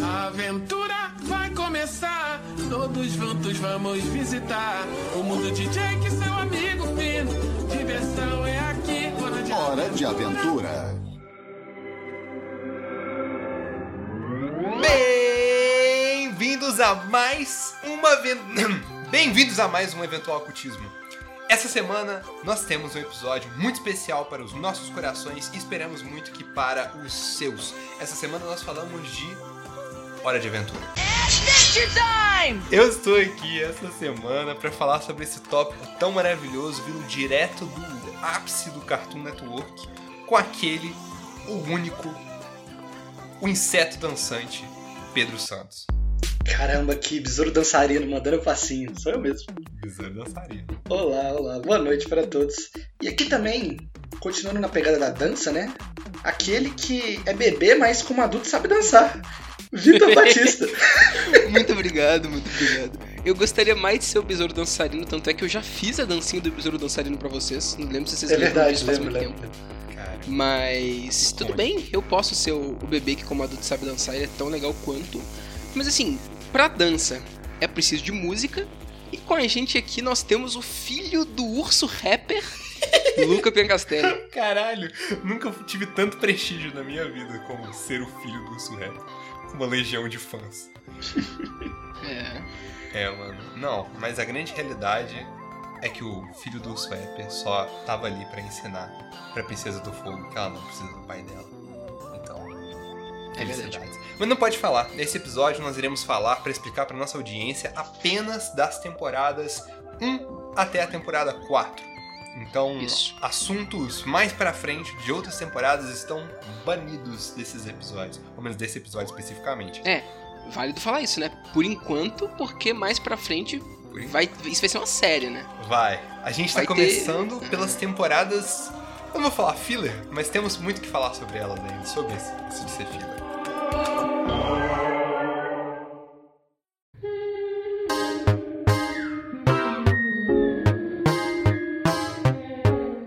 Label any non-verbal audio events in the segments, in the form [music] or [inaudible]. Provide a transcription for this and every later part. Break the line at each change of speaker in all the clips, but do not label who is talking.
A aventura vai começar. Todos juntos vamos visitar o mundo de Jake, seu amigo fino. Diversão é aqui, hora de
aventura.
Bem-vindos a mais uma [clears throat] Bem-vindos a mais um eventual ocultismo. Essa semana nós temos um episódio muito especial para os nossos corações e esperamos muito que para os seus. Essa semana nós falamos de Hora de Aventura. Eu estou aqui essa semana para falar sobre esse tópico tão maravilhoso vindo direto do ápice do Cartoon Network com aquele, o único, o inseto dançante, Pedro Santos.
Caramba, que besouro dançarino mandando passinho. Sou eu mesmo.
Besouro dançarino.
Olá, olá. Boa noite para todos. E aqui também, continuando na pegada da dança, né? Aquele que é bebê, mas como adulto sabe dançar. Vitor [laughs] Batista.
Muito obrigado, muito obrigado. Eu gostaria mais de ser o besouro dançarino, tanto é que eu já fiz a dancinha do besouro dançarino pra vocês. Não lembro se vocês
É
lembram
verdade,
disso faz
lembro,
muito
lembro.
tempo.
Cara,
Mas tudo bem, eu posso ser o, o bebê que como adulto sabe dançar, ele é tão legal quanto. Mas assim, pra dança é preciso de música. E com a gente aqui nós temos o filho do urso rapper, Luca Piancastelli. [laughs]
caralho, nunca tive tanto prestígio na minha vida como ser o filho do Urso Rap. Com uma legião de fãs. [laughs]
É.
É, mano. Não, mas a grande realidade é que o filho do Urso Rapper só tava ali pra ensinar pra Princesa do Fogo que ela não precisa do pai dela.
É verdade.
Mas não pode falar. Nesse episódio nós iremos falar pra explicar pra nossa audiência apenas das temporadas 1 até a temporada 4. Então,
Isso.
assuntos mais pra frente de outras temporadas estão banidos desses episódios. Pelo menos desse episódio especificamente.
É, válido falar isso, né? Por enquanto, porque mais pra frente vai, isso vai ser uma série, né?
Vai. A gente tá
Vai ter-
começando pelas temporadas. Eu não vou falar filler, mas temos muito que falar sobre elas ainda, sobre isso de ser filler.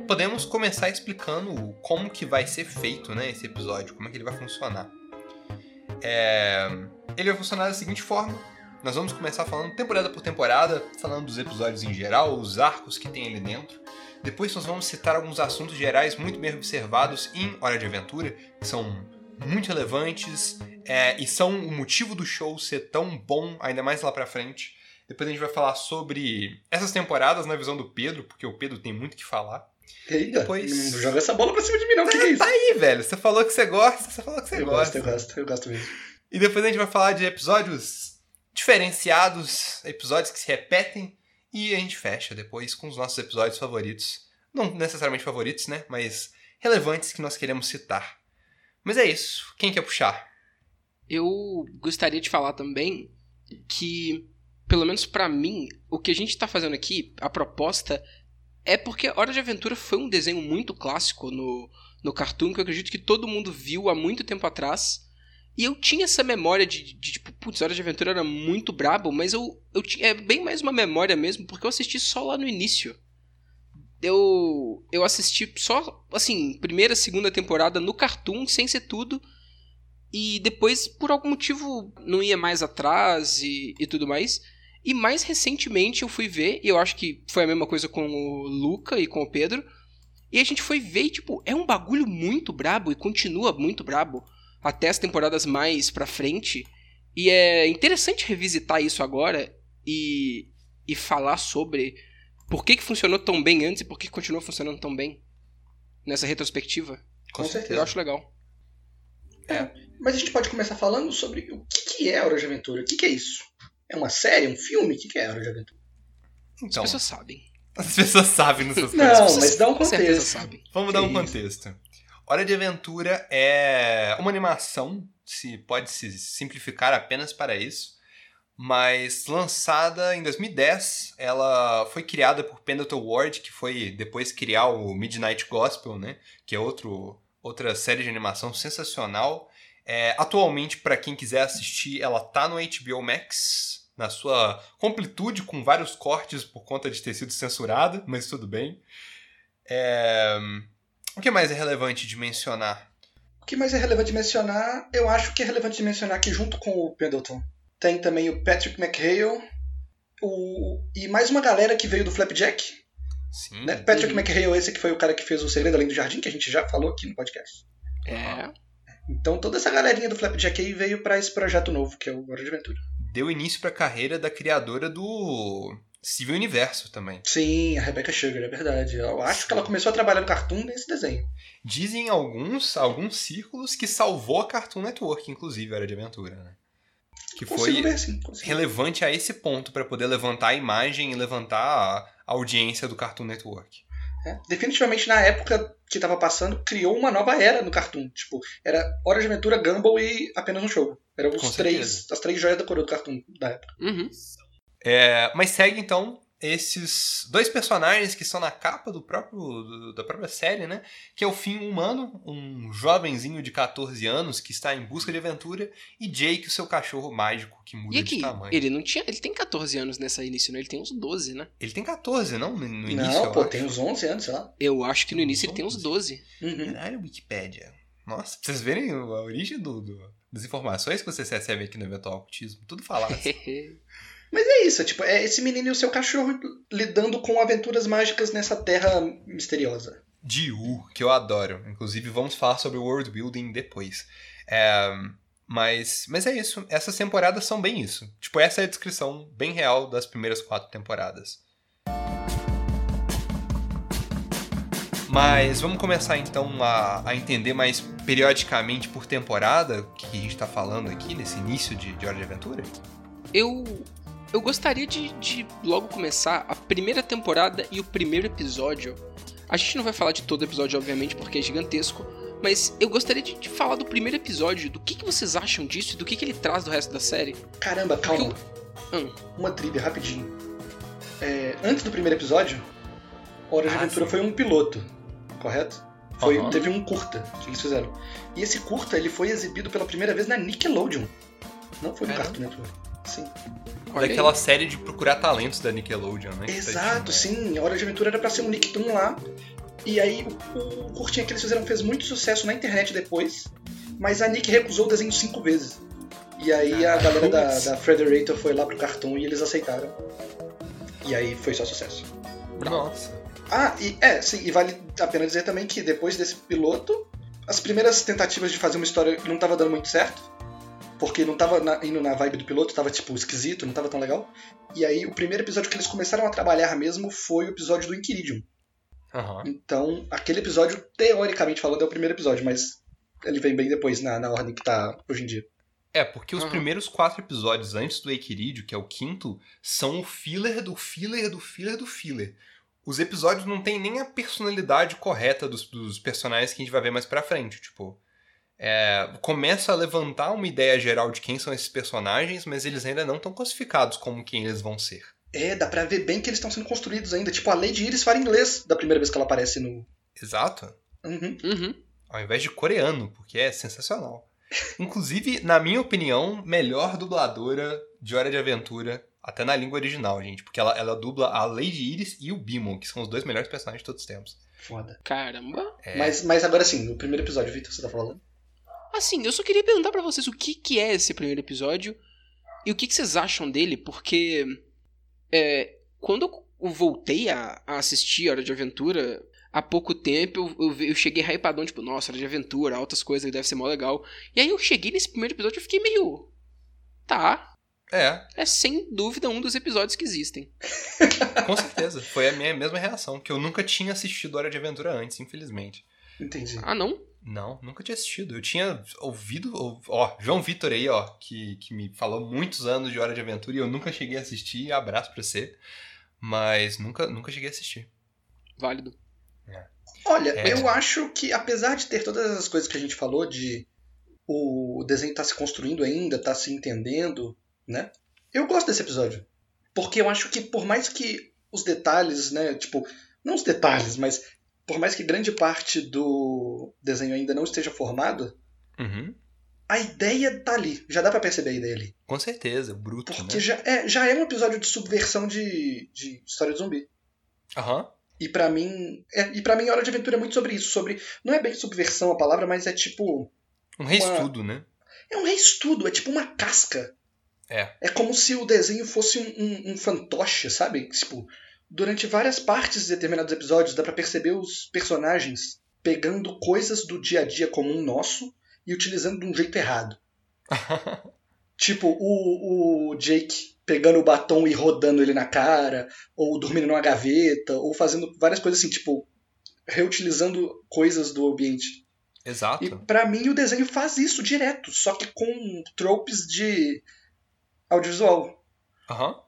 Podemos começar explicando como que vai ser feito, né, esse episódio, como é que ele vai funcionar. É, Ele vai funcionar da seguinte forma: nós vamos começar falando temporada por temporada, falando dos episódios em geral, os arcos que tem ali dentro. Depois nós vamos citar alguns assuntos gerais muito bem observados em Hora de Aventura, que são muito relevantes é, e são o motivo do show ser tão bom, ainda mais lá pra frente. Depois a gente vai falar sobre essas temporadas na visão do Pedro, porque o Pedro tem muito que falar.
Eita,
Depois-
não joga essa bola pra cima de mim, não. O que, que é isso?
Tá aí, velho. Você falou que você gosta, você falou que você
eu gosto,
gosta.
eu gosto, eu gosto mesmo.
E depois a gente vai falar de episódios diferenciados, episódios que se repetem, e a gente fecha depois com os nossos episódios favoritos. Não necessariamente favoritos, né? Mas relevantes que nós queremos citar. Mas é isso. Quem quer puxar?
Eu gostaria de falar também que, pelo menos pra mim, o que a gente tá fazendo aqui, a proposta, é porque Hora de Aventura foi um desenho muito clássico no, no Cartoon, que eu acredito que todo mundo viu há muito tempo atrás. E eu tinha essa memória de, de tipo, putz, Hora de Aventura era muito brabo, mas eu, eu tinha, é bem mais uma memória mesmo, porque eu assisti só lá no início. Eu, eu assisti só, assim, primeira, segunda temporada no Cartoon, sem ser tudo. E depois, por algum motivo, não ia mais atrás e, e tudo mais. E mais recentemente eu fui ver, e eu acho que foi a mesma coisa com o Luca e com o Pedro. E a gente foi ver e, tipo, é um bagulho muito brabo e continua muito brabo até as temporadas mais pra frente. E é interessante revisitar isso agora e, e falar sobre por que, que funcionou tão bem antes e por que que continua funcionando tão bem nessa retrospectiva.
Com
Eu
certeza.
acho legal.
Mas a gente pode começar falando sobre o que, que é Hora de Aventura. O que, que é isso? É uma série? Um filme? O que, que é Hora de Aventura?
Então,
As pessoas sabem.
as pessoas sabem nos seus
Não, mas dá um contexto.
sabem.
Vamos dar um contexto. Hora de Aventura é uma animação, se pode se simplificar apenas para isso, mas lançada em 2010, ela foi criada por Pendleton Ward, que foi depois criar o Midnight Gospel, né, que é outro, outra série de animação sensacional. É, atualmente, para quem quiser assistir, ela tá no HBO Max, na sua completude, com vários cortes por conta de ter sido censurado, [laughs] mas tudo bem. É... O que mais é relevante de mencionar?
O que mais é relevante de mencionar? Eu acho que é relevante de mencionar que junto com o Pendleton tem também o Patrick McHale o... e mais uma galera que veio do Flapjack.
Sim.
Né? Patrick. McHale, esse que foi o cara que fez o Segredo Além do Jardim, que a gente já falou aqui no podcast.
É.
Então toda essa galerinha do Flapjack aí veio pra esse projeto novo, que é o Hora de Aventura.
Deu início pra carreira da criadora do Civil Universo também.
Sim, a Rebecca Sugar, é verdade. Eu acho que ela começou a trabalhar no Cartoon nesse desenho.
Dizem alguns, alguns círculos que salvou a Cartoon Network, inclusive, a Hora de Aventura, né? Que foi
ver sim.
Relevante a esse ponto pra poder levantar a imagem e levantar a audiência do Cartoon Network.
É, Definitivamente na época que tava passando, criou uma nova era no Cartoon. Tipo, era Hora de Aventura, Gumball e apenas um show. Eram os
Com
três,
certeza.
as três joias da coroa do Cartoon da época.
Uhum.
É, mas segue então esses dois personagens que estão na capa do próprio do- da própria série, né? Que é o Finn humano, um jovenzinho de 14 anos que está em busca de aventura, e Jake, o seu cachorro mágico que muda
E
de
aqui,
tamanho.
ele não tinha. Ele tem 14 anos nessa início, né? Ele tem uns 12, né?
Ele tem 14, não? No, no início,
Não,
eu
pô,
acho.
tem uns 11 anos, sei lá.
Eu acho que no início ele tem uns 12.
Uhum.
Caralho, Wikipédia. Nossa, pra vocês verem a origem do, do- das informações que vocês recebem aqui no Eventual Ocultismo, tudo falado. [laughs]
Mas é isso, é, tipo, é esse menino e o seu cachorro lidando com aventuras mágicas nessa terra misteriosa.
de U, que eu adoro. Inclusive, vamos falar sobre o world building depois. É, mas, mas é isso. Essas temporadas são bem isso. Tipo, essa é a descrição bem real das primeiras quatro temporadas. Mas vamos começar então a, a entender mais periodicamente por temporada o que a gente tá falando aqui nesse início de, de Hora de Aventura?
Eu. Eu gostaria de, de logo começar a primeira temporada e o primeiro episódio. A gente não vai falar de todo episódio, obviamente, porque é gigantesco. Mas eu gostaria de, de falar do primeiro episódio, do que, que vocês acham disso e do que, que ele traz do resto da série.
Caramba, calma.
Hum,
Uma trivia, rapidinho. É, antes do primeiro episódio, Hora de
Ah,
Aventura
sim.
foi um piloto, correto? Foi,
Aham.
Teve um curta que eles fizeram. E esse curta ele foi exibido pela primeira vez na Nickelodeon. Não foi no. Cartoon Network. Sim.
Olha aí.
Daquela série de procurar talentos da Nickelodeon, né? tá
Exato,
de-
sim. A Hora de Aventura era pra ser um Nicktoon lá. E aí o, o curtinha que eles fizeram fez muito sucesso na internet depois. Mas a Nick recusou o desenho cinco vezes. E aí a
Ah,
galera da, da Frederator foi lá pro Cartoon e eles aceitaram. E aí foi só sucesso.
Nossa.
Ah, e é, sim, e vale a pena dizer também que depois desse piloto, as primeiras tentativas de fazer uma história não tava dando muito certo. Porque não tava na- indo na vibe do piloto, tava tipo esquisito, não tava tão legal. E aí o primeiro episódio que eles começaram a trabalhar mesmo foi o episódio do Inquiridium.
Aham.
Então, aquele episódio, teoricamente falando, é o primeiro episódio, mas ele vem bem depois, na, na ordem que tá hoje em dia.
É, porque os
Aham.
primeiros quatro episódios antes do Equiridio, que é o quinto, são o filler do filler do filler do filler. Os episódios não têm nem a personalidade correta dos, dos personagens que a gente vai ver mais pra frente. Tipo, é, começa a levantar uma ideia geral de quem são esses personagens, mas eles ainda não estão classificados como quem eles vão ser.
É, dá pra ver bem que eles estão sendo construídos ainda. Tipo, a Lady Iris fala inglês da primeira vez que ela aparece no.
Exato.
Uhum.
Uhum.
Ao invés de coreano, porque é sensacional. Inclusive, na minha opinião, melhor dubladora de Hora de Aventura, até na língua original, gente. Porque ela, ela dubla a Lady Iris e o Beamon, que são os dois melhores personagens de todos os tempos.
Foda.
Caramba.
É,
Mas, mas agora sim, no primeiro episódio, Victor, você tá falando?
Assim, eu só queria perguntar pra vocês o que, que é esse primeiro episódio e o que, que vocês acham dele, porque é, quando eu voltei a, a assistir Hora de Aventura há pouco tempo, eu, eu, vi- eu cheguei hypadão, tipo, nossa, Hora de Aventura, altas coisas, deve ser mó legal. E aí eu cheguei nesse primeiro episódio e fiquei meio. Tá,
é,
é sem dúvida um dos episódios que existem. [laughs]
com certeza. Foi a minha mesma reação, que eu nunca tinha assistido Hora de Aventura antes, infelizmente.
Entendi.
Ah, não?
Não, nunca tinha assistido. Eu tinha ouvido. ou- Ó, João Vitor aí, ó, que, que me falou muitos anos de Hora de Aventura e eu nunca cheguei a assistir. Abraço pra você. Mas nunca, nunca cheguei a assistir.
Válido.
Olha,
É.
eu acho que apesar de ter todas as coisas que a gente falou de o desenho tá se construindo ainda, tá se entendendo, né? Eu gosto desse episódio. Porque eu acho que por mais que os detalhes, né, tipo, não os detalhes, mas por mais que grande parte do desenho ainda não esteja formado,
Uhum.
a ideia tá ali. Já dá pra perceber a ideia ali.
Com certeza, bruto,
Porque
né?
já, é, já é um episódio de subversão de, de história de zumbi.
Aham.
E pra mim. É, e para mim, Hora de Aventura é muito sobre isso. Sobre. Não é bem subversão a palavra, mas é tipo.
Um reestudo, né?
É um reestudo, é tipo uma casca.
É.
É como se o desenho fosse um, um, um fantoche, sabe? Tipo, durante várias partes de determinados episódios dá pra perceber os personagens pegando coisas do dia a dia comum nosso e utilizando de um jeito errado. [laughs] Tipo, o, o Jake pegando o batom e rodando ele na cara, ou dormindo numa gaveta, ou fazendo várias coisas assim, tipo, reutilizando coisas do ambiente.
Exato.
E pra mim o desenho faz isso direto, só que com tropes de audiovisual.
Aham.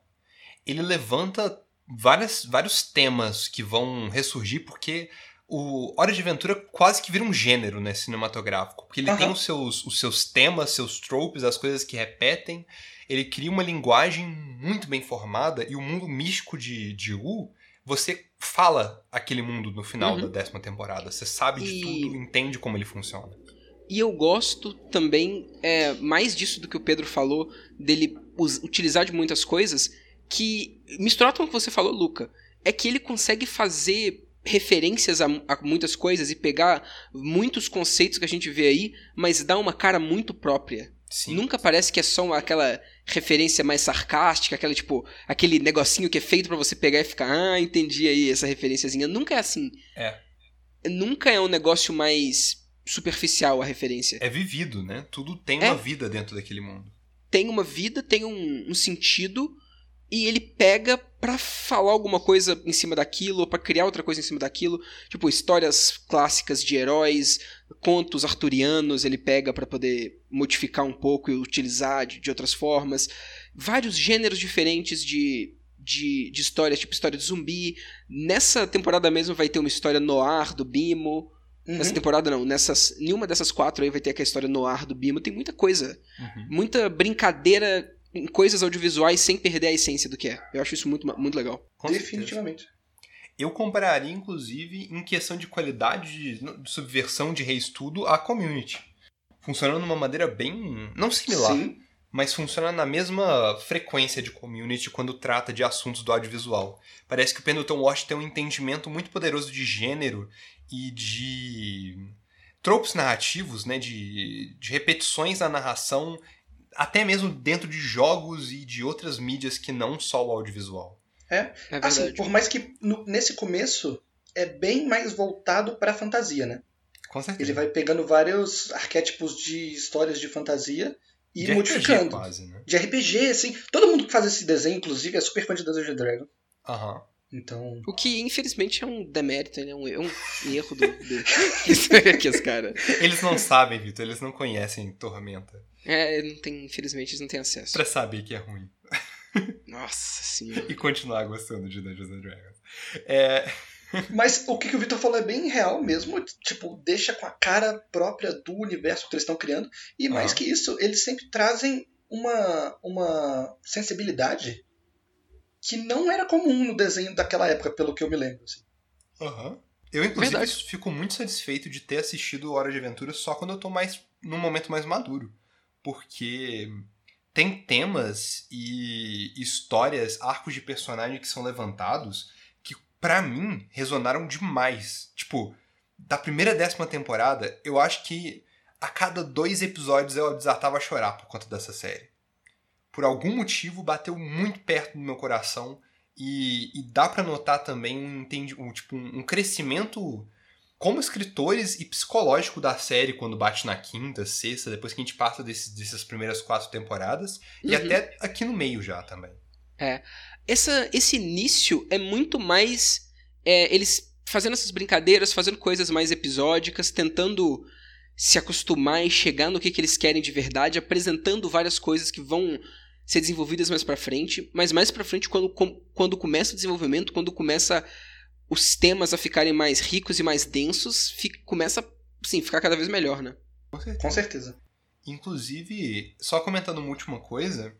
Ele levanta várias, vários temas que vão ressurgir porque o Hora de Aventura quase que vira um gênero né, cinematográfico. Porque ele
Aham.
tem os seus, os seus temas, seus tropes, as coisas que repetem. Ele cria uma linguagem muito bem formada e o mundo místico de, de U, você fala aquele mundo no final
Uhum.
da décima temporada. Você sabe de
E-
tudo, entende como ele funciona.
E eu gosto também, é, mais disso do que o Pedro falou, dele utilizar de muitas coisas, que, misturado com o que você falou, Luca, é que ele consegue fazer referências a, a muitas coisas e pegar muitos conceitos que a gente vê aí, mas dar uma cara muito própria.
Sim.
Nunca parece que é só uma- aquela referência mais sarcástica, aquela tipo, aquele negocinho que é feito pra você pegar e ficar, ah, entendi aí essa referenciazinha. Nunca é assim.
É.
Nunca é um negócio mais superficial a referência.
É vivido, né? Tudo tem
É.
uma vida dentro daquele mundo.
Tem uma vida, tem um, um sentido e ele pega pra falar alguma coisa em cima daquilo ou pra criar outra coisa em cima daquilo, tipo histórias clássicas de heróis, contos arturianos, ele pega pra poder modificar um pouco e utilizar de, de outras formas, vários gêneros diferentes de de, de histórias, tipo história de zumbi. Nessa temporada mesmo vai ter uma história noir do Bimo.
Uhum.
Nessa temporada não, nessas, nenhuma dessas quatro aí vai ter aquela história noir do Bimo. Tem muita coisa,
Uhum.
muita brincadeira em coisas audiovisuais sem perder a essência do que é. Eu acho isso muito, muito legal.
Com certeza.
Definitivamente.
Eu compararia, inclusive, em questão de qualidade de, de subversão de reestudo, a community. Funciona de uma maneira bem. não similar,
Sim.
mas funciona na mesma frequência de community quando trata de assuntos do audiovisual. Parece que o Pendleton Watch tem um entendimento muito poderoso de gênero e de tropos narrativos, né, de, de repetições na narração, até mesmo dentro de jogos e de outras mídias que não só o audiovisual.
É verdade.
Assim, por mais que no- nesse começo é bem mais voltado pra fantasia, né?
Com certeza.
Ele vai pegando vários arquétipos de histórias de fantasia e
De RPG
modificando.
quase, né?
De RPG, assim. Todo mundo que faz esse desenho, inclusive, é super fã de Dungeons and Dragons.
Aham.
Então.
O que, infelizmente, é um demérito, né? é um, é um [laughs] erro do. do... [laughs] que os caras.
Eles não sabem, Vitor, eles não conhecem Tormenta.
É, não tem, infelizmente, eles não têm acesso.
Pra saber que é ruim.
Nossa senhora.
E continuar gostando de Dungeons and Dragons. É.
Mas o que, o Victor falou é bem real mesmo. Tipo, deixa com a cara própria do universo que eles estão criando. E mais
Aham.
que isso, eles sempre trazem uma, uma sensibilidade que não era comum no desenho daquela época, pelo que eu me lembro. assim.
Aham. Eu, inclusive,
Verdade.
fico muito satisfeito de ter assistido Hora de Aventura só quando eu tô mais num momento mais maduro. Porque tem temas e histórias, arcos de personagem que são levantados que, pra mim, resonaram demais. Tipo, da primeira décima temporada, eu acho que a cada dois episódios eu desatava a chorar por conta dessa série. Por algum motivo, bateu muito perto do meu coração e, e dá pra notar também um, um, tipo, um crescimento como escritores e psicológico da série quando bate na quinta, sexta, depois que a gente passa desses, dessas primeiras quatro temporadas, e
Uhum.
até aqui no meio já também.
Essa, esse início é muito mais é, eles fazendo essas brincadeiras, fazendo coisas mais episódicas, tentando se acostumar e chegar no que, que eles querem de verdade, apresentando várias coisas que vão ser desenvolvidas mais pra frente, mas mais pra frente quando, quando começa o desenvolvimento, quando começa os temas a ficarem mais ricos e mais densos, fica, começa assim, ficar cada vez melhor, né?
Com certeza.
Inclusive, só comentando uma última coisa,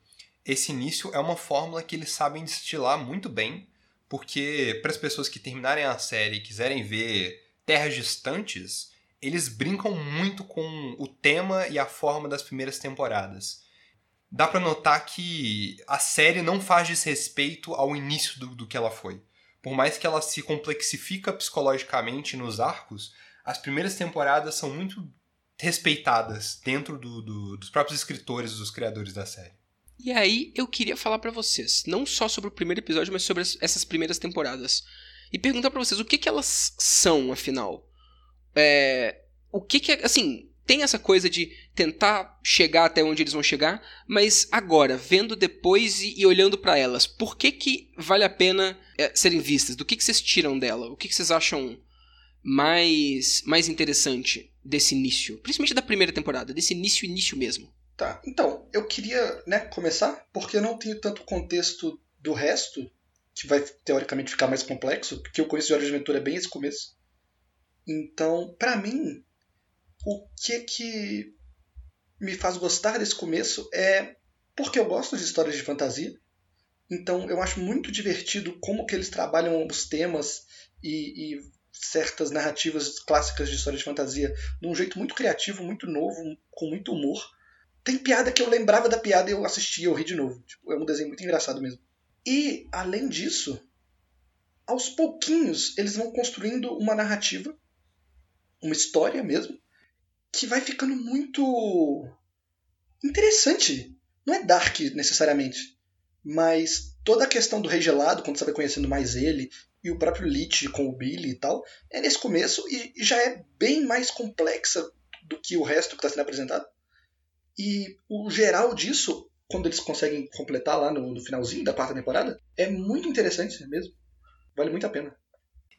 esse início é uma fórmula que eles sabem destilar muito bem, porque para as pessoas que terminarem a série e quiserem ver terras distantes, eles brincam muito com o tema e a forma das primeiras temporadas. Dá pra notar que a série não faz desrespeito ao início do, do que ela foi. Por mais que ela se complexifica psicologicamente nos arcos, as primeiras temporadas são muito respeitadas dentro do, do, dos próprios escritores, dos criadores da série.
E aí eu queria falar para vocês, não só sobre o primeiro episódio, mas sobre essas primeiras temporadas. E perguntar para vocês o que, que elas são, afinal. É, o que que, assim, tem essa coisa de tentar chegar até onde eles vão chegar, mas agora, vendo depois e, e olhando para elas, por que que vale a pena é, serem vistas? Do que que vocês tiram dela? O que que vocês acham mais, mais interessante desse início? Principalmente da primeira temporada, desse início, início mesmo.
Tá, então, eu queria né, começar, porque eu não tenho tanto contexto do resto, que vai teoricamente ficar mais complexo, porque eu conheço de Hora de Aventura bem esse começo. Então, para mim, o que que me faz gostar desse começo é porque eu gosto de histórias de fantasia. Então, eu acho muito divertido como que eles trabalham os temas e, e certas narrativas clássicas de história de fantasia de um jeito muito criativo, muito novo, com muito humor. Tem piada que eu lembrava da piada e eu assistia, eu ri de novo. Tipo, é um desenho muito engraçado mesmo. E, além disso, aos pouquinhos eles vão construindo uma narrativa, uma história mesmo, que vai ficando muito interessante. Não é dark necessariamente, mas toda a questão do Rei Gelado, quando você vai conhecendo mais ele, e o próprio Lich com o Billy e tal, é nesse começo e já é bem mais complexa do que o resto que está sendo apresentado. E o geral disso, quando eles conseguem completar lá no, no finalzinho da quarta temporada, é muito interessante mesmo. Vale muito a pena.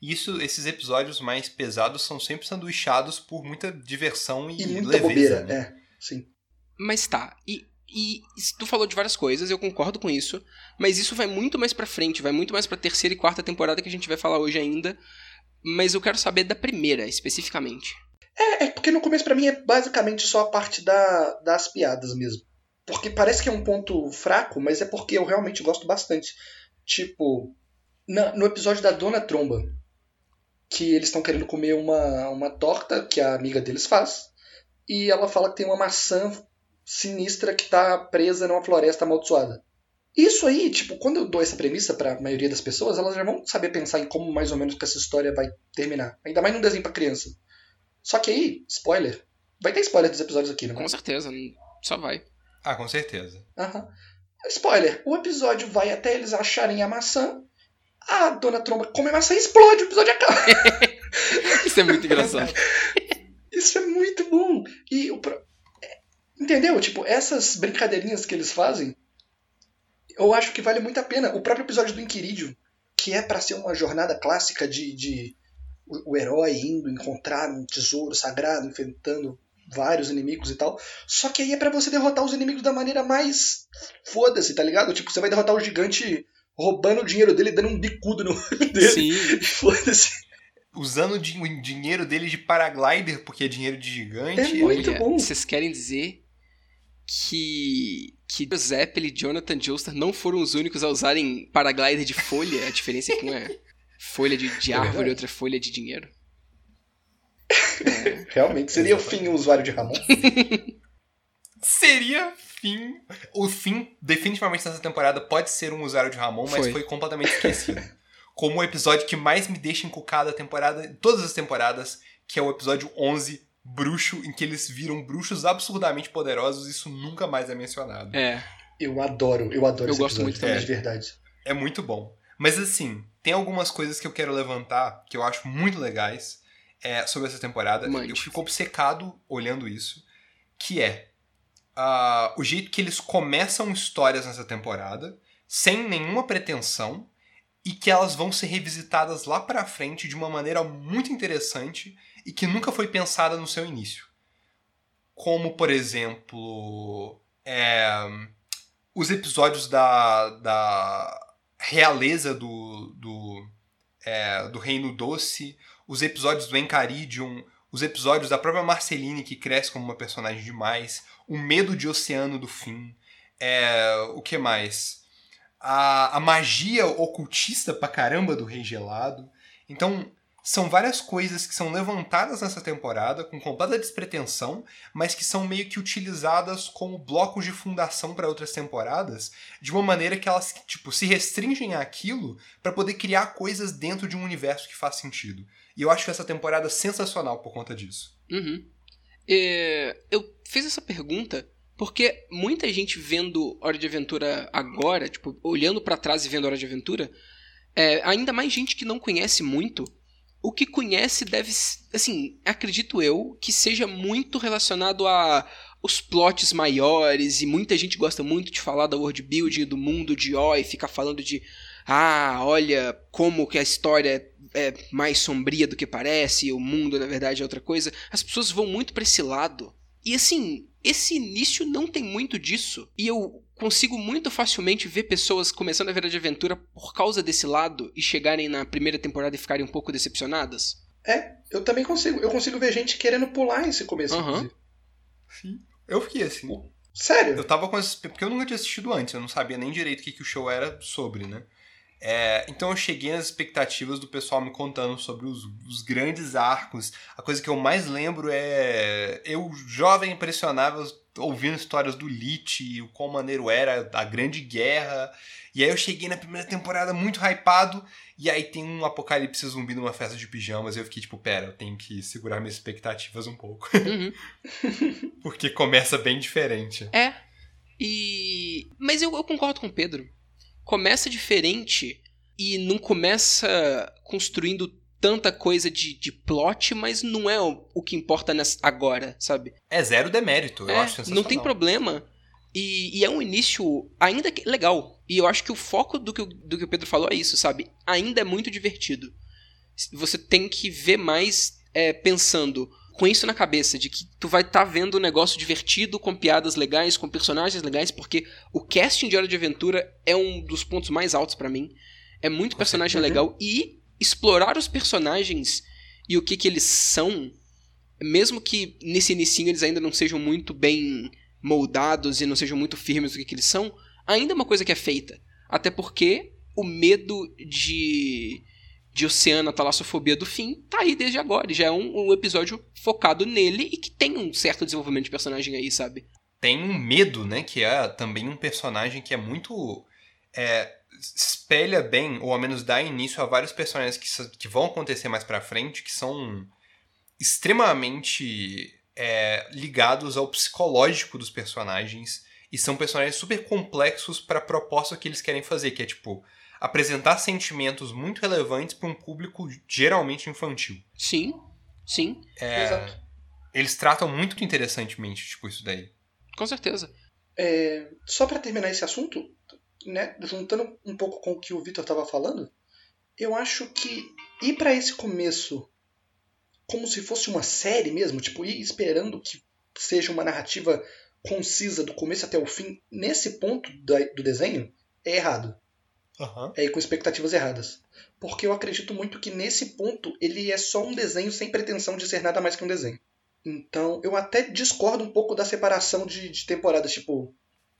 Isso, esses episódios mais pesados são sempre sanduichados por muita diversão e,
E muita
leveza.
bobeira,
né?
é, sim.
Mas tá, e, e tu falou de várias coisas, eu concordo com isso, mas isso vai muito mais pra frente, vai muito mais pra terceira e quarta temporada que a gente vai falar hoje ainda. Mas eu quero saber da primeira, especificamente.
É, é porque no começo pra mim é basicamente só a parte da, das piadas mesmo. Porque parece que é um ponto fraco, mas é porque eu realmente gosto bastante. Tipo, na- no episódio da Dona Tromba, que eles estão querendo comer uma, uma torta que a amiga deles faz, e ela fala que tem uma maçã sinistra que tá presa numa floresta amaldiçoada. Isso aí, tipo, quando eu dou essa premissa pra maioria das pessoas, elas já vão saber pensar em como mais ou menos que essa história vai terminar. Ainda mais num desenho pra criança. Só que aí, spoiler, vai ter spoiler dos episódios aqui, não vai?
Com certeza, só vai.
Ah, com certeza.
Aham. Spoiler, o episódio vai até eles acharem a maçã, a Dona Tromba come maçã e explode, o episódio acaba. [laughs]
Isso é muito engraçado. [laughs]
Isso é muito bom. E o pro- é, Entendeu? Tipo, essas brincadeirinhas que eles fazem, eu acho que vale muito a pena. O próprio episódio do Inquiridio, que é pra ser uma jornada clássica de, de o, o herói indo encontrar um tesouro sagrado, enfrentando vários inimigos e tal. Só que aí é pra você derrotar os inimigos da maneira mais foda-se, tá ligado? Tipo, você vai derrotar o gigante roubando o dinheiro dele e dando um bicudo no olho dele.
Sim. [laughs]
Foda-se.
Usando o din- o dinheiro dele de paraglider, porque é dinheiro de gigante.
É muito
Olha,
bom.
vocês querem dizer que que Zeppelin e Jonathan Joestar não foram os únicos a usarem paraglider de folha? A diferença é que um é folha de, de
É
árvore
verdade.
e outra é folha de dinheiro. É, [laughs]
Realmente, seria o fim o usuário de Ramon. [laughs]
Seria fim. O fim, definitivamente nessa temporada, pode ser um usuário de Ramon, mas
Foi.
foi, completamente esquecido. [laughs] Como o episódio que mais me deixa encucado a temporada, todas as temporadas, que é o episódio 11, Bruxo, em que eles viram bruxos absurdamente poderosos, isso nunca mais é mencionado.
é.
Eu adoro, eu adoro
Eu
esse
gosto
episódio,
muito também.
de verdade.
É muito bom. Mas assim, tem algumas coisas que eu quero levantar que eu acho muito legais é, sobre essa temporada.
Mande.
Eu fico obcecado olhando isso. Que é ah, o jeito que eles começam histórias nessa temporada, sem nenhuma pretensão, e que elas vão ser revisitadas lá pra frente de uma maneira muito interessante e que nunca foi pensada no seu início. Como, por exemplo, é, os episódios da, da realeza do, do, é, do Reino Doce, os episódios do Encaridium, os episódios da própria Marceline, que cresce como uma personagem demais, o medo de oceano do fim, é, o que mais? A, a magia ocultista pra caramba do Rei Gelado. Então, são várias coisas que são levantadas nessa temporada com completa despretensão, mas que são meio que utilizadas como blocos de fundação para outras temporadas, de uma maneira que elas tipo se restringem àquilo para poder criar coisas dentro de um universo que faz sentido. E eu acho essa temporada sensacional por conta disso.
Uhum. É, eu fiz essa pergunta porque muita gente vendo Hora de Aventura agora, tipo, olhando para trás e vendo Hora de Aventura, é, ainda mais gente que não conhece muito, o que conhece deve, assim, acredito eu, que seja muito relacionado a os plots maiores e muita gente gosta muito de falar da world building do mundo de O e ficar falando de ah, olha como que a história é mais sombria do que parece, e o mundo na verdade é outra coisa. As pessoas vão muito para esse lado. E assim, esse início não tem muito disso. E eu consigo muito facilmente ver pessoas começando a ver de aventura por causa desse lado e chegarem na primeira temporada e ficarem um pouco decepcionadas.
É, eu também consigo. Eu consigo ver gente querendo pular esse começo, inclusive.
Sim. Eu fiquei assim.
Sério?
Eu tava com esse... Porque eu nunca tinha assistido antes, eu não sabia nem direito o que, que o show era sobre, né? É, então eu cheguei nas expectativas do pessoal me contando sobre os, os grandes arcos. A coisa que eu mais lembro é eu, jovem impressionável, ouvindo histórias do Lich, o quão maneiro era, a Grande Guerra. E aí eu cheguei na primeira temporada muito hypado, e aí tem um apocalipse zumbi numa festa de pijamas, e eu fiquei tipo, pera, eu tenho que segurar minhas expectativas um pouco.
Uhum. [laughs] [laughs]
Porque começa bem diferente.
É. E. Mas eu, eu concordo com o Pedro. Começa diferente e não começa construindo tanta coisa de, de plot, mas não é o, o que importa nessa, agora, sabe?
É zero demérito, eu
É,
acho sensacional.
não tem problema. E, e é um início ainda que, legal. E eu acho que o foco do que, o- do que o Pedro falou é isso, sabe? Ainda é muito divertido. Você tem que ver mais é, pensando com isso na cabeça, de que tu vai estar vendo um negócio divertido, com piadas legais, com personagens legais, porque o casting de Hora de Aventura é um dos pontos mais altos pra mim. É muito personagem
certeza.
legal. E explorar os personagens e o que, que eles são, mesmo que nesse inicinho eles ainda não sejam muito bem moldados e não sejam muito firmes do que, que eles são, ainda é uma coisa que é feita. Até porque o medo de, de Oceana, a talassofobia do fim, tá aí desde agora. Já é um, um episódio focado nele e que tem um certo desenvolvimento de personagem aí, sabe?
tem um medo, né? Que é também um personagem que é muito. É, espelha bem, ou ao menos dá início a vários personagens que, que vão acontecer mais pra frente, que são extremamente é, ligados ao psicológico dos personagens. E são personagens super complexos pra proposta que eles querem fazer, que é tipo. Apresentar sentimentos muito relevantes pra um público geralmente infantil.
Sim, sim,
É,
Exato.
eles tratam muito interessantemente, tipo, isso daí.
com certeza.
É, só pra terminar esse assunto, né, juntando um pouco com o que o Vitor tava falando, eu acho que ir pra esse começo como se fosse uma série mesmo, tipo, ir esperando que seja uma narrativa concisa do começo até o fim, nesse ponto do desenho, é errado.
Aham.
É com expectativas erradas. Porque eu acredito muito que nesse ponto ele é só um desenho sem pretensão de ser nada mais que um desenho. Então eu até discordo um pouco da separação de, de temporadas, tipo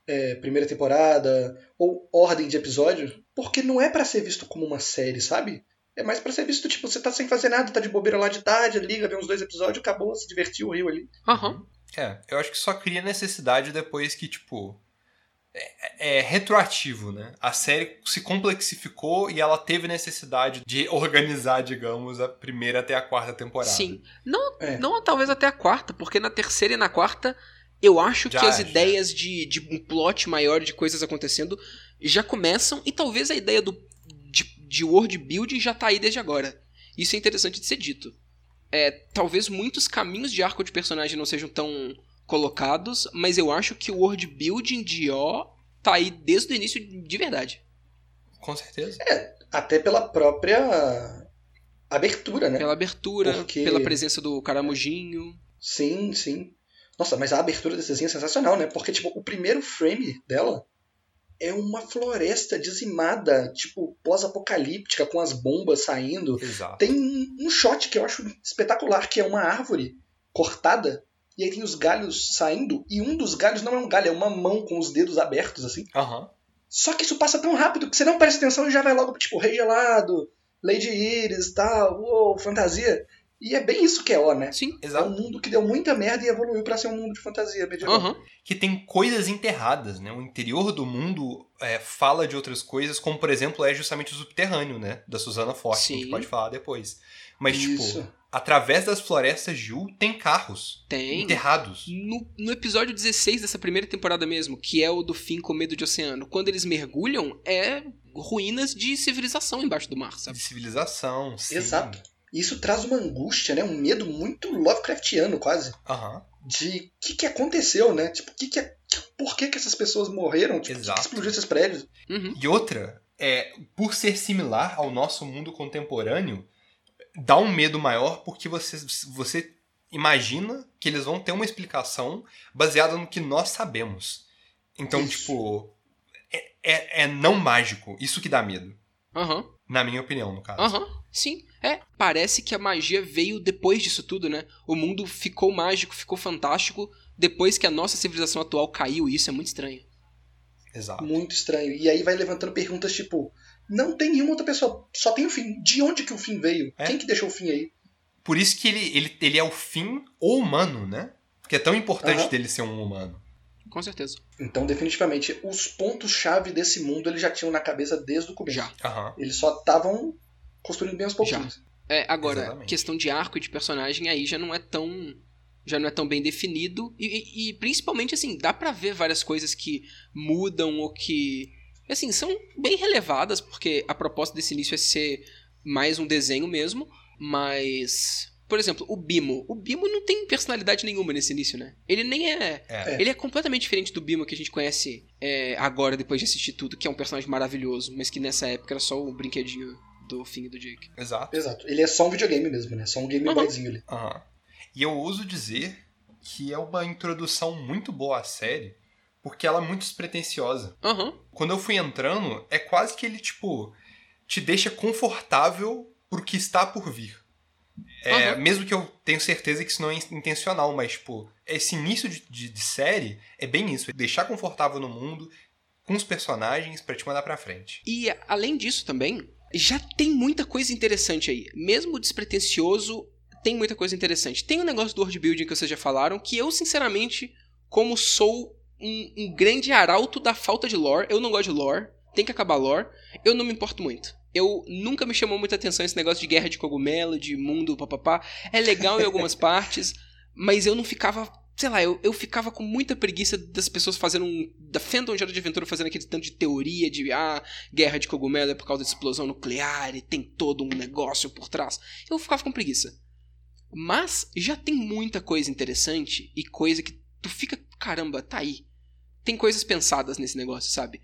é, primeira temporada ou ordem de episódio, porque não é pra ser visto como uma série, sabe? É mais pra ser visto, tipo, você tá sem fazer nada, tá de bobeira lá de tarde, liga, vê uns dois episódios, acabou, se divertiu, riu ali.
Aham.
É, eu acho que só cria necessidade depois que, tipo. É, é retroativo, né? A série se complexificou e ela teve necessidade de organizar, digamos, a primeira até a quarta temporada.
Sim. Não,
É.
não talvez até a quarta, porque na terceira e na quarta eu acho
Já,
que as
já.
ideias de, de um plot maior de coisas acontecendo já começam e talvez a ideia do, de, de world building já tá aí desde agora. Isso é interessante de ser dito. É, talvez muitos caminhos de arco de personagem não sejam tão colocados, mas eu acho que o world building de O tá aí desde o início de verdade.
Com certeza.
Até pela própria abertura, né?
Pela abertura,
Porque-
pela presença do caramujinho.
Sim, sim. Nossa, mas a abertura desse desenho é sensacional, né? Porque, tipo, o primeiro frame dela é uma floresta dizimada, tipo, pós-apocalíptica, com as bombas saindo.
Exato.
Tem um um shot que eu acho espetacular, que é uma árvore cortada, e aí tem os galhos saindo, e um dos galhos não é um galho, é uma mão com os dedos abertos, assim.
Aham.
Só que isso passa tão rápido que você não presta atenção e já vai logo, tipo, rei gelado, Lady Iris, tal, uou, fantasia. E é bem isso que é O, né?
Sim.
É um
Exato.
mundo que deu muita merda e evoluiu pra ser um mundo de fantasia medieval.
Aham.
Que tem coisas enterradas, né? O interior do mundo é, fala de outras coisas, como por exemplo é justamente o subterrâneo, né? Da Susana Forte, que a gente pode falar depois. Mas,
Isso.
tipo, através das florestas de Yu tem carros
Tem.
enterrados.
No, no episódio 16 dessa primeira temporada mesmo, que é o do fim com medo de oceano, quando eles mergulham, é ruínas de civilização embaixo do mar,
De
sabe?
Tá.
civilização, sim.
Exato. E isso traz uma angústia, né? Um medo muito Lovecraftiano, quase.
Aham.
De o que, que aconteceu, né? Tipo, que que é- por que, que essas pessoas morreram? Tipo, por que
Exato.
que explodiu esses prédios?
Uhum.
E outra, é, por ser similar ao nosso mundo contemporâneo, dá um medo maior porque você, você imagina que eles vão ter uma explicação baseada no que nós sabemos. Então,
Isso.
tipo, é, é, é não mágico. Isso que dá medo.
Aham.
Na minha opinião, no caso.
Aham. Sim. É. Parece que a magia veio depois disso tudo, né? O mundo ficou mágico, ficou fantástico depois que a nossa civilização atual caiu. E isso é muito estranho.
Exato.
Muito estranho. E aí vai levantando perguntas tipo: não tem nenhuma outra pessoa, só tem o fim. De onde que o fim veio?
É.
Quem que deixou o fim aí?
Por isso que ele, ele, ele é o fim ou humano, né? Porque é tão importante
Aham.
dele ser um humano.
Com certeza.
Então, definitivamente, os pontos-chave desse mundo eles já tinham na cabeça desde o começo.
Já.
Aham.
Eles só estavam construindo bem aos pouquinhos.
É, agora,
Exatamente.
questão de arco e de personagem aí já não é tão. Já não é tão bem definido. E, e- e, principalmente, assim, dá pra ver várias coisas que mudam ou que. Assim, são bem relevadas, porque a proposta desse início é ser mais um desenho mesmo. Mas. Por exemplo, o Bimo. O Bimo não tem personalidade nenhuma nesse início, né? Ele nem é.
É.
Ele é completamente diferente do Bimo que a gente conhece é, agora, depois de assistir tudo, que é um personagem maravilhoso, mas que nessa época era só o brinquedinho do Finn e do Jake.
Exato.
Exato. Ele é só um videogame mesmo, né? Só um Game
Uhum.
Boyzinho ali.
Aham. E eu ouso dizer que é uma introdução muito boa à série, porque ela é muito despretensiosa.
Aham.
Quando eu fui entrando, é quase que ele, tipo, te deixa confortável pro que está por vir. É,
Aham.
Mesmo que eu tenho certeza que isso não é intencional, mas, tipo, esse início de, de- de série é bem isso. É deixar confortável no mundo, com os personagens, pra te mandar pra frente.
E além disso também, já tem muita coisa interessante aí. Mesmo despretensioso, tem muita coisa interessante. Tem o negócio do world building que vocês já falaram, que eu, sinceramente, como sou um, um grande arauto da falta de lore, eu não gosto de lore, tem que acabar lore, eu não me importo muito. Eu nunca me chamou muita atenção esse negócio de guerra de cogumelo, de mundo, papapá. É legal em algumas [laughs] partes, mas eu não ficava. Sei lá, eu, eu ficava com muita preguiça das pessoas fazendo um. Da Fandom de Hora de Aventura fazendo aquele tanto de teoria de ah, guerra de cogumelo é por causa de explosão nuclear e tem todo um negócio por trás. Eu ficava com preguiça. Mas já tem muita coisa interessante e coisa que tu fica, caramba, tá aí. Tem coisas pensadas nesse negócio, sabe?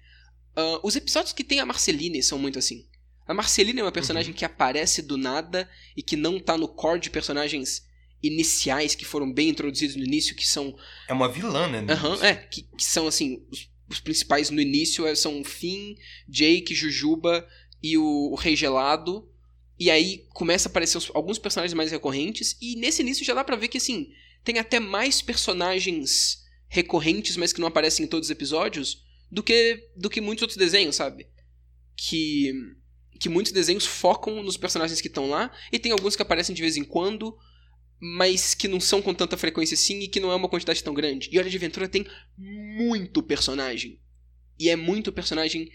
Ah, os episódios que tem a Marceline são muito assim. A Marceline é uma personagem que aparece do nada e que não tá no core de personagens iniciais que foram bem introduzidos no início, que são
É uma vilã, né?
Aham, é, que, que são assim, os, os principais no início é- são Finn, Jake, Jujuba e o, o Rei Gelado. E aí começa a aparecer os- alguns personagens mais recorrentes. E nesse início já dá pra ver que assim, tem até mais personagens recorrentes, mas que não aparecem em todos os episódios, do que, do que muitos outros desenhos, sabe? Que. Que muitos desenhos focam nos personagens que estão lá, e tem alguns que aparecem de vez em quando, mas que não são com tanta frequência assim e que não é uma quantidade tão grande. E Hora de Aventura tem muito personagem. E é muito personagem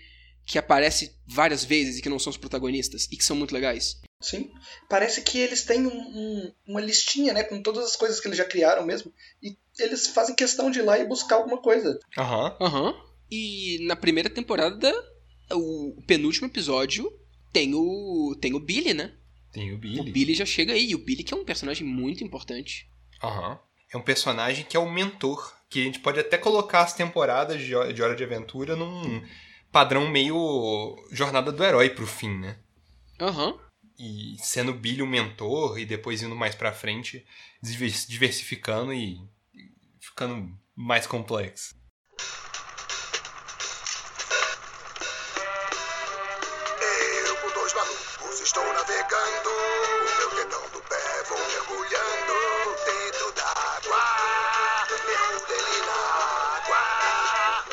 que aparece várias vezes e que não são os protagonistas e que são muito legais.
Sim. Parece que eles têm um- um- uma listinha, né? Com todas as coisas que eles já criaram mesmo. E eles fazem questão de ir lá e buscar alguma coisa.
Aham.
Aham. E na primeira temporada, o penúltimo episódio tem o tem o Billy, né?
Tem o
O
Billy.
Billy já chega aí. E o Billy que é um personagem muito importante.
Aham. É um personagem que é o mentor. Que a gente pode até colocar as temporadas de Hora de, Hora de Aventura num padrão meio jornada do herói pro fim, né?
Aham.
E sendo o Billy o mentor e depois indo mais pra frente, diver- diversificando e ficando mais complexo.
Eu com dois malucos estou navegando. O meu dedão do pé vou mergulhando dentro d'água. Mergulhei na água.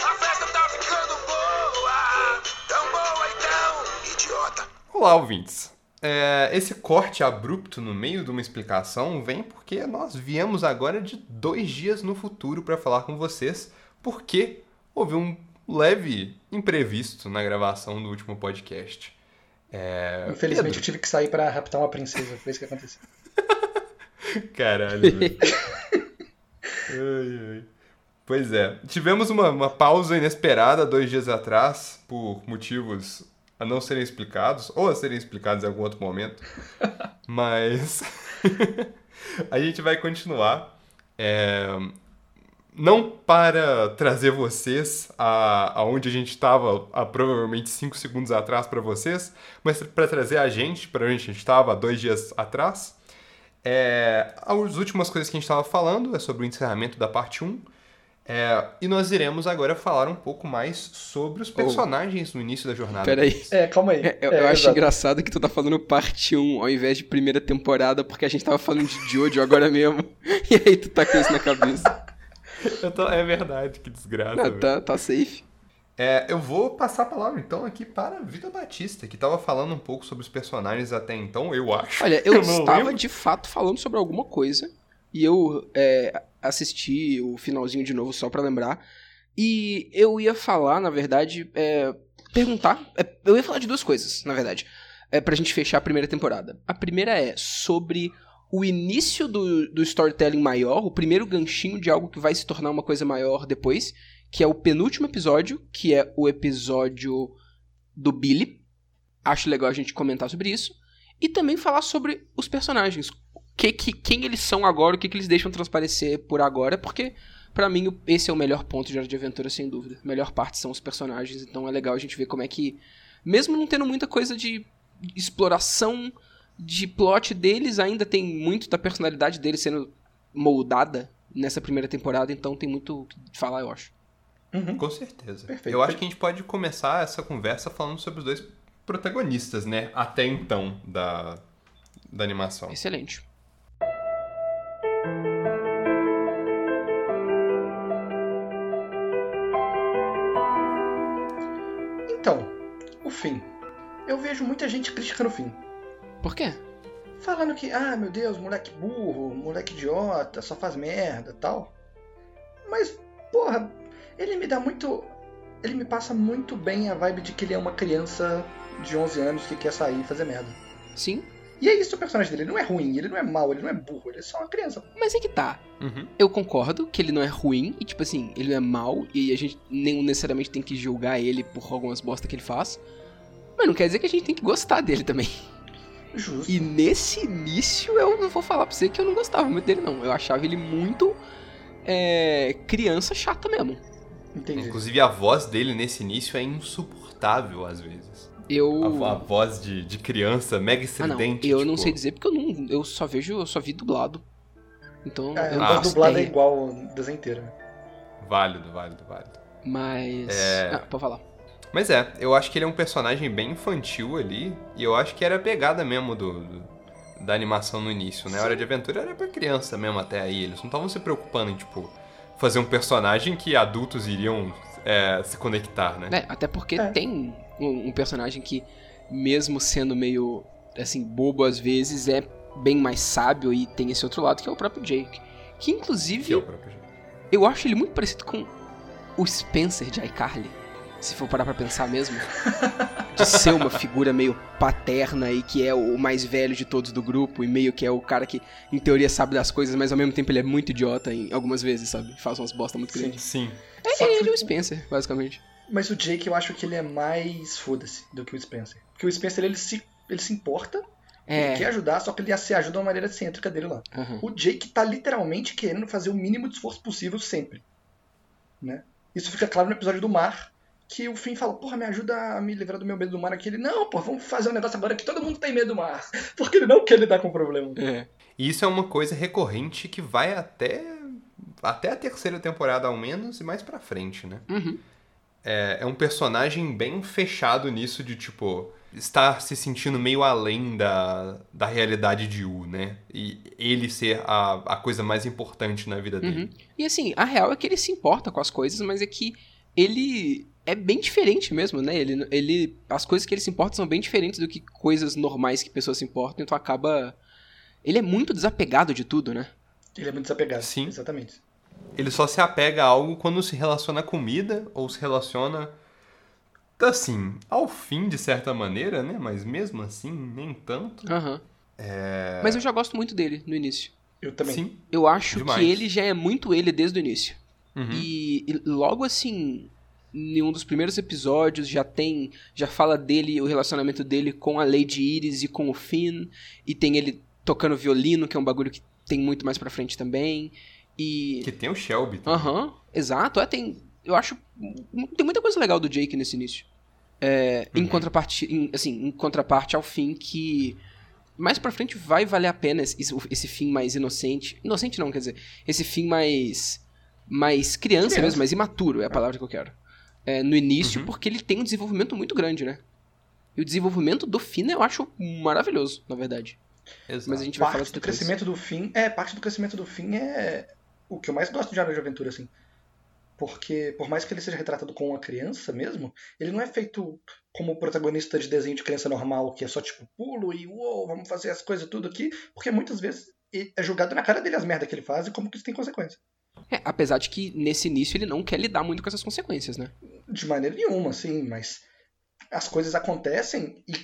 A festa tá ficando boa. Tão boa então, idiota.
Olá, ouvintes! É, esse corte abrupto no meio de uma explicação vem porque nós viemos agora de dois dias no futuro para falar com vocês, porque houve um leve imprevisto na gravação do último podcast. É,
Infelizmente
Pedro,
eu tive que sair pra raptar uma princesa, foi isso que aconteceu. [laughs]
Caralho, ai, ai. Pois é. Tivemos uma, uma pausa inesperada dois dias atrás, por motivos a não serem explicados, ou a serem explicados em algum outro momento. [laughs] Mas [laughs] a gente vai continuar. É, Não para trazer vocês a, aonde a gente estava há provavelmente 5 segundos atrás para vocês, mas para trazer a gente para onde a gente estava há dois dias atrás. É, as últimas coisas que a gente estava falando é sobre o encerramento da parte 1. É, e nós iremos agora falar um pouco mais sobre os personagens no início da jornada.
Peraí.
É, calma aí.
É, eu,
É,
eu acho
exato.
engraçado que tu tá falando parte 1 ao invés de primeira temporada, porque a gente tava falando de Jojo agora mesmo. [laughs] E aí tu tá com isso na cabeça. [laughs]
Eu tô- é verdade, que desgraça.
Não,
velho.
tá, tá safe.
É, eu vou passar a palavra então aqui para a Vitor Batista, que estava falando um pouco sobre os personagens até então, eu acho.
Olha, eu, [laughs]
Eu
estava
lembro.
de fato falando sobre alguma coisa. E eu é, assisti o finalzinho de novo só pra lembrar. E eu ia falar, na verdade, é, perguntar. é, eu ia falar de duas coisas, na verdade. É, pra gente fechar a primeira temporada. A primeira é sobre o início do, do storytelling maior, o primeiro ganchinho de algo que vai se tornar uma coisa maior depois, que é o penúltimo episódio, que é o episódio do Billy. Acho legal a gente comentar sobre isso. E também falar sobre os personagens. Que, que, quem eles são agora, o que, que eles deixam transparecer por agora, porque pra mim esse é o melhor ponto de Hora de Aventura, sem dúvida. A melhor parte são os personagens, então é legal a gente ver como é que, mesmo não tendo muita coisa de exploração de plot deles, ainda tem muito da personalidade deles sendo moldada nessa primeira temporada, então tem muito o que falar, eu acho.
Uhum.
Com certeza.
Perfeito.
Eu acho que a gente pode começar essa conversa falando sobre os dois protagonistas, né? Até então da, da animação.
Excelente.
Então, o fim. Eu vejo muita gente criticando o fim.
Por quê?
Falando que, ah, meu Deus, moleque burro, moleque idiota, só faz merda tal. Mas, porra, ele me dá muito. Ele me passa muito bem a vibe de que ele é uma criança de 11 anos que quer sair e fazer merda.
Sim,
E é isso o personagem dele. Ele não é ruim, ele não é mau, ele não é burro, ele é só uma criança.
mas é que tá.
Uhum.
Eu concordo que ele não é ruim e, tipo assim, ele não é mal e a gente nem necessariamente tem que julgar ele por algumas bosta que ele faz. Mas não quer dizer que a gente tem que gostar dele também.
Justo.
E nesse início eu não vou falar pra você que eu não gostava muito dele, não. Eu achava ele muito é, criança chata mesmo.
Entendi.
Inclusive a voz dele nesse início é insuportável às vezes.
Eu.
A, a voz de, de criança, mega
ah, não.
estridente.
Eu não
tipo,
sei dizer porque eu não. Eu só vejo. Eu só vi dublado. Então.
É,
eu
Ah,
a
não
dublada é igual o desenho inteiro. né?
Válido, válido, válido.
Mas.
É.
Ah, pode falar.
Mas é, eu acho que ele é um personagem bem infantil ali, e eu acho que era a pegada mesmo do, do- da animação no início, né? A Hora de Aventura era pra criança mesmo até aí, eles não estavam se preocupando em, tipo, fazer um personagem que adultos iriam é, se conectar, né?
É, até porque
É.
tem um, um personagem que, mesmo sendo meio, assim, bobo às vezes, é bem mais sábio e tem esse outro lado que é o próprio Jake. Que, inclusive,
Que é jogo.
eu acho ele muito parecido com o Spencer de iCarly. Se for parar pra pensar mesmo. [laughs] De ser uma figura meio paterna e que é o mais velho de todos do grupo e meio que é o cara que, em teoria, sabe das coisas, mas ao mesmo tempo ele é muito idiota em algumas vezes, sabe? Faz umas bosta muito
Sim.
grandes.
Sim.
É,
Só que-
ele é o Spencer, basicamente.
Mas o Jake eu acho que ele é mais foda-se do que o Spencer. Porque o Spencer ele se, ele se importa, ele quer
É.
ajudar, só que ele se ajuda de uma maneira excêntrica dele lá.
aham.
O Jake tá literalmente querendo fazer o mínimo de esforço possível sempre. Né? Isso fica claro no episódio do mar, que o Finn fala, porra, me ajuda a me livrar do meu medo do mar aqui. Ele, não, pô, vamos fazer um negócio agora que todo mundo tem medo do mar. [laughs] Porque ele não quer lidar com o problema.
É.
E isso é uma coisa recorrente que vai até até a terceira temporada ao menos e mais pra frente, né?
Uhum.
É, é um personagem bem fechado nisso de, tipo, estar se sentindo meio além da, da realidade de U, né? E ele ser a, a coisa mais importante na vida dele.
Uhum. E assim, a real é que ele se importa com as coisas, mas é que ele é bem diferente mesmo, né? Ele, ele, as coisas que ele se importa são bem diferentes do que coisas normais que pessoas se importam, então acaba. Ele é muito desapegado de tudo, né?
Ele é muito desapegado.
Sim.
Exatamente.
Ele só se apega a algo quando se relaciona à comida ou se relaciona. Assim, ao fim, de certa maneira, né? Mas mesmo assim, nem tanto.
Aham.
É.
Mas eu já gosto muito dele no início.
Eu também.
Sim.
Eu acho
Demais.
que ele já é muito ele desde o início.
Uhum.
E, e logo assim, em um dos primeiros episódios já tem, já fala dele, o relacionamento dele com a Lady Iris e com o Finn, e tem ele tocando violino, que é um bagulho que tem muito mais pra frente também. E
Que tem o Shelby. também.
Aham, exato. É, tem, eu acho. Tem muita coisa legal do Jake nesse início. É, em,
Uhum.
contraparte, em, assim, em contraparte ao fim que. Mais pra frente vai valer a pena esse, esse fim mais inocente. Inocente não, quer dizer. Esse fim mais. Mais criança,
Criança.
mesmo, mais imaturo é a palavra que eu quero. É, no início,
Uhum.
porque ele tem um desenvolvimento muito grande, né? E o desenvolvimento do Finn eu acho maravilhoso, na verdade.
Exato.
Mas a gente vai falar
Parte
disso
do crescimento do fim. É, parte do crescimento do fim é o que eu mais gosto de Hora de Aventura, assim. Porque, por mais que ele seja retratado como uma criança mesmo, ele não é feito como o protagonista de desenho de criança normal, que é só tipo pulo e uou, vamos fazer as coisas tudo aqui, porque muitas vezes é jogado na cara dele as merdas que ele faz e como que isso tem consequência.
É, apesar de que nesse início ele não quer lidar muito com essas consequências, né?
De maneira nenhuma, assim, mas as coisas acontecem e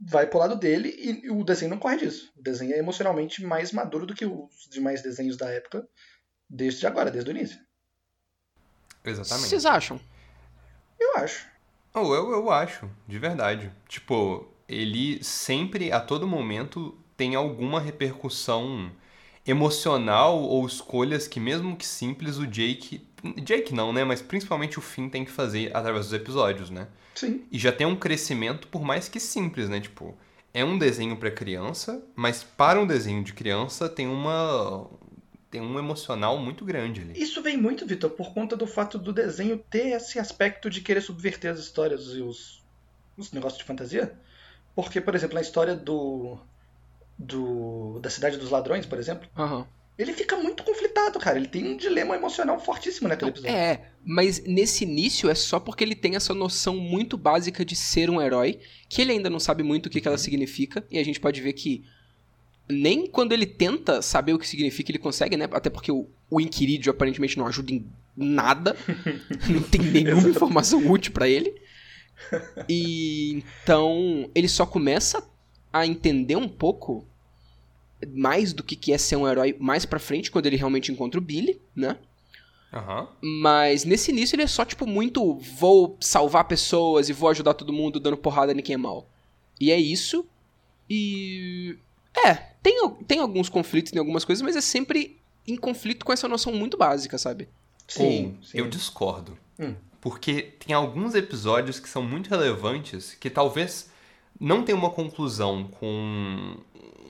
vai pro lado dele e o desenho não corre disso. O desenho é emocionalmente mais maduro do que os demais desenhos da época, desde agora, desde o início.
Exatamente.
Vocês acham?
Eu acho.
Oh, eu, eu acho, de verdade. Tipo, ele sempre, a todo momento, tem alguma repercussão emocional ou escolhas que, mesmo que simples, o Jake. Jake não, né? Mas principalmente o Finn tem que fazer através dos episódios, né?
Sim.
E já tem um crescimento, por mais que simples, né? Tipo, é um desenho pra criança, mas para um desenho de criança tem uma. Tem um emocional muito grande ali.
Isso vem muito, Vitor, por conta do fato do desenho ter esse aspecto de querer subverter as histórias e os, os negócios de fantasia. Porque, por exemplo, na história do. do da Cidade dos Ladrões, por exemplo,
Aham.
ele fica muito conflitado, cara. Ele tem um dilema emocional fortíssimo naquele episódio.
É, mas nesse início é só porque ele tem essa noção muito básica de ser um herói, que ele ainda não sabe muito o que, que ela significa, e a gente pode ver que nem quando ele tenta saber o que significa ele consegue, né? Até porque o, o Inquirídio aparentemente não ajuda em nada, [laughs] não tem nenhuma informação útil pra ele. E então ele só começa a entender um pouco mais do que que é ser um herói mais pra frente, quando ele realmente encontra o Billy, né?
Aham.
Mas nesse início ele é só, tipo, muito vou salvar pessoas e vou ajudar todo mundo dando porrada em quem é mal. E é isso. E. É, tem, tem alguns conflitos em algumas coisas, mas é sempre em conflito com essa noção muito básica, sabe?
Sim,
Ou,
sim.
eu discordo.
Hum.
Porque tem alguns episódios que são muito relevantes que talvez não tenham uma conclusão com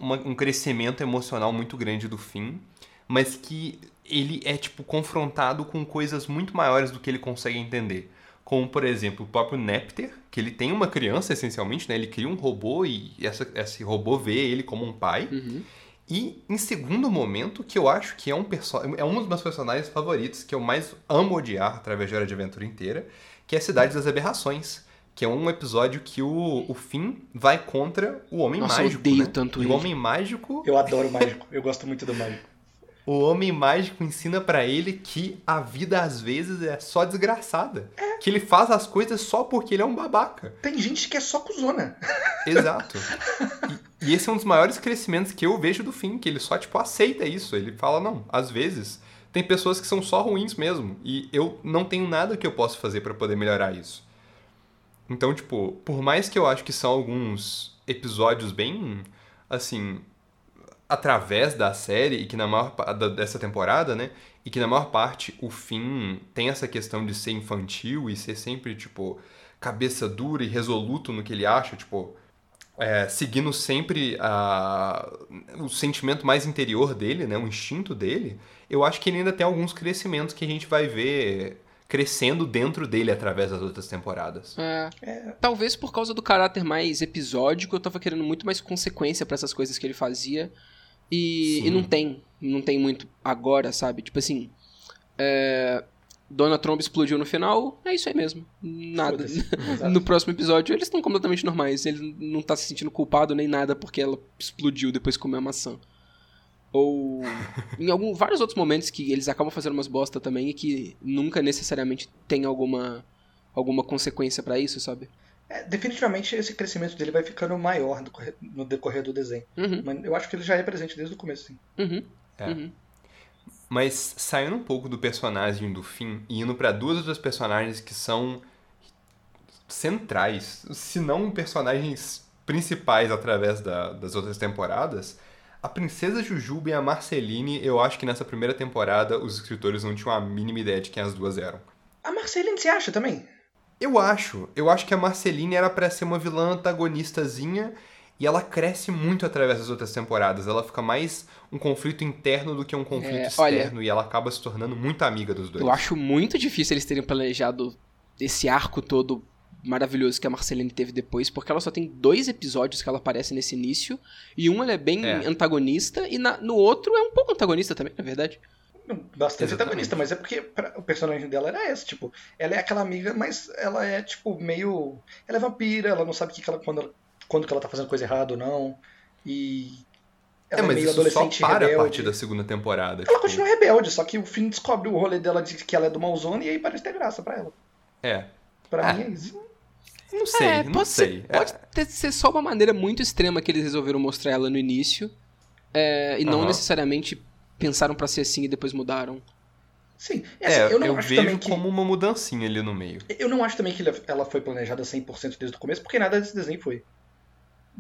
uma- um crescimento emocional muito grande do fim, mas que ele é, tipo, confrontado com coisas muito maiores do que ele consegue entender. Como, por exemplo, o próprio Nepter, que ele tem uma criança, essencialmente, né? Ele cria um robô e essa, esse robô vê ele como um pai.
Uhum.
E em segundo momento, que eu acho que é um, é um dos meus personagens favoritos, que eu mais amo odiar através de Hora de Aventura inteira, que é a Cidade das Aberrações. Que é um episódio que o, o Finn vai contra o Homem
Nossa, eu
Mágico.
odeio
né?
tanto
e
ele.
o Homem Mágico.
Eu adoro o mágico. Eu gosto muito do mágico.
O Homem Mágico ensina pra ele que a vida às vezes é só desgraçada. Que ele faz as coisas só porque ele é um babaca.
Tem gente que é só cuzona. [laughs]
Exato. E, e esse é um dos maiores crescimentos que eu vejo do fim, que ele só, tipo, aceita isso. Ele fala, não, às vezes tem pessoas que são só ruins mesmo. E eu não tenho nada que eu possa fazer pra poder melhorar isso. Então, tipo, por mais que eu acho que são alguns episódios bem, assim, através da série e que na maior dessa temporada, né? E que na maior parte o fim tem essa questão de ser infantil e ser sempre, tipo, cabeça dura e resoluto no que ele acha, tipo, é, seguindo sempre a, o sentimento mais interior dele, né? O instinto dele. Eu acho que ele ainda tem alguns crescimentos que a gente vai ver crescendo dentro dele através das outras temporadas.
É, Talvez por causa do caráter mais episódico, eu tava querendo muito mais consequência pra essas coisas que ele fazia. E, e não tem. Não tem muito agora, sabe? Tipo assim. é, Dona Tromba explodiu no final, é isso aí mesmo. Nada. [laughs] No próximo episódio, eles estão completamente normais. Ele não tá se sentindo culpado nem nada porque ela explodiu depois de comer a maçã. Ou [laughs] em algum, vários outros momentos que eles acabam fazendo umas bosta também e que nunca necessariamente tem alguma, alguma consequência pra isso, sabe?
É, definitivamente esse crescimento dele vai ficando maior no, no decorrer do desenho.
Uhum,
Mas eu acho que ele já é presente desde o começo, sim.
uhum,
É.
uhum.
Mas saindo um pouco do personagem do fim e indo pra duas outras personagens que são centrais, se não personagens principais através da- das outras temporadas, a Princesa Jujuba e a Marceline, eu acho que nessa primeira temporada os escritores não tinham a mínima ideia de quem as duas eram.
A Marceline se acha também?
Eu acho. Eu acho que a Marceline era pra ser uma vilã antagonistazinha e ela cresce muito através das outras temporadas. Ela fica mais um conflito interno do que um conflito
É, olha-
externo e ela acaba se tornando muito amiga dos dois.
Eu acho muito difícil eles terem planejado esse arco todo maravilhoso que a Marceline teve depois, porque ela só tem dois episódios que ela aparece nesse início, e um ela é bem
É.
antagonista, e na- no outro é um pouco antagonista também, na verdade.
Bastante
Exatamente.
antagonista, mas é porque pra- o personagem dela era esse, tipo, ela é aquela amiga, mas ela é, tipo, meio. Ela é vampira, ela não sabe que que ela, quando, ela, quando que ela tá fazendo coisa errada ou não. E. Ela
É,
é,
mas
meio
isso só
adolescente
para a
rebelde.
partir da segunda temporada.
Ela
tipo,
continua rebelde, só que o Finn descobre o rolê dela de que ela é do Malzone e aí parece ter graça pra ela.
É.
Pra
Ah.
mim é isso.
Não sei,
é,
não
pode
sei.
Ser, pode ter, ser só uma maneira muito extrema que eles resolveram mostrar ela no início, é, e não necessariamente pensaram pra ser assim e depois mudaram.
Sim. E,
É,
assim,
eu,
eu não acho
vejo
também que.
como uma mudancinha ali no meio.
Eu não acho também que ela foi planejada 100% desde o começo, porque nada desse desenho foi.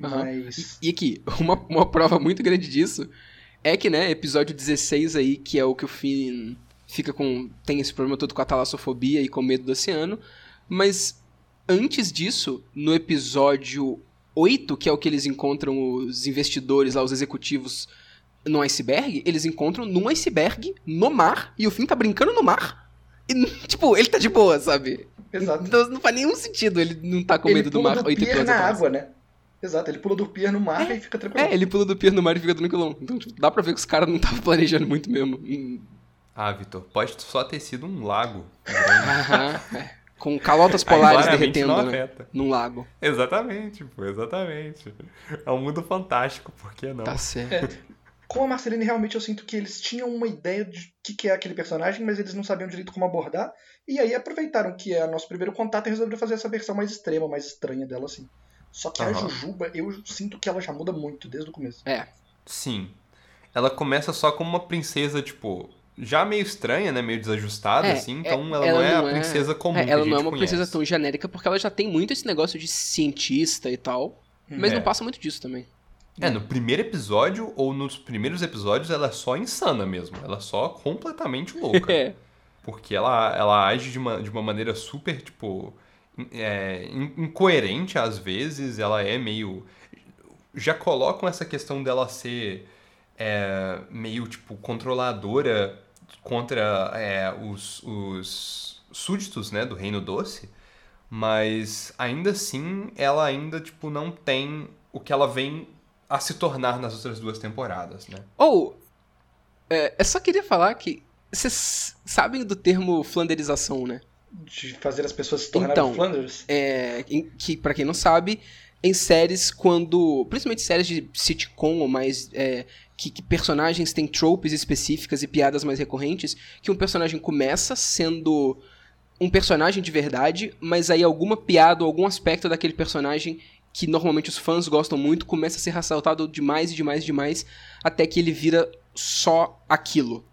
Aham.
Mas.
E aqui, [laughs] uma, uma prova muito grande disso é que, né, episódio 16 aí, que é o que o Finn fica com. tem esse problema todo com a talassofobia e com medo do oceano. Mas antes disso, no episódio 8, que é o que eles encontram os investidores lá, os executivos no iceberg, eles encontram num iceberg, no mar, e o Finn tá brincando no mar. E, [laughs] tipo, ele tá de boa, sabe?
Exato.
Então não faz nenhum sentido ele não tá com
ele
medo do
pula
mar
do
oito
pier
episódios
na água, né? Exato, ele pula do pier no mar e fica tranquilo.
É, ele pula do pier no mar e fica tranquilão. Então, tipo, dá pra ver que os caras não estavam planejando muito mesmo. Hum,
Ah, Vitor, pode só ter sido um lago.
Aham, é. Com calotas
Aí,
polares
claramente,
derretendo, né? Num lago.
Exatamente, pô, exatamente. É um mundo fantástico, por que não?
Tá certo.
É. Com a Marceline, realmente eu sinto que eles tinham uma ideia de o que, que é aquele personagem, mas eles não sabiam direito como abordar. E aí aproveitaram que é nosso primeiro contato e resolveram fazer essa versão mais extrema, mais estranha dela, assim. Só que a
Aham.
Jujuba, eu sinto que ela já muda muito desde o começo.
É.
Sim. Ela começa só como uma princesa, tipo, já meio estranha, né? Meio desajustada,
É,
assim. Então
é,
ela,
ela
não é
não
a
é-
princesa comum.
É,
que
ela
a
não é uma
conhece.
princesa tão genérica porque ela já tem muito esse negócio de cientista e tal. Mas
É.
não passa muito disso também.
É, no primeiro episódio ou nos primeiros episódios ela é só insana mesmo. Ela é só completamente louca. [laughs]
É.
Porque ela, ela age de uma, de uma maneira super, tipo, é, in- incoerente às vezes. Ela é meio. Já colocam essa questão dela ser é, meio, tipo, controladora contra é, os, os súditos, né, do Reino Doce. Mas ainda assim, ela ainda, tipo, não tem o que ela vem a se tornar nas outras duas temporadas, né?
Ou, é, eu só queria falar que vocês sabem do termo flanderização, né?
De fazer as pessoas se tornarem
Então,
Flanders.
É, em- que pra quem não sabe, em séries quando, principalmente séries de sitcom ou mais é, que, que personagens têm tropes específicas e piadas mais recorrentes, que um personagem começa sendo um personagem de verdade, mas aí alguma piada ou algum aspecto daquele personagem que normalmente os fãs gostam muito começa a ser ressaltado demais e demais e demais até que ele vira só aquilo.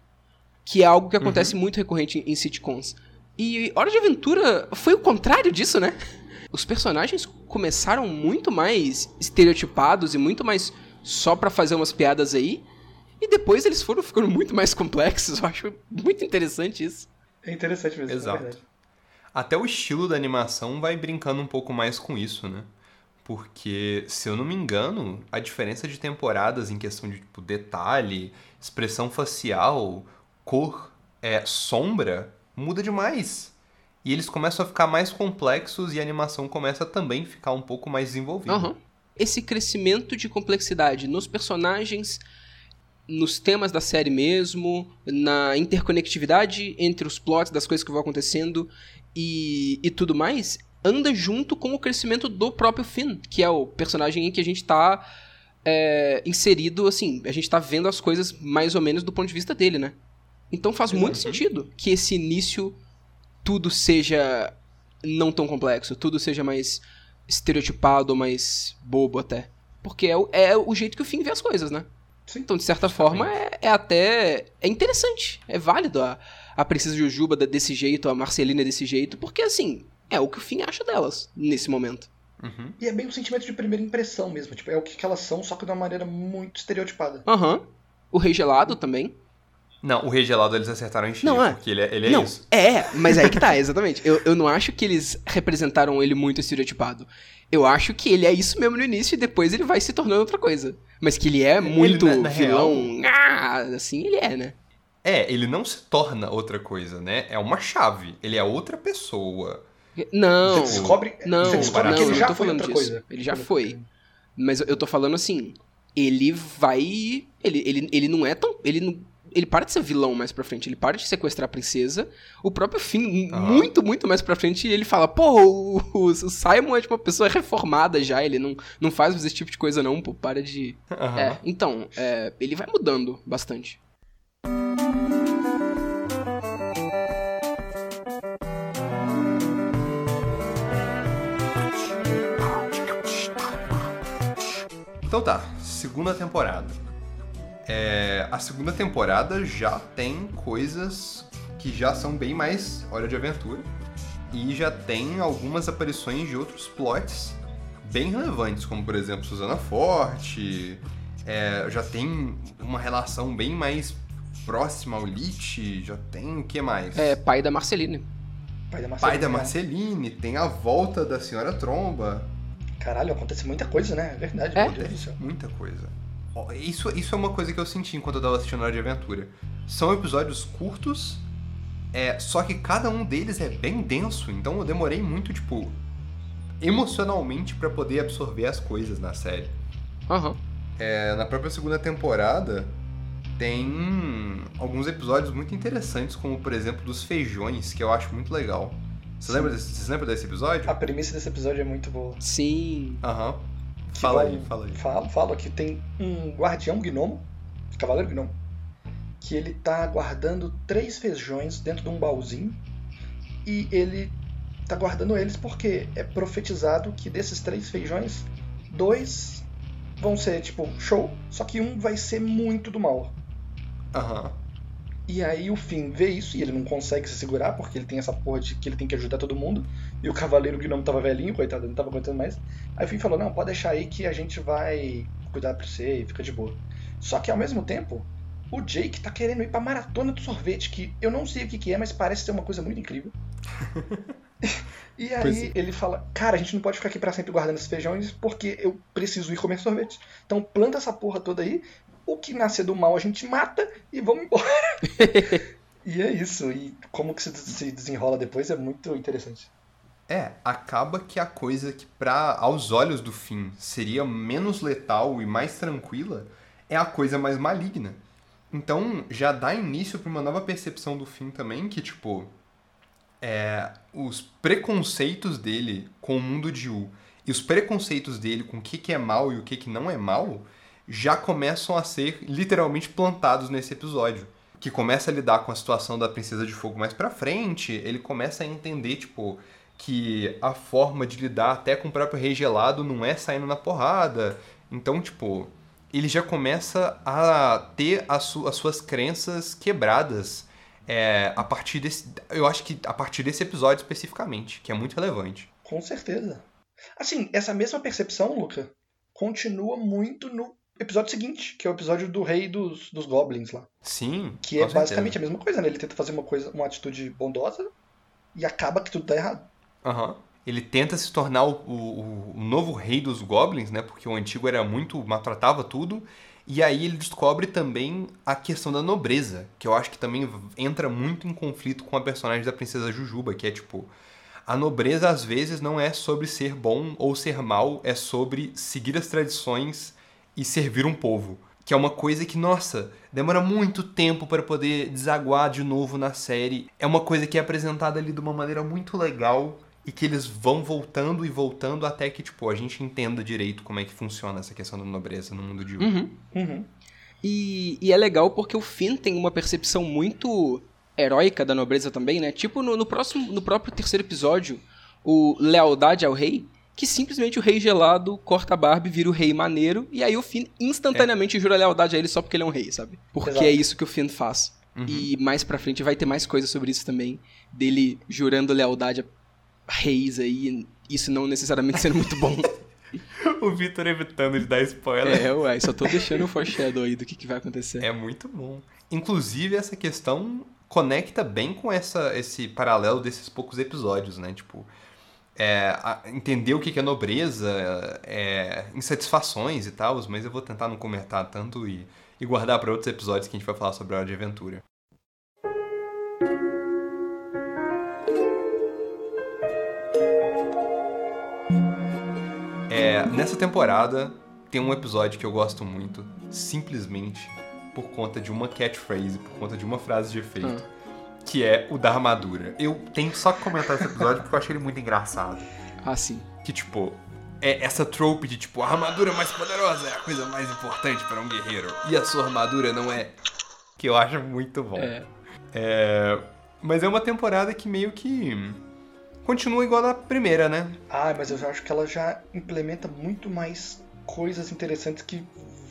Que é algo que acontece muito recorrente em, em sitcoms. E Hora de Aventura foi o contrário disso, né? Os personagens começaram muito mais estereotipados e muito mais só pra fazer umas piadas aí. E depois eles foram ficando muito mais complexos. [laughs] Eu acho muito interessante isso.
É interessante mesmo,
Exato.
é verdade.
Até o estilo da animação vai brincando um pouco mais com isso, né? Porque, se eu não me engano, a diferença de temporadas em questão de tipo, detalhe, expressão facial, cor, é, sombra, muda demais. E eles começam a ficar mais complexos e a animação começa a também ficar um pouco mais desenvolvida.
Aham. Esse crescimento de complexidade nos personagens nos temas da série mesmo, na interconectividade entre os plots das coisas que vão acontecendo e, e tudo mais, anda junto com o crescimento do próprio Finn, que é o personagem em que a gente tá é, inserido, assim, a gente tá vendo as coisas mais ou menos do ponto de vista dele, né? Então faz
Exato.
muito sentido que esse início tudo seja não tão complexo, tudo seja mais estereotipado, mais bobo até. Porque é o, é o jeito que o Finn vê as coisas, né?
Sim.
Então, de certa forma, é, é até. É interessante. É válido a, a Princesa Jujuba desse jeito, a Marcelina desse jeito, porque assim, é o que o Finn acha delas nesse momento.
Uhum.
E é bem um sentimento de primeira impressão mesmo. Tipo, é o que que elas são, só que de uma maneira muito estereotipada.
Aham. O Rei Gelado também.
Não, o Rei Gelado eles acertaram em cheio,
Não, é.
porque ele é, ele é
não,
isso.
é, mas aí que tá, [laughs] exatamente. Eu, eu não acho que eles representaram ele muito estereotipado. Eu acho que ele é isso mesmo no início e depois ele vai se tornando outra coisa. Mas que ele é muito
na- na
vilão, ah, assim ele é, né?
É, ele não se torna outra coisa, né? É uma chave. Ele é outra pessoa.
Não,
Você descobre,
não,
você descobre
não,
que ele já foi outra
disso.
coisa.
Ele já foi. Mas eu- tô falando assim, ele vai. Ele, ele, ele não é tão. Ele, não, ele para de ser vilão mais pra frente, ele para de sequestrar a princesa. O próprio Finn,
Aham.
muito, muito mais pra frente, ele fala: pô, o, Simon é tipo uma pessoa reformada já, ele não, não faz esse tipo de coisa, não, pô, para de.
Aham.
É, então, é, ele vai mudando bastante.
Então tá, segunda temporada. É, a segunda temporada já tem coisas que já são bem mais Hora de Aventura. E já tem algumas aparições de outros plots bem relevantes, como por exemplo Susana Forte. é, já tem uma relação bem mais próxima ao Lich. Já tem o que mais?
É, pai da Marceline.
Pai da Marceline.
Pai da Marceline, tem a volta da Senhora Tromba.
Caralho, acontece muita coisa, né? É verdade,
É.
meu Deus do céu.
Muita coisa. Isso, isso é uma coisa que eu senti enquanto eu tava assistindo Hora de Aventura. São episódios curtos, é, só que cada um deles é bem denso, então eu demorei muito, tipo, emocionalmente pra poder absorver as coisas na série.
Aham.
É, na própria segunda temporada tem alguns episódios muito interessantes, como por exemplo dos feijões, que eu acho muito legal. Você lembra desse, você lembra desse episódio?
A premissa desse episódio é muito boa.
Sim.
Aham.
Que
Fala
vai-
aí, fala aí.
Falo, falo que tem um guardião gnomo, cavaleiro gnomo, que ele tá guardando três feijões dentro de um baúzinho e ele tá guardando eles porque é profetizado que desses três feijões, dois vão ser tipo show, só que um vai ser muito do mal.
Aham.
E aí o Finn vê isso e ele não consegue se segurar porque ele tem essa porra de que ele tem que ajudar todo mundo. E o cavaleiro gnomo tava velhinho, coitado, não tava aguentando mais. Aí o Finn falou: Não, pode deixar aí que a gente vai cuidar pra você e fica de boa. Só que ao mesmo tempo, o Jake tá querendo ir pra maratona do sorvete, que eu não sei o que, que é, mas parece ser uma coisa muito incrível. [laughs] e aí
é.
ele fala: Cara, a gente não pode ficar aqui pra sempre guardando esses feijões porque eu preciso ir comer sorvete. Então planta essa porra toda aí. O que nascer do mal a gente mata e vamos embora. [laughs] E é isso, e como que se se desenrola depois é muito interessante.
É, acaba que a coisa que pra, aos olhos do fim seria menos letal e mais tranquila é a coisa mais maligna. Então já dá início pra uma nova percepção do fim também, que tipo é, os preconceitos dele com o mundo de U e os preconceitos dele com o que, que é mal e o que, que não é mal já começam a ser literalmente plantados nesse episódio. Que começa a lidar com a situação da Princesa de Fogo mais pra frente, ele começa a entender, tipo, que a forma de lidar até com o próprio Rei Gelado não é saindo na porrada. Então, tipo, ele já começa a ter as, su- as suas crenças quebradas é, a partir desse. Eu acho que a partir desse episódio especificamente, que é muito relevante.
Com certeza. Assim, essa mesma percepção, Luca, continua muito no episódio seguinte, que é o episódio do rei dos, dos goblins lá.
Sim.
Que é
certeza.
basicamente a mesma coisa, né? Ele tenta fazer uma coisa, uma atitude bondosa e acaba que tudo tá errado.
Aham. Ele tenta se tornar o, o- o novo rei dos goblins, né? Porque o antigo era muito. maltratava tudo. E aí ele descobre também a questão da nobreza, que eu acho que também entra muito em conflito com a personagem da princesa Jujuba, que é tipo. A nobreza às vezes não é sobre ser bom ou ser mal, é sobre seguir as tradições e servir um povo. que é uma coisa que, nossa, demora muito tempo para poder desaguar de novo na série. É uma coisa que é apresentada ali de uma maneira muito legal e que eles vão voltando e voltando até que, tipo, a gente entenda direito como é que funciona essa questão da nobreza no mundo de Yu.
Uhum.
Uhum.
E, e é legal porque o Finn tem uma percepção muito heróica da nobreza também, né? Tipo no, no próximo, no próprio terceiro episódio, o Lealdade ao Rei, que simplesmente o Rei Gelado corta a barba e vira o Rei Maneiro, e aí o Finn instantaneamente jura lealdade a ele só porque ele é um rei, sabe? Porque
Exato.
é isso que o Finn faz. E mais pra frente vai ter mais coisas sobre isso também, dele jurando lealdade a reis aí, isso não necessariamente sendo muito bom. [laughs]
o Victor evitando de dar spoiler.
é, ué, só tô deixando o foreshadow aí do que, que vai acontecer.
É muito bom. Inclusive, essa questão conecta bem com essa, esse paralelo desses poucos episódios, né? Tipo, é, entender o que é nobreza, é, insatisfações e tal, mas eu vou tentar não comentar tanto e, e guardar para outros episódios que a gente vai falar sobre a Hora de Aventura. É, nessa temporada tem um episódio que eu gosto muito, simplesmente por conta de uma catchphrase, por conta de uma frase de efeito, que é o da armadura. Eu tenho só que comentar esse episódio porque eu achei ele muito engraçado.
Ah, sim.
Que, tipo, é essa trope de, tipo, a armadura mais poderosa é a coisa mais importante para um guerreiro. E a sua armadura não é. Que eu acho muito bom.
É.
É, Mas é uma temporada que meio que. Continua igual a primeira, né?
Ah, mas eu já acho que ela já implementa muito mais coisas interessantes que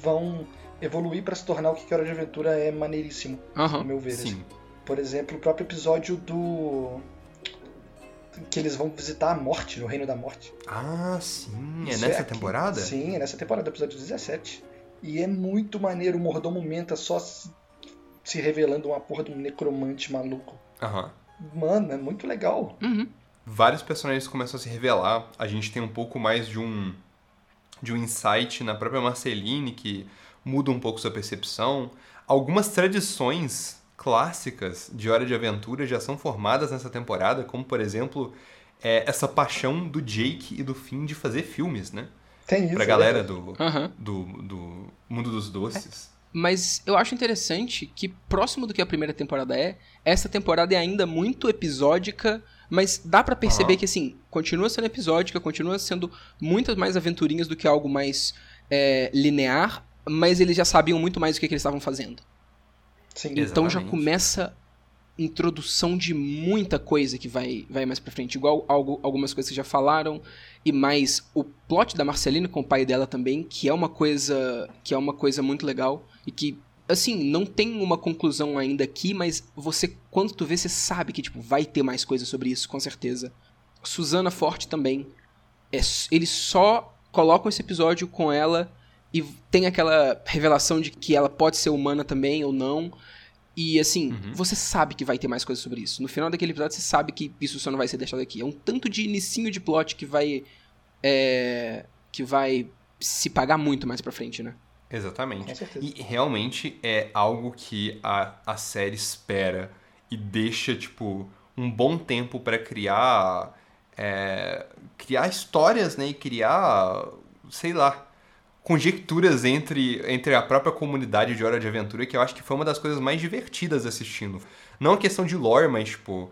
vão evoluir pra se tornar o que que Hora de Aventura é maneiríssimo,
Aham.
ao meu ver. assim. Por exemplo, o próprio episódio do. que eles vão visitar a morte, no Reino da Morte.
Ah, sim. É
Isso
nessa
aqui.
temporada?
Sim, é nessa temporada, episódio 17. E é muito maneiro, o mordomo menta só se, se revelando uma porra de um necromante maluco.
Aham.
Mano, é muito legal.
Uhum.
vários personagens começam a se revelar. A gente tem um pouco mais de um de um insight na própria Marceline que muda um pouco sua percepção. Algumas tradições clássicas de Hora de Aventura já são formadas nessa temporada, como por exemplo é, essa paixão do Jake e do Finn de fazer filmes, né?
Tem isso.
Pra
é
galera
verdade.
do, do, do mundo dos doces.
Mas eu acho interessante que, próximo do que a primeira temporada é, essa temporada é ainda muito episódica, mas dá pra perceber
Aham.
que, assim, continua sendo episódica, continua sendo muitas mais aventurinhas do que algo mais é, linear, mas eles já sabiam muito mais do que, que eles estavam fazendo.
Sim.
Então já
Exatamente.
começa introdução de muita coisa que vai, vai mais pra frente. Igual algo, algumas coisas que já falaram, e mais o plot da Marcelina com o pai dela também, que é uma coisa que é uma coisa muito legal e que assim, não tem uma conclusão ainda aqui, mas você quando tu vê você sabe que tipo vai ter mais coisa sobre isso, com certeza. Susana Forte também. É, eles só colocam esse episódio com ela e tem aquela revelação de que ela pode ser humana também ou não. E assim,
Uhum.
você sabe que vai ter mais coisa sobre isso. No final daquele episódio, você sabe que isso só não vai ser deixado aqui. É um tanto de inicinho de plot que vai. é, que vai se pagar muito mais pra frente, né?
Exatamente. E realmente é algo que a, a série espera e deixa, tipo, um bom tempo pra criar. é, criar histórias, né? E criar. sei lá. Conjecturas entre, entre a própria comunidade de Hora de Aventura, que eu acho que foi uma das coisas mais divertidas assistindo. Não a questão de lore, mas, tipo,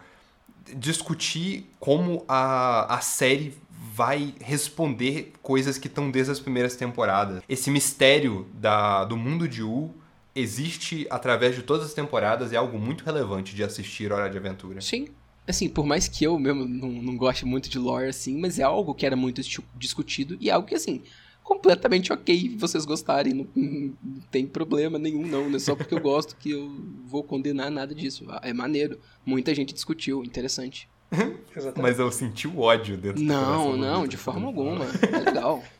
discutir como a, a série vai responder coisas que estão desde as primeiras temporadas. Esse mistério da, do mundo de U existe através de todas as temporadas e é algo muito relevante de assistir Hora de Aventura.
Sim. Assim, por mais que eu mesmo não, não goste muito de lore, assim, mas é algo que era muito dis- discutido e é algo que, assim, completamente ok vocês gostarem. Não, não tem problema nenhum, não. Não é só porque eu gosto que eu vou condenar nada disso. É maneiro. Muita gente discutiu, interessante.
Mas eu senti o ódio dentro do
Não, não, de forma alguma. É legal. [laughs]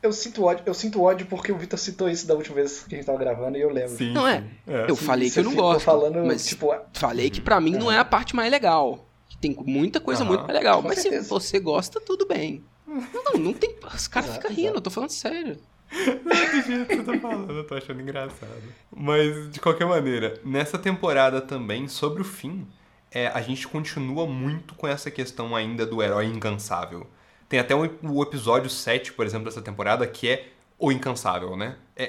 Eu sinto ódio, eu sinto ódio porque o Vitor citou isso da última vez que a gente tava gravando e eu lembro.
Sim,
Não é.
é.
Eu
Sim,
falei que eu não gosto.
falando,
mas
tipo,
falei que pra mim não é a parte mais legal. Tem muita coisa muito mais legal.
Com
Mas
certeza.
se você gosta, tudo bem. Não, não tem. Os caras ficam rindo, eu tô falando sério.
do jeito que tá falando, eu tô achando engraçado. Mas, de qualquer maneira, nessa temporada também, sobre o fim, é, a gente continua muito com essa questão ainda do herói incansável. Tem até o, o episódio 7, por exemplo, dessa temporada, que é o incansável, né? É,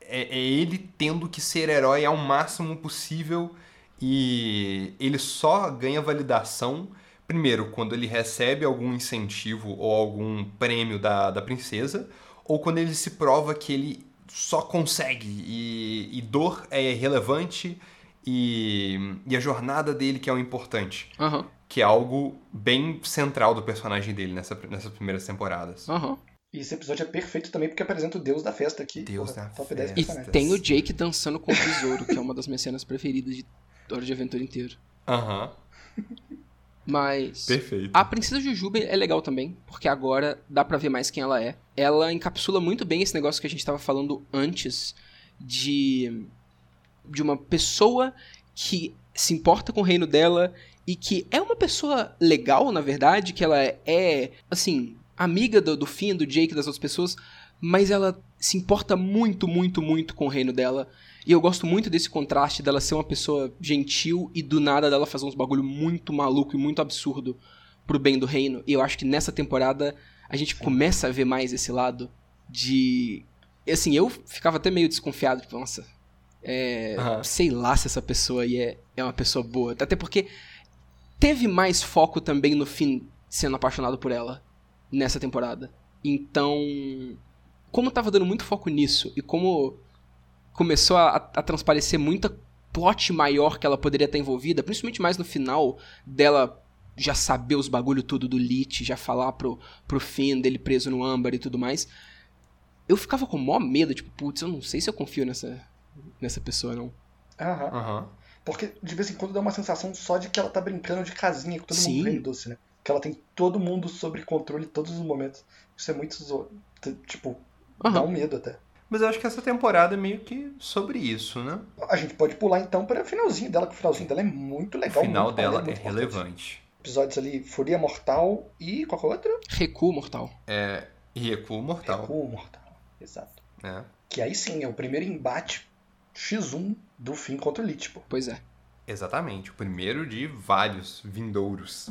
é, é ele tendo que ser herói ao máximo possível e ele só ganha validação, primeiro, quando ele recebe algum incentivo ou algum prêmio da, da princesa, ou quando ele se prova que ele só consegue e, e dor é irrelevante e, e a jornada dele que é o importante.
Aham,
Que é algo bem central do personagem dele nessa, nessas primeiras temporadas.
aham.
E esse episódio é perfeito também porque apresenta o deus da festa aqui.
Deus
Porra,
da
top 10
festa.
E
personagens.
tem o Jake dançando com o besouro, que é uma das minhas cenas preferidas de Hora de Aventura inteiro.
Aham, [laughs]
Mas.
perfeito.
A Princesa Jujuba é legal também, porque agora dá pra ver mais quem ela é. Ela encapsula muito bem esse negócio que a gente tava falando antes de de uma pessoa que se importa com o reino dela e que é uma pessoa legal, na verdade, que ela é, assim, amiga do, do Finn, do Jake, das outras pessoas, mas ela se importa muito, muito, muito com o reino dela. E eu gosto muito desse contraste dela ser uma pessoa gentil e do nada dela fazer uns bagulho muito maluco e muito absurdo pro bem do reino. E eu acho que nessa temporada a gente começa a ver mais esse lado de. Assim, eu ficava até meio desconfiado, tipo, nossa. É,
Aham.
Sei lá se essa pessoa aí é, é uma pessoa boa. Até porque teve mais foco também no fim sendo apaixonado por ela nessa temporada. Então, como tava dando muito foco nisso e como começou a, a transparecer muita plot maior que ela poderia estar envolvida, principalmente mais no final dela já saber os bagulho tudo do Lich, já falar pro, pro Finn dele preso no âmbar e tudo mais. Eu ficava com o maior medo, tipo, putz, eu não sei se eu confio nessa, nessa pessoa, não.
Aham.
Aham.
Porque de vez em quando dá uma sensação só de que ela tá brincando de casinha com todo
Sim.
mundo bem doce, né? Que ela tem todo mundo sob controle em todos os momentos. Isso é muito zo... Tipo, dá um medo até.
Mas eu acho que essa temporada é meio que sobre isso, né?
A gente pode pular então para o finalzinho dela, que o finalzinho dela é muito
O
legal.
final
muito
dela é
muito importante.
relevante.
Episódios ali, Furia Mortal e qual que é o outro?
Recuo mortal.
É. E recuo mortal.
Recuo Mortal. Exato.
né?
Que aí sim é o primeiro embate X1 do fim contra o Lich, pô.
Pois é.
Exatamente. O primeiro de vários vindouros.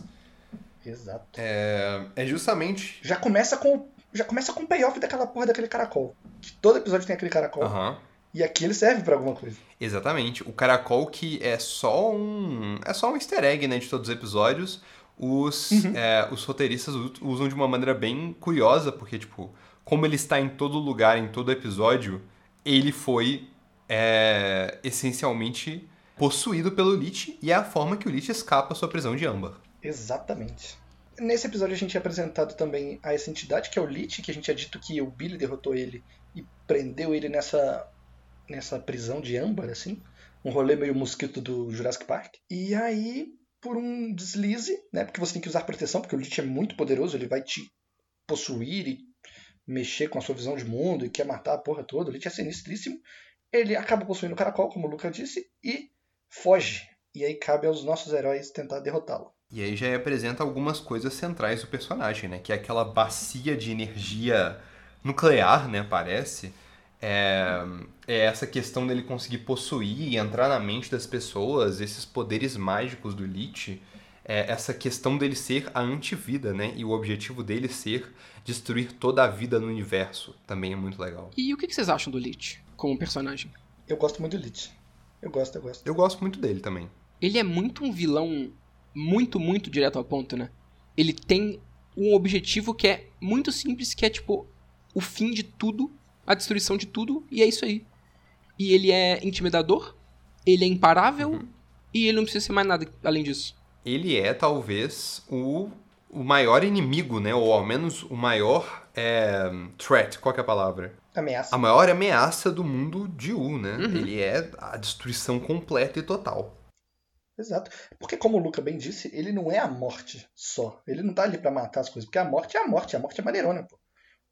Exato.
É, é justamente.
Já começa com já começa com o payoff daquela porra daquele caracol. Que todo episódio tem aquele caracol.
Aham.
E aqui ele serve pra alguma coisa.
Exatamente. O caracol que é só um. É só um easter egg, né, de todos os episódios. Os, é, os roteiristas usam de uma maneira bem curiosa, porque, tipo, como ele está em todo lugar, em todo episódio, ele foi é, essencialmente possuído pelo Lich e é a forma que o Lich escapa à sua prisão de âmbar.
Exatamente. Nesse episódio a gente é apresentado também a essa entidade que é o Lich, que a gente tinha dito que o Billy derrotou ele e prendeu ele nessa nessa prisão de âmbar, assim. Um rolê meio mosquito do Jurassic Park. E aí, por um deslize, né? Porque você tem que usar proteção, porque o Lich é muito poderoso, ele vai te possuir e mexer com a sua visão de mundo e quer matar a porra toda. O Lich é sinistríssimo. Ele acaba possuindo o caracol, como o Luca disse, e foge. E aí cabe aos nossos heróis tentar derrotá-lo.
E aí já apresenta algumas coisas centrais do personagem, né? Que é aquela bacia de energia nuclear, né? Parece. É, é essa questão dele conseguir possuir e entrar na mente das pessoas, esses poderes mágicos do Lich. É essa questão dele ser a antivida, né? E o objetivo dele ser destruir toda a vida no universo. Também é muito legal.
E o que que vocês acham do Lich como personagem?
Eu gosto muito do Lich. Eu gosto, eu gosto.
Eu gosto muito dele também.
Ele é muito um vilão muito, muito direto ao ponto, né? Ele tem um objetivo que é muito simples, que é tipo o fim de tudo, a destruição de tudo, e é isso aí. E ele é intimidador, ele é imparável, e ele não precisa ser mais nada além disso.
ele é talvez o, o maior inimigo, né? Ou ao menos o maior é, threat, qual que é a palavra?
Ameaça.
A maior ameaça do mundo de U, né?
Uhum.
Ele é a destruição completa e total.
Exato. Porque, como o Luca bem disse, ele não é a morte só. Ele não tá ali pra matar as coisas. Porque a morte é a morte. A morte é maneirona, pô.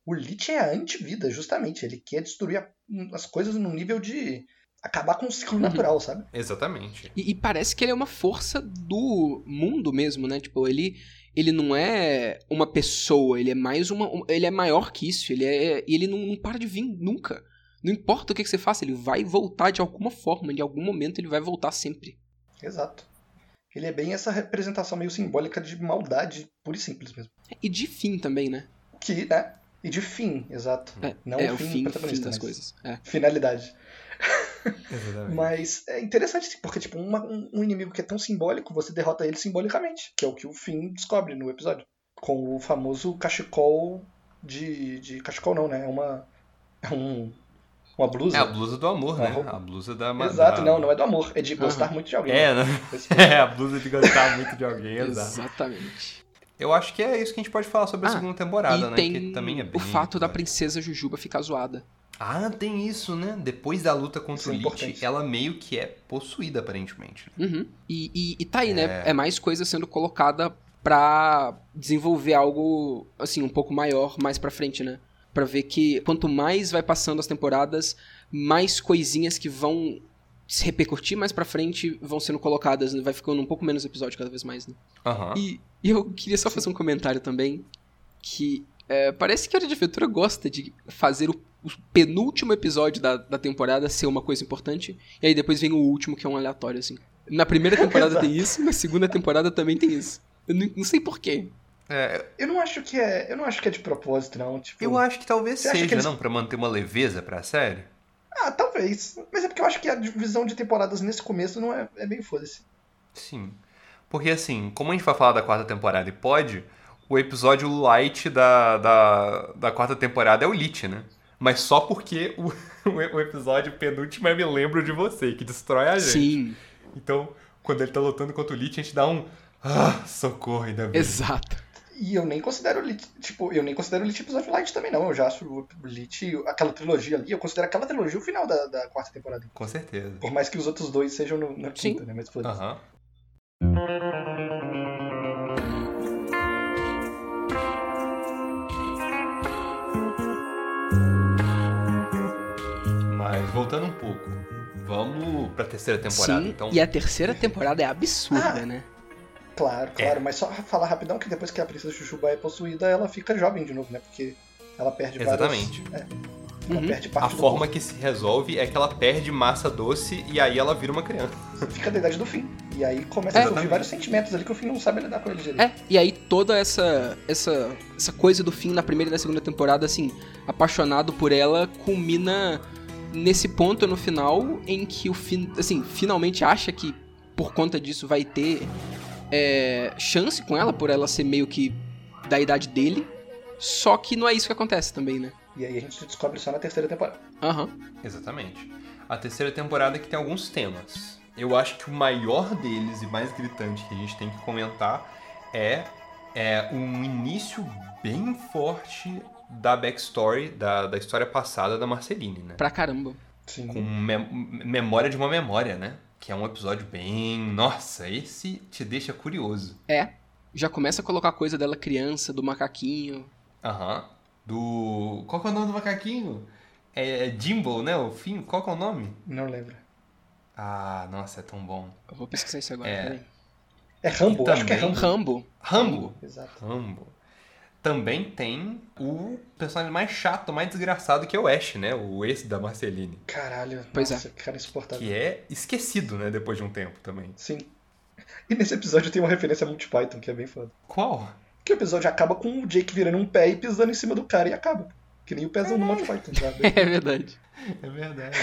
O Lich é a antivida, justamente. Ele quer destruir a- as coisas num nível de acabar com o ciclo
Uhum.
natural, sabe?
Exatamente.
E, e parece que ele é uma força do mundo mesmo, né? Tipo, ele, ele não é uma pessoa, ele é mais uma. um- ele é maior que isso, ele é. E ele não, não para de vir nunca. Não importa o que, que você faça, ele vai voltar de alguma forma, em algum momento ele vai voltar sempre.
Exato. Ele é bem essa representação meio simbólica de maldade pura e simples mesmo.
E de fim também, né?
Que, né? E de fim, exato.
É,
Não
é
o
o
fim
fim, fim
protagonista,
das coisas. É.
Finalidade.
Exatamente. [laughs]
Mas é interessante, porque, tipo, uma- um, um inimigo que é tão simbólico, você derrota ele simbolicamente, que é o que o Finn descobre no episódio. Com o famoso cachecol de. de cachecol não, né? É uma. É um. Uma blusa.
É a blusa do amor, né?
roupa.
A blusa da...
Exato,
da-
não, não é do amor, é de gostar muito de alguém.
É, né? [laughs] É, a blusa de gostar muito de alguém, [laughs] exato.
Exatamente.
Eu acho que é isso que a gente pode falar sobre a
Ah,
segunda temporada,
e
né?
tem
que também é bem
o fato da princesa Jujuba ficar zoada.
Ah, tem isso, né? Depois da luta contra
Isso é
o Lich,
importante.
ela meio que é possuída, aparentemente. né?
Uhum. E, e, e tá aí, né?
É.
É mais coisa sendo colocada pra desenvolver algo, assim, um pouco maior mais pra frente, né? Pra ver que quanto mais vai passando as temporadas, mais coisinhas que vão se repercutir mais pra frente vão sendo colocadas, né? vai ficando um pouco menos episódio cada vez mais, né?
Aham.
E, e eu queria só fazer um comentário também, que é, parece que a Hora de Aventura gosta de fazer o, o penúltimo episódio da, da temporada ser uma coisa importante, e aí depois vem o último, que é um aleatório, assim. Na primeira temporada [laughs] tem isso, na segunda temporada também tem isso. Eu não, não sei porquê.
É,
Eu não acho que é. Eu não acho que é de propósito, não. Tipo,
eu acho que talvez seja,
que eles-
não? Pra manter uma leveza pra série.
Ah, talvez. Mas é porque eu acho que a divisão de temporadas nesse começo não é, é meio foda-se.
Sim. Porque assim, como a gente vai falar da quarta temporada e pode, o episódio light da, da, da quarta temporada é o Lich, né? Mas só porque o, [laughs] o episódio penúltimo é Me Lembro de Você, que destrói a gente.
Sim,
Então, quando ele tá lutando contra o Lich, a gente dá um. Ah, socorro, ainda bem.
exato.
E eu nem considero o Lich, tipo, eu nem considero o Lich episódio light também, não. Eu já acho o Lich, aquela trilogia ali, eu considero aquela trilogia o final da, da quarta temporada.
Com certeza.
Por mais que os outros dois sejam no, na
Sim.
quinta, né? Mas.
Mas voltando um pouco, vamos pra terceira temporada,
Sim,
então.
e a terceira temporada é absurda,
Ah.
né?
Claro, claro, mas só falar rapidão que depois que a princesa Chuchuba é possuída, ela fica jovem de novo, né? Porque ela perde várias-
Exatamente.
é, ela
Uhum.
perde
A
parte do
forma que se resolve é que ela perde massa doce e aí ela vira uma criança.
corpo, fica da idade do fim. E aí começa
É.
a surgir vários sentimentos ali que o fim não sabe lidar com ele direito.
É, e aí toda essa, essa, essa coisa do fim na primeira e na segunda temporada, assim, apaixonado por ela, culmina nesse ponto no final em que o fim, assim, finalmente acha que por conta disso vai ter é, chance com ela, por ela ser meio que da idade dele. Só que não é isso que acontece também, né?
E aí a gente descobre só na terceira temporada.
Aham.
Exatamente. A terceira temporada é que tem alguns temas. Eu acho que o maior deles e mais gritante que a gente tem que comentar é, é um início bem forte da backstory, da, da história passada da Marceline, né?
Pra caramba.
Sim.
Com mem- memória de uma memória, né? Que é um episódio bem. Nossa, esse te deixa curioso.
É. Já começa a colocar coisa dela criança, do macaquinho.
Aham. Do. Qual que é o nome do macaquinho? É, é Jimbo, né? O fim? Qual que é o nome?
Não lembro.
Ah, nossa, é tão bom.
Eu vou pesquisar isso agora,
É.
peraí.
É Rambo, acho que é Rambo.
Rambo.
Rambo.
Exato.
Rambo. Também tem o personagem mais chato, mais desgraçado que é o Ash, né? O ex da Marceline.
Caralho,
Pois
nossa, que cara insuportável.
Que é esquecido, né? Depois de um tempo também.
Sim. E nesse episódio tem uma referência a Monty Python, que é bem foda.
Qual?
Que o episódio acaba com o Jake virando um pé e pisando em cima do cara e acaba. Que nem o pezão do Monty Python, sabe? [laughs]
É verdade.
É verdade.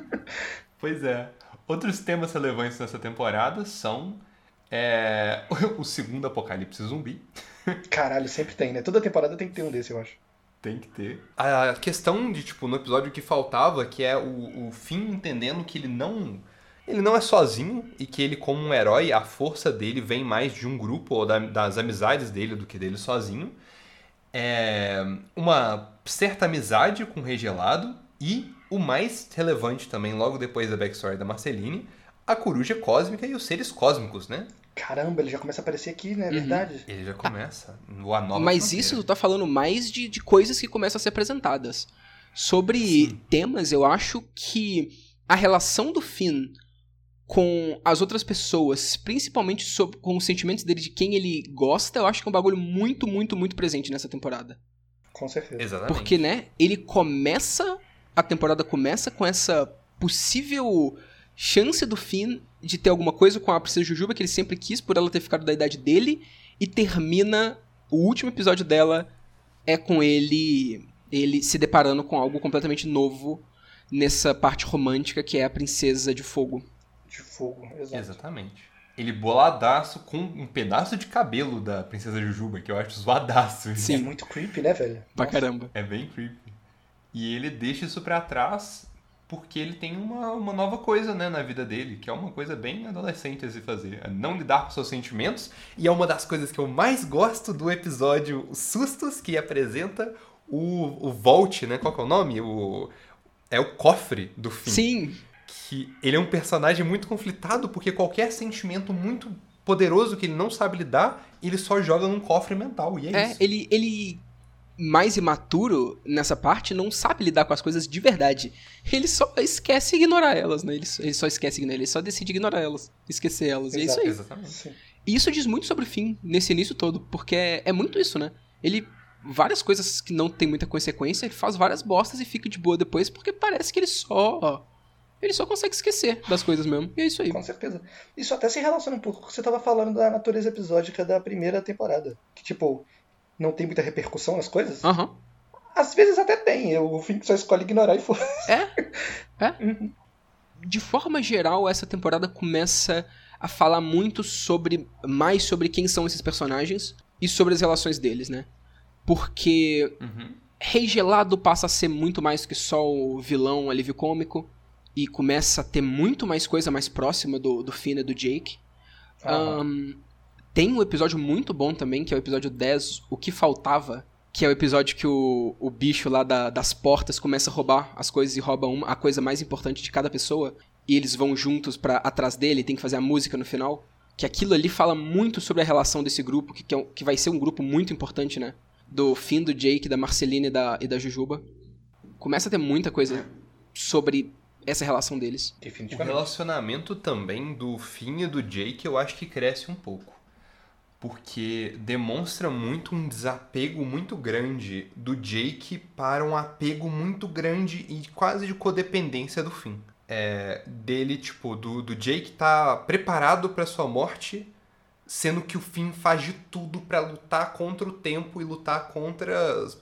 [laughs] pois é. Outros temas relevantes nessa temporada são é, [laughs] o segundo apocalipse zumbi.
Caralho, sempre tem, né? Toda temporada tem que ter um desse, eu acho.
Tem que ter. A questão de, tipo, no episódio que faltava, que é o, o Finn entendendo que ele não. Ele não é sozinho e que ele, como um herói, a força dele vem mais de um grupo ou da- das amizades dele do que dele sozinho. É uma certa amizade com o Rei Gelado e o mais relevante também, logo depois da backstory da Marceline, a coruja cósmica e os seres cósmicos, né?
Caramba, ele já começa a aparecer aqui, né? É
Uhum.
verdade.
Ele já começa. no A Nova
Mas
Fronteira.
isso tu tá falando mais de, de coisas que começam a ser apresentadas. Sobre
Sim.
temas, eu acho que a relação do Finn com as outras pessoas, principalmente sobre, com os sentimentos dele de quem ele gosta, eu acho que é um bagulho muito, muito, muito presente nessa temporada.
Com certeza.
Exatamente.
Porque, né, ele começa. A temporada começa com essa possível chance do Finn de ter alguma coisa com a Princesa Jujuba que ele sempre quis por ela ter ficado da idade dele. E termina o último episódio dela é com ele ele se deparando com algo completamente novo nessa parte romântica que é a princesa de fogo.
De fogo, exato.
Exatamente. Ele boladaço com um pedaço de cabelo da princesa Jujuba, que eu acho zoadaço.
Sim. [laughs]
É muito creepy, né, velho?
Pra
Nossa.
caramba.
É bem creepy. E ele deixa isso pra trás porque ele tem uma, uma nova coisa, né, na vida dele, que é uma coisa bem adolescente a se fazer. É não lidar com seus sentimentos. E é uma das coisas que eu mais gosto do episódio Os Sustos, que apresenta o, o Vault, né? Qual que é o nome? O, é o cofre do fim.
Sim,
Que ele é um personagem muito conflitado, porque qualquer sentimento muito poderoso que ele não sabe lidar, ele só joga num cofre mental. E é,
é,
isso.
ele, ele mais imaturo nessa parte não sabe lidar com as coisas de verdade. Ele só esquece ignorar elas, né? Ele, só- ele só esquece ignorar, ele só decide ignorar elas, esquecer elas. E é isso aí.
Exatamente.
E isso diz muito sobre o fim nesse início todo, porque é, é muito isso, né? Ele várias coisas que não tem muita consequência, ele faz várias bostas e fica de boa depois, porque parece que ele só ele só consegue esquecer das coisas mesmo. E é isso aí.
Com certeza. Isso até se relaciona um pouco com o que você tava falando da natureza episódica da primeira temporada. Que, tipo, não tem muita repercussão nas coisas.
Aham.
Às vezes até tem. O fim só escolhe ignorar e for.
É? [laughs] É?
Uhum.
de forma geral, essa temporada começa a falar muito sobre. mais sobre quem são esses personagens e sobre as relações deles, né? Porque
Uhum.
Rei Gelado passa a ser muito mais que só o vilão alívio cômico e começa a ter muito mais coisa mais próxima do, do Finn e do Jake.
Aham.
Ahn, tem um episódio muito bom também, que é o episódio 10, O Que Faltava, que é o episódio que o, o bicho lá da- das portas começa a roubar as coisas e rouba uma, a coisa mais importante de cada pessoa, e eles vão juntos para atrás dele, tem que fazer a música no final. Que aquilo ali fala muito sobre a relação desse grupo, que, que, é que vai ser um grupo muito importante, né? Do Finn, do Jake, da Marceline e da, e da Jujuba. Começa a ter muita coisa sobre essa relação deles.
O relacionamento também do Finn e do Jake eu acho que cresce um pouco. Porque demonstra muito um desapego muito grande do Jake para um apego muito grande e quase de codependência do Finn. É, dele, tipo, do, do Jake tá preparado para sua morte, sendo que o Finn faz de tudo para lutar contra o tempo e lutar contra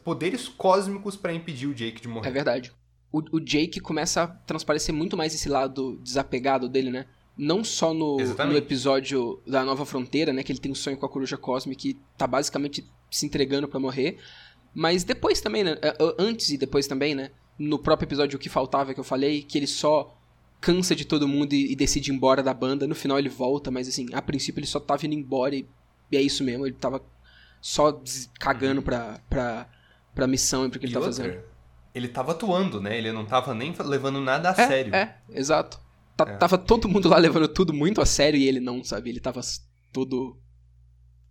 poderes cósmicos para impedir o Jake de morrer.
É verdade. O, o Jake começa a transparecer muito mais esse lado desapegado dele, né? Não só no, no episódio da Nova Fronteira, né? Que ele tem um sonho com a coruja cósmica e tá basicamente se entregando pra morrer. Mas depois também, né? é, é, Antes e depois também, né? No próprio episódio O Que Faltava, que eu falei, que ele só cansa de todo mundo e, e decide ir embora da banda. No final ele volta, mas assim, a princípio ele só tava indo embora e, e é isso mesmo. Ele tava só cagando pra, pra, pra missão e pro que ele
E
tá
outra,
fazendo.
Ele tava atuando, né? Ele não tava nem levando nada a
É,
sério.
É, exato. Tá-
É.
Tava todo mundo lá levando tudo muito a sério e ele não, sabe? Ele tava todo.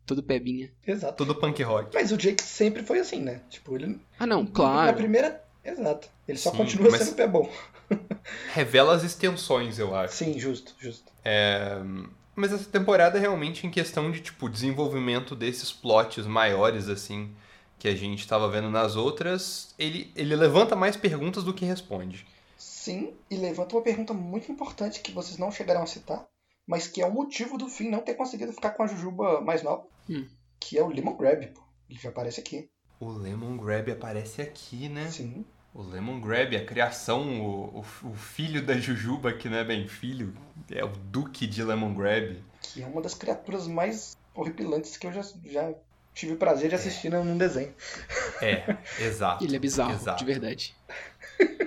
todo pebinha.
Exato.
Tudo punk rock.
Mas o Jake sempre foi assim, né? Tipo, ele.
Ah, não,
Na
claro.
primeira. Exato. Ele só
Sim,
continua
mas-
sendo pé bom. [laughs]
Revela as extensões, eu acho.
Sim, justo, justo.
É, Mas essa temporada é realmente em questão de, tipo, desenvolvimento desses plots maiores, assim, que a gente tava vendo nas outras, ele, ele levanta mais perguntas do que responde.
Sim, e levanta uma pergunta muito importante que vocês não chegaram a citar, mas que é o motivo do fim não ter conseguido ficar com a Jujuba mais nova.
Hum.
Que é o Lemon Grab, pô. Ele já aparece aqui.
O Lemon Grab aparece aqui, né?
Sim.
O Lemon Grab, a criação, o, o, o filho da Jujuba, que não é bem filho, é o Duque de Lemon Grab.
Que é uma das criaturas mais horripilantes que eu já, já tive o prazer de assistir num desenho.
É, exato. [laughs]
Ele é bizarro,
exato.
de verdade.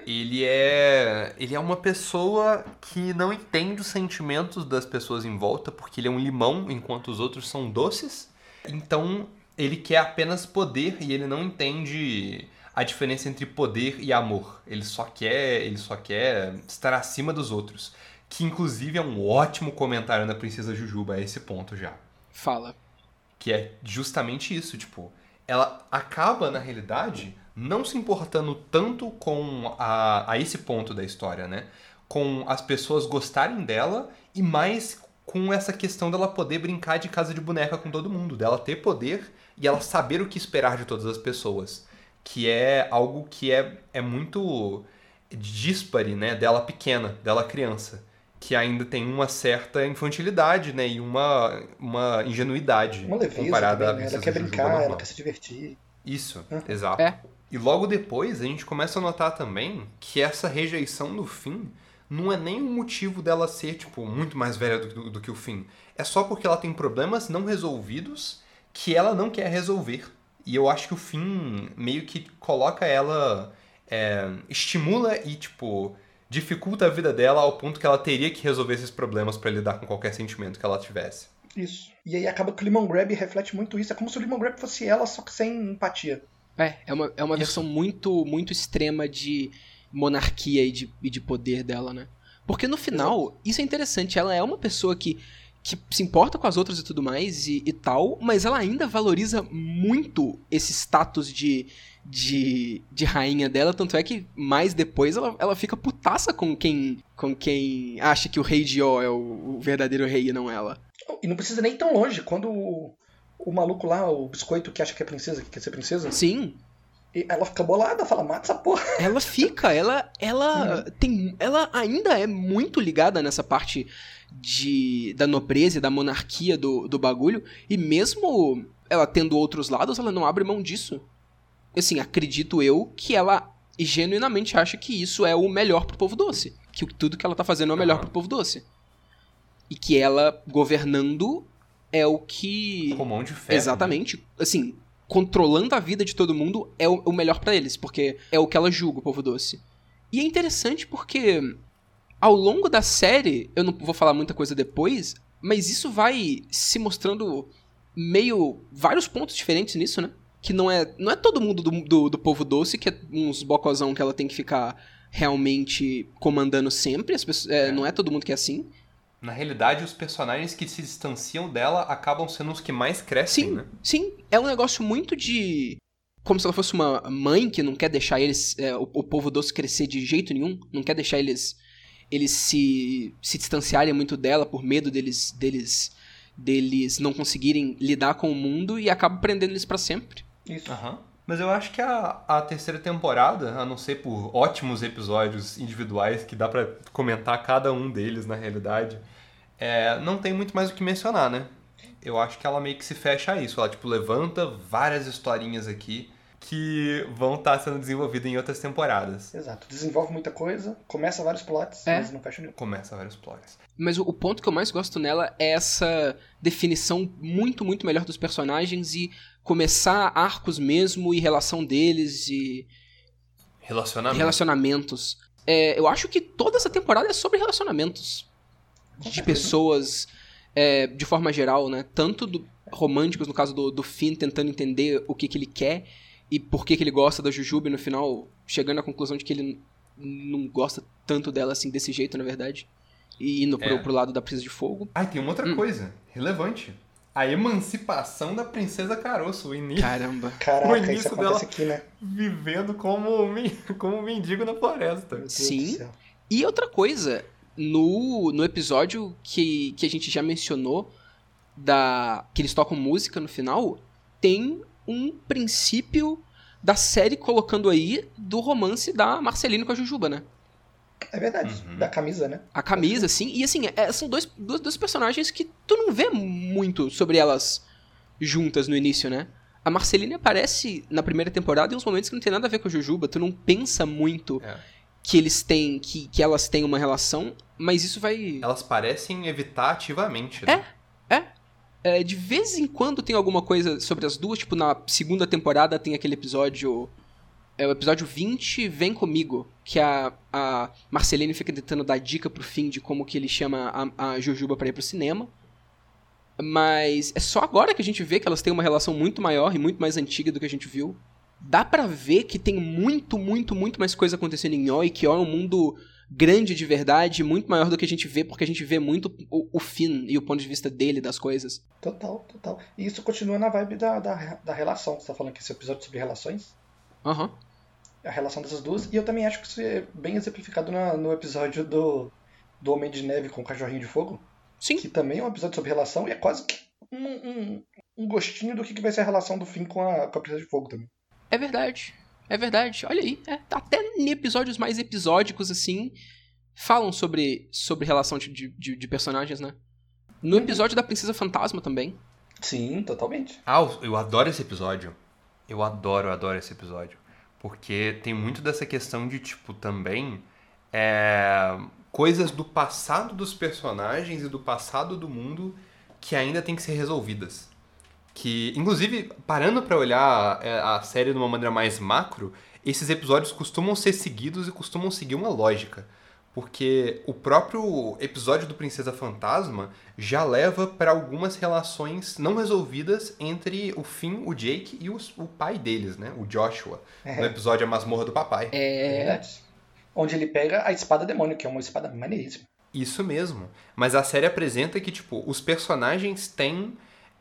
Ele é. Ele é uma pessoa que não entende os sentimentos das pessoas em volta, porque ele é um limão, enquanto os outros são doces. Então, ele quer apenas poder e ele não entende a diferença entre poder e amor. Ele só quer, ele só quer estar acima dos outros. Que inclusive é um ótimo comentário da Princesa Jujuba a esse ponto já.
Fala.
Que é justamente isso, tipo, ela acaba, na realidade, não se importando tanto com a, a esse ponto da história, né? Com as pessoas gostarem dela e mais com essa questão dela poder brincar de casa de boneca com todo mundo, dela ter poder e ela saber o que esperar de todas as pessoas. Que é algo que é, é muito díspare, né? Dela pequena, dela criança. Que ainda tem uma certa infantilidade, né? E uma, uma ingenuidade
Uma leveza
comparada
também, né? Ela quer brincar, ela quer se divertir.
Isso,
Uhum.
exato.
É.
E logo depois a gente começa a notar também que essa rejeição do Finn não é nem motivo dela ser, tipo, muito mais velha do, do- do que o Finn. É só porque ela tem problemas não resolvidos que ela não quer resolver. E eu acho que o Finn meio que coloca ela. é, estimula e, tipo, dificulta a vida dela ao ponto que ela teria que resolver esses problemas pra lidar com qualquer sentimento que ela tivesse.
Isso. E aí acaba que o Lemon Grab reflete muito isso. É como se o Lemon Grab fosse ela, só que sem empatia.
É, é uma, é uma
Isso.
versão muito, muito extrema de monarquia e de, e de poder dela, né? Porque no final, isso é interessante, ela é uma pessoa que, que se importa com as outras e tudo mais e, e tal, mas ela ainda valoriza muito esse status de, de, de rainha dela, tanto é que mais depois ela, ela fica putaça com quem, com quem acha que o rei de O é o, o verdadeiro rei e não ela.
E não precisa nem ir tão longe. Quando o, maluco lá, o biscoito que acha que é princesa, que quer ser princesa,
Sim,
e ela fica bolada, fala, mata essa porra. [laughs]
Ela fica, ela, ela tem, ela ainda é muito ligada nessa parte de da nobreza e da monarquia do, do bagulho e mesmo ela tendo outros lados, ela não abre mão disso. Assim, acredito eu que ela genuinamente acha que isso é o melhor pro povo doce, que tudo que ela tá fazendo é o melhor
Aham.
pro povo doce. E que ela governando é o que
Com mão de ferro. né?
Exatamente. Assim, controlando a vida de todo mundo é o, melhor pra eles, porque é o que ela julga, o povo doce. E é interessante porque ao longo da série, eu não vou falar muita coisa depois, mas isso vai se mostrando meio vários pontos diferentes nisso, né? Que não é, não é todo mundo do, do, do povo doce que é uns bocozão que ela tem que ficar realmente comandando sempre. As pessoas, é,
É.
Não é todo mundo que é assim.
Na realidade, os personagens que se distanciam dela acabam sendo os que mais crescem,
Sim,
né?
sim. É um negócio muito de. Como se ela fosse uma mãe que não quer deixar eles. é, o, o povo doce crescer de jeito nenhum. Não quer deixar eles. Eles se, se distanciarem muito dela por medo deles. deles. deles não conseguirem lidar com o mundo e acaba prendendo eles pra sempre.
Isso.
Aham. Mas eu acho que a, a terceira temporada, a não ser por ótimos episódios individuais que dá pra comentar cada um deles na realidade, é, não tem muito mais o que mencionar, né? Eu acho que ela meio que se fecha a isso. Ela, tipo, levanta várias historinhas aqui que vão estar sendo desenvolvidas em outras temporadas.
Exato. Desenvolve muita coisa, começa vários plots,
É.
mas não fecha nenhum.
Começa vários plots.
Mas o, o ponto que eu mais gosto nela é essa definição muito, muito melhor dos personagens e começar arcos mesmo e relação deles e
Relacionamento.
relacionamentos. É, eu acho que toda essa temporada é sobre relacionamentos de pessoas é, de forma geral, né? Tanto do- românticos, no caso do, do Finn tentando entender o que, que ele quer e por que, que ele gosta da Jujube, no final chegando à conclusão de que ele não gosta tanto dela assim, desse jeito, na verdade. E indo pro,
É.
pro lado da Princesa de Fogo.
Ah, e tem uma outra
Hum.
coisa relevante. A emancipação da Princesa Caroço. O início
Caramba.
Caraca,
O início dela-
aqui, né?
vivendo como, um como um mendigo na floresta.
Sim. E outra coisa, no, no episódio que, que a gente já mencionou, da que eles tocam música no final, tem um princípio da série colocando aí do romance da Marcelina com a Jujuba, né?
É verdade.
Uhum.
Da camisa, né?
A camisa, assim, e assim, é- são dois, dois, dois personagens que tu não vê muito sobre elas juntas no início, né? A Marceline aparece na primeira temporada em uns momentos que não tem nada a ver com a Jujuba, tu não pensa muito
É.
que eles têm, que, que elas têm uma relação, mas isso vai...
Elas parecem evitar ativamente. Né?
É, de vez em quando tem alguma coisa sobre as duas, tipo na segunda temporada tem aquele episódio. É o episódio 20, Vem Comigo, que a, a Marceline fica tentando dar dica pro fim de como que ele chama a, a Jujuba pra ir pro cinema. Mas é só agora que a gente vê que elas têm uma relação muito maior e muito mais antiga do que a gente viu. Dá pra ver que tem muito, muito, muito mais coisa acontecendo em Oi, que Oi é um mundo grande de verdade, muito maior do que a gente vê, porque a gente vê muito o, o Finn e o ponto de vista dele das coisas.
Total, total. E isso continua na vibe da, da, da relação. Você tá falando que esse episódio é sobre relações?
Aham.
A relação dessas duas. E eu também acho que isso é bem exemplificado na- no episódio do, do Homem de Neve com o Cachorrinho de Fogo.
Sim.
Que também é um episódio sobre relação e é quase que um, um, um gostinho do que que vai ser a relação do Finn com a, com a Princesa de Fogo também.
É verdade. É verdade. Olha aí. é, até em episódios mais episódicos, assim, falam sobre, sobre relação de, de, de personagens, né? No episódio da Princesa Fantasma também.
Sim, totalmente.
Ah, eu adoro esse episódio. Eu adoro, eu adoro esse episódio. Porque tem muito dessa questão de, tipo, também. É, coisas do passado dos personagens e do passado do mundo que ainda tem que ser resolvidas. Que, inclusive, parando pra olhar é, a série de uma maneira mais macro, esses episódios costumam ser seguidos e costumam seguir uma lógica. Porque o próprio episódio do Princesa Fantasma já leva para algumas relações não resolvidas entre o Finn, o Jake e os- o pai deles, né? O Joshua.
É.
No episódio A Masmorra do Papai.
É
É.
verdade. Onde ele pega a espada demônio, que é uma espada maneiríssima.
Isso mesmo. Mas a série apresenta que, tipo, os personagens têm,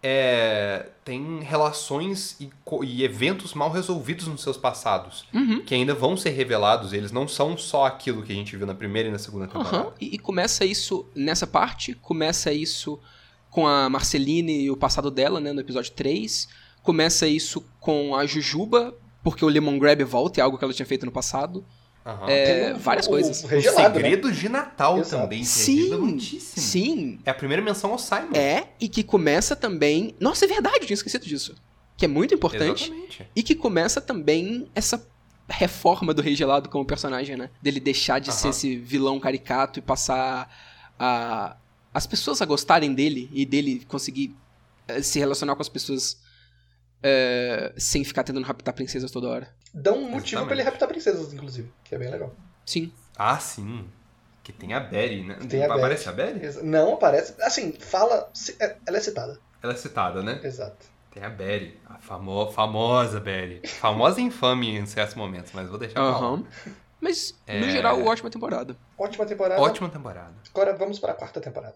é, têm relações e, e eventos mal resolvidos nos seus passados.
Uhum.
Que ainda vão ser revelados. Eles não são só aquilo que a gente viu na primeira e na segunda temporada.
Aham. E, e começa isso nessa parte, começa isso com a Marceline e o passado dela, né, no episódio 3. Começa isso com a Jujuba, porque o Lemon Grab volta, é algo que ela tinha feito no passado.
Aham.
É,
o-
várias
o-
coisas.
O
Os
regelado, né?
segredos de Natal
Exato.
também, que é
Sim,
relevantíssimo.
sim.
É a primeira menção ao Simon.
É, e que começa também... Nossa, é verdade, eu tinha esquecido disso. Que é muito importante.
Exatamente.
E que começa também essa reforma do Rei Gelado como personagem, né? Dele deixar de ser
Aham.
esse vilão caricato e passar a as pessoas a gostarem dele e dele conseguir eh, se relacionar com as pessoas eh, sem ficar tentando raptar princesas toda hora.
Dão um motivo
Exatamente.
pra ele raptar princesas, inclusive. Que é bem legal.
Sim.
Ah, sim. Que tem a Betty, né?
Tem a
Aparece a Betty?
Exa- Não aparece. Assim, fala. é- Ela é citada.
Ela é citada, né?
Exato.
Tem a Betty. A famo famosa Betty. Famosa e infame em certos momentos, mas vou deixar pra.
Aham. Mas, no
É.
geral, ótima temporada.
Ótima temporada.
Ótima temporada.
Agora vamos para a quarta temporada.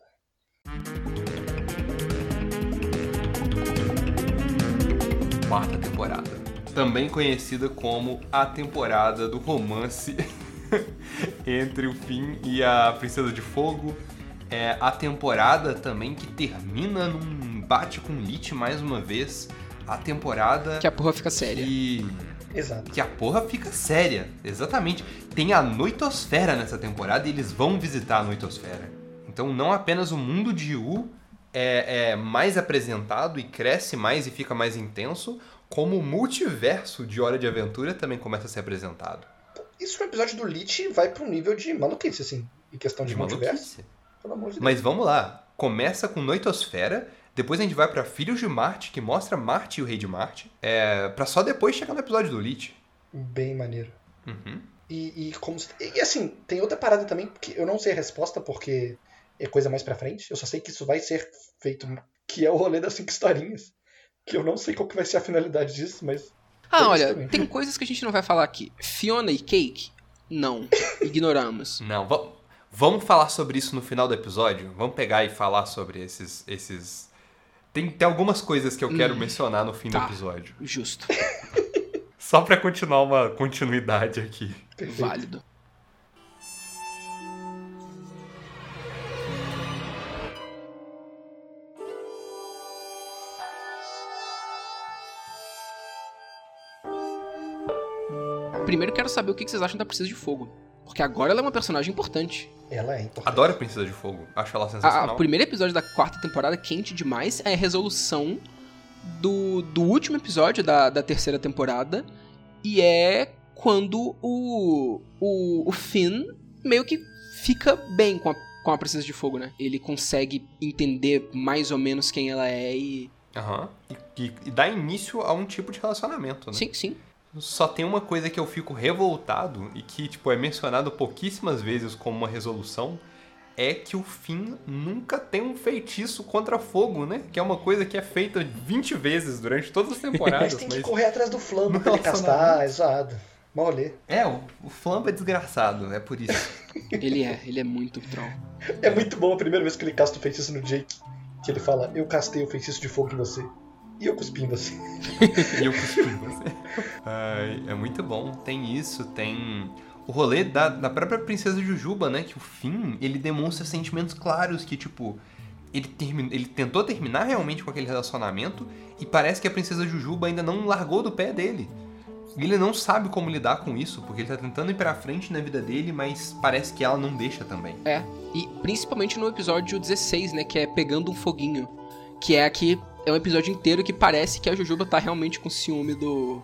Quarta temporada. Também conhecida como a temporada do romance [laughs] entre o Finn e a Princesa de Fogo. É a temporada também que termina num bate com Lich mais uma vez. A temporada
Que a porra fica séria.
que
Exato.
que a porra fica séria. Exatamente. Tem a Noitosfera nessa temporada e eles vão visitar a Noitosfera. Então não apenas o mundo de Yu é, é mais apresentado e cresce mais e fica mais intenso, como o multiverso de Hora de Aventura também começa a ser apresentado.
Isso no episódio do Lich vai para um nível de maluquice, assim. Em questão de,
De
multiverso. de.
Mas vamos lá. Começa com Noitosfera, depois a gente vai pra Filhos de Marte, que mostra Marte e o Rei de Marte, é, pra só depois chegar no episódio do Lich.
Bem maneiro.
Uhum.
E, e como e, assim, tem outra parada também, porque eu não sei a resposta, porque é coisa mais pra frente. Eu só sei que isso vai ser feito, que é o rolê das cinco historinhas. Que eu não sei qual que vai ser a finalidade disso, mas.
Ah,
isso
olha,
também.
tem coisas que a gente não vai falar aqui. Fiona e Cake? Não. [laughs] Ignoramos.
Não, va- vamos falar sobre isso no final do episódio? Vamos pegar e falar sobre esses. esses... Tem, tem algumas coisas que eu quero
Hum,
mencionar no fim
tá.
do episódio.
Justo. [laughs]
Só pra continuar uma continuidade aqui.
Válido. Primeiro quero saber o que vocês acham da Princesa de Fogo. Porque agora ela é uma personagem importante.
Ela é importante.
Adoro a Princesa de Fogo. Acho ela sensacional.
O primeiro episódio da quarta temporada, quente demais, é a resolução do, do último episódio da, da terceira temporada. E é quando o, o, o Finn meio que fica bem com a, com a Princesa de Fogo, né? Ele consegue entender mais ou menos quem ela é e.
Aham. E, e- e dá início a um tipo de relacionamento, né?
Sim, sim.
Só tem uma coisa que eu fico revoltado e que, tipo, é mencionado pouquíssimas vezes como uma resolução. É que o Finn nunca tem um feitiço contra fogo, né? Que é uma coisa que é feita 20 vezes durante todas as [laughs] temporadas.
Mas tem que
mas-
correr atrás do flambo pra ele castar, exato. Mó rolê.
É, o, o Flamba é desgraçado, é por isso. [laughs]
Ele é, ele é muito troll.
É muito bom a primeira vez que ele casta o feitiço no Jake. Que ele fala, eu castei o feitiço de fogo em você. E eu cuspi em você. [laughs]
e eu cuspi em você. Ai, é muito bom. Tem isso, tem o rolê da, da própria princesa Jujuba, né? Que o fim, ele demonstra sentimentos claros que, tipo, ele, termi- ele tentou terminar realmente com aquele relacionamento e parece que a princesa Jujuba ainda não largou do pé dele. E ele não sabe como lidar com isso, porque ele tá tentando ir pra frente na vida dele, mas parece que ela não deixa também.
É, e principalmente no episódio 16, né, que é Pegando um Foguinho, que é aqui é um episódio inteiro que parece que a Jujuba tá realmente com ciúme do,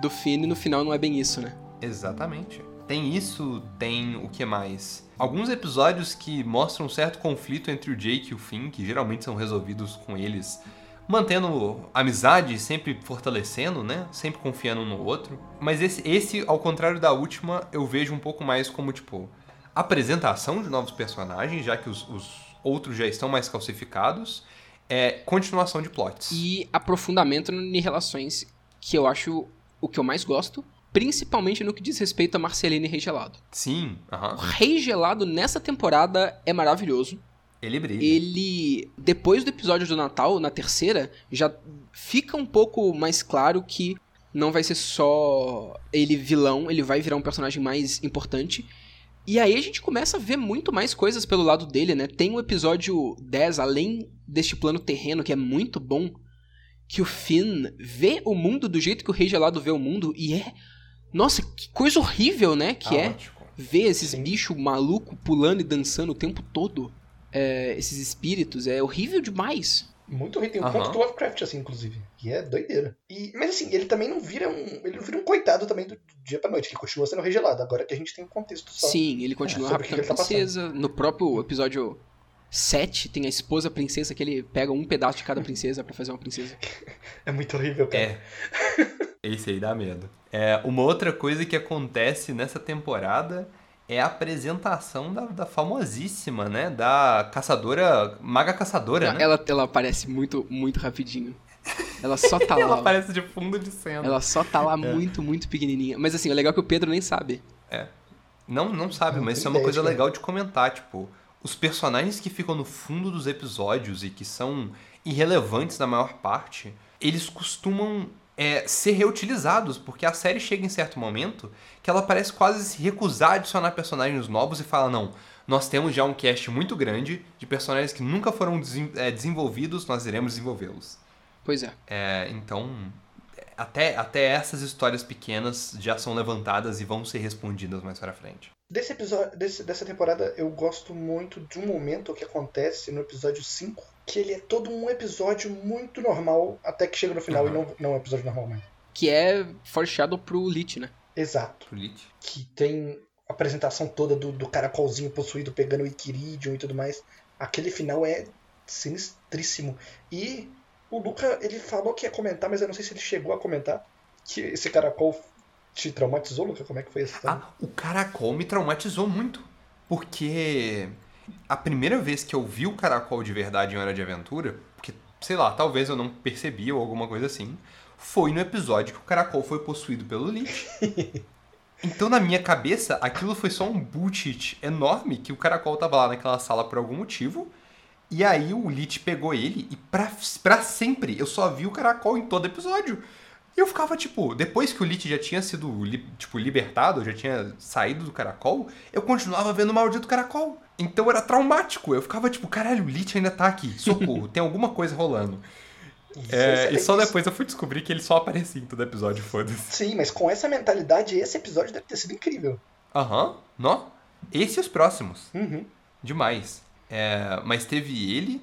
do Finn e no final não é bem isso, né?
Exatamente. Tem isso, tem o que mais? Alguns episódios que mostram um certo conflito entre o Jake e o Finn, que geralmente são resolvidos com eles mantendo amizade, sempre fortalecendo, né? Sempre confiando um no outro. Mas esse, esse, ao contrário da última, eu vejo um pouco mais como, tipo, apresentação de novos personagens, já que os, os outros já estão mais calcificados. É continuação de plots.
E aprofundamento em relações, que eu acho o que eu mais gosto. Principalmente no que diz respeito a Marceline e Rei Gelado.
Sim, aham.
O Rei Gelado nessa temporada é maravilhoso.
Ele brilha.
ele depois do episódio do Natal, na terceira, já fica um pouco mais claro que não vai ser só ele vilão, ele vai virar um personagem mais importante. E aí a gente começa a ver muito mais coisas pelo lado dele, né? Tem o episódio 10, além deste plano terreno, que é muito bom, que o Finn vê o mundo do jeito que o Rei Gelado vê o mundo, e é. Nossa, que coisa horrível, né? Que é
Caótico.
ver esses bichos malucos pulando e dançando o tempo todo. É, esses espíritos, é horrível demais.
Muito horrível. Tem um
Aham.
conto do Lovecraft, assim, inclusive. Que é doideira. E, mas assim, ele também não vira um. Ele não vira um coitado também do dia pra noite. Ele continua sendo regelado. Agora que a gente tem um contexto só.
Sim, ele continua
É, o que
raptando
ele tá
princesa. No próprio episódio 7, tem a esposa princesa que ele pega um pedaço de cada [laughs] princesa pra fazer uma princesa.
É muito horrível, cara.
É. Esse aí dá medo. É, uma outra coisa que acontece nessa temporada é a apresentação da, da famosíssima, né? Da caçadora. Maga caçadora, né?
Ela, ela aparece muito, muito rapidinho. Ela só tá [laughs] lá.
Ela aparece de fundo de cena.
Ela só tá lá muito, muito pequenininha. Mas assim, o legal é que o Pedro nem sabe.
Não, não sabe,
Não
mas isso é uma coisa
é.
legal de comentar, tipo, os personagens que ficam no fundo dos episódios e que são irrelevantes na maior parte, eles costumam é, ser reutilizados, porque a série chega em certo momento que ela parece quase se recusar a adicionar personagens novos e fala, não, nós temos já um cast muito grande de personagens que nunca foram é, desenvolvidos, nós iremos desenvolvê-los.
Pois é.
É, então, até, até essas histórias pequenas já são levantadas e vão ser respondidas mais pra frente.
Desse episódio, desse- dessa temporada, eu gosto muito de um momento que acontece no episódio 5, que ele é todo um episódio muito normal, até que chega no final
Uhum.
e não, não é um episódio normal mais.
Que é foreshadow pro Lich, né?
Exato.
Polite.
Que tem a apresentação toda do, do caracolzinho possuído pegando o Ikiridium e tudo mais. Aquele final é sinistríssimo. E o Luca, ele falou que ia comentar, mas eu não sei se ele chegou a comentar que esse caracol te traumatizou, Luca? Como é que foi essa história?
Ah, o caracol me traumatizou muito. Porque a primeira vez que eu vi o caracol de verdade em Hora de Aventura, porque, sei lá, talvez eu não percebi ou alguma coisa assim, foi no episódio que o caracol foi possuído pelo Lich. [laughs] Então, na minha cabeça, aquilo foi só um bullshit enorme que o caracol tava lá naquela sala por algum motivo. E aí o Lich pegou ele e pra, pra sempre eu só vi o caracol em todo episódio. E eu ficava, tipo, depois que o Lich já tinha sido, tipo, libertado, já tinha saído do caracol, eu continuava vendo o maldito caracol. Então era traumático. Eu ficava, tipo, caralho, o Lich ainda tá aqui. Socorro, tem alguma coisa rolando. [laughs] É, e só depois eu fui descobrir que ele só aparecia em todo episódio, foda-se.
Sim, mas com essa mentalidade, esse episódio deve ter sido incrível.
Aham, nó. Esse e os próximos.
Uhum.
Demais. É, mas teve ele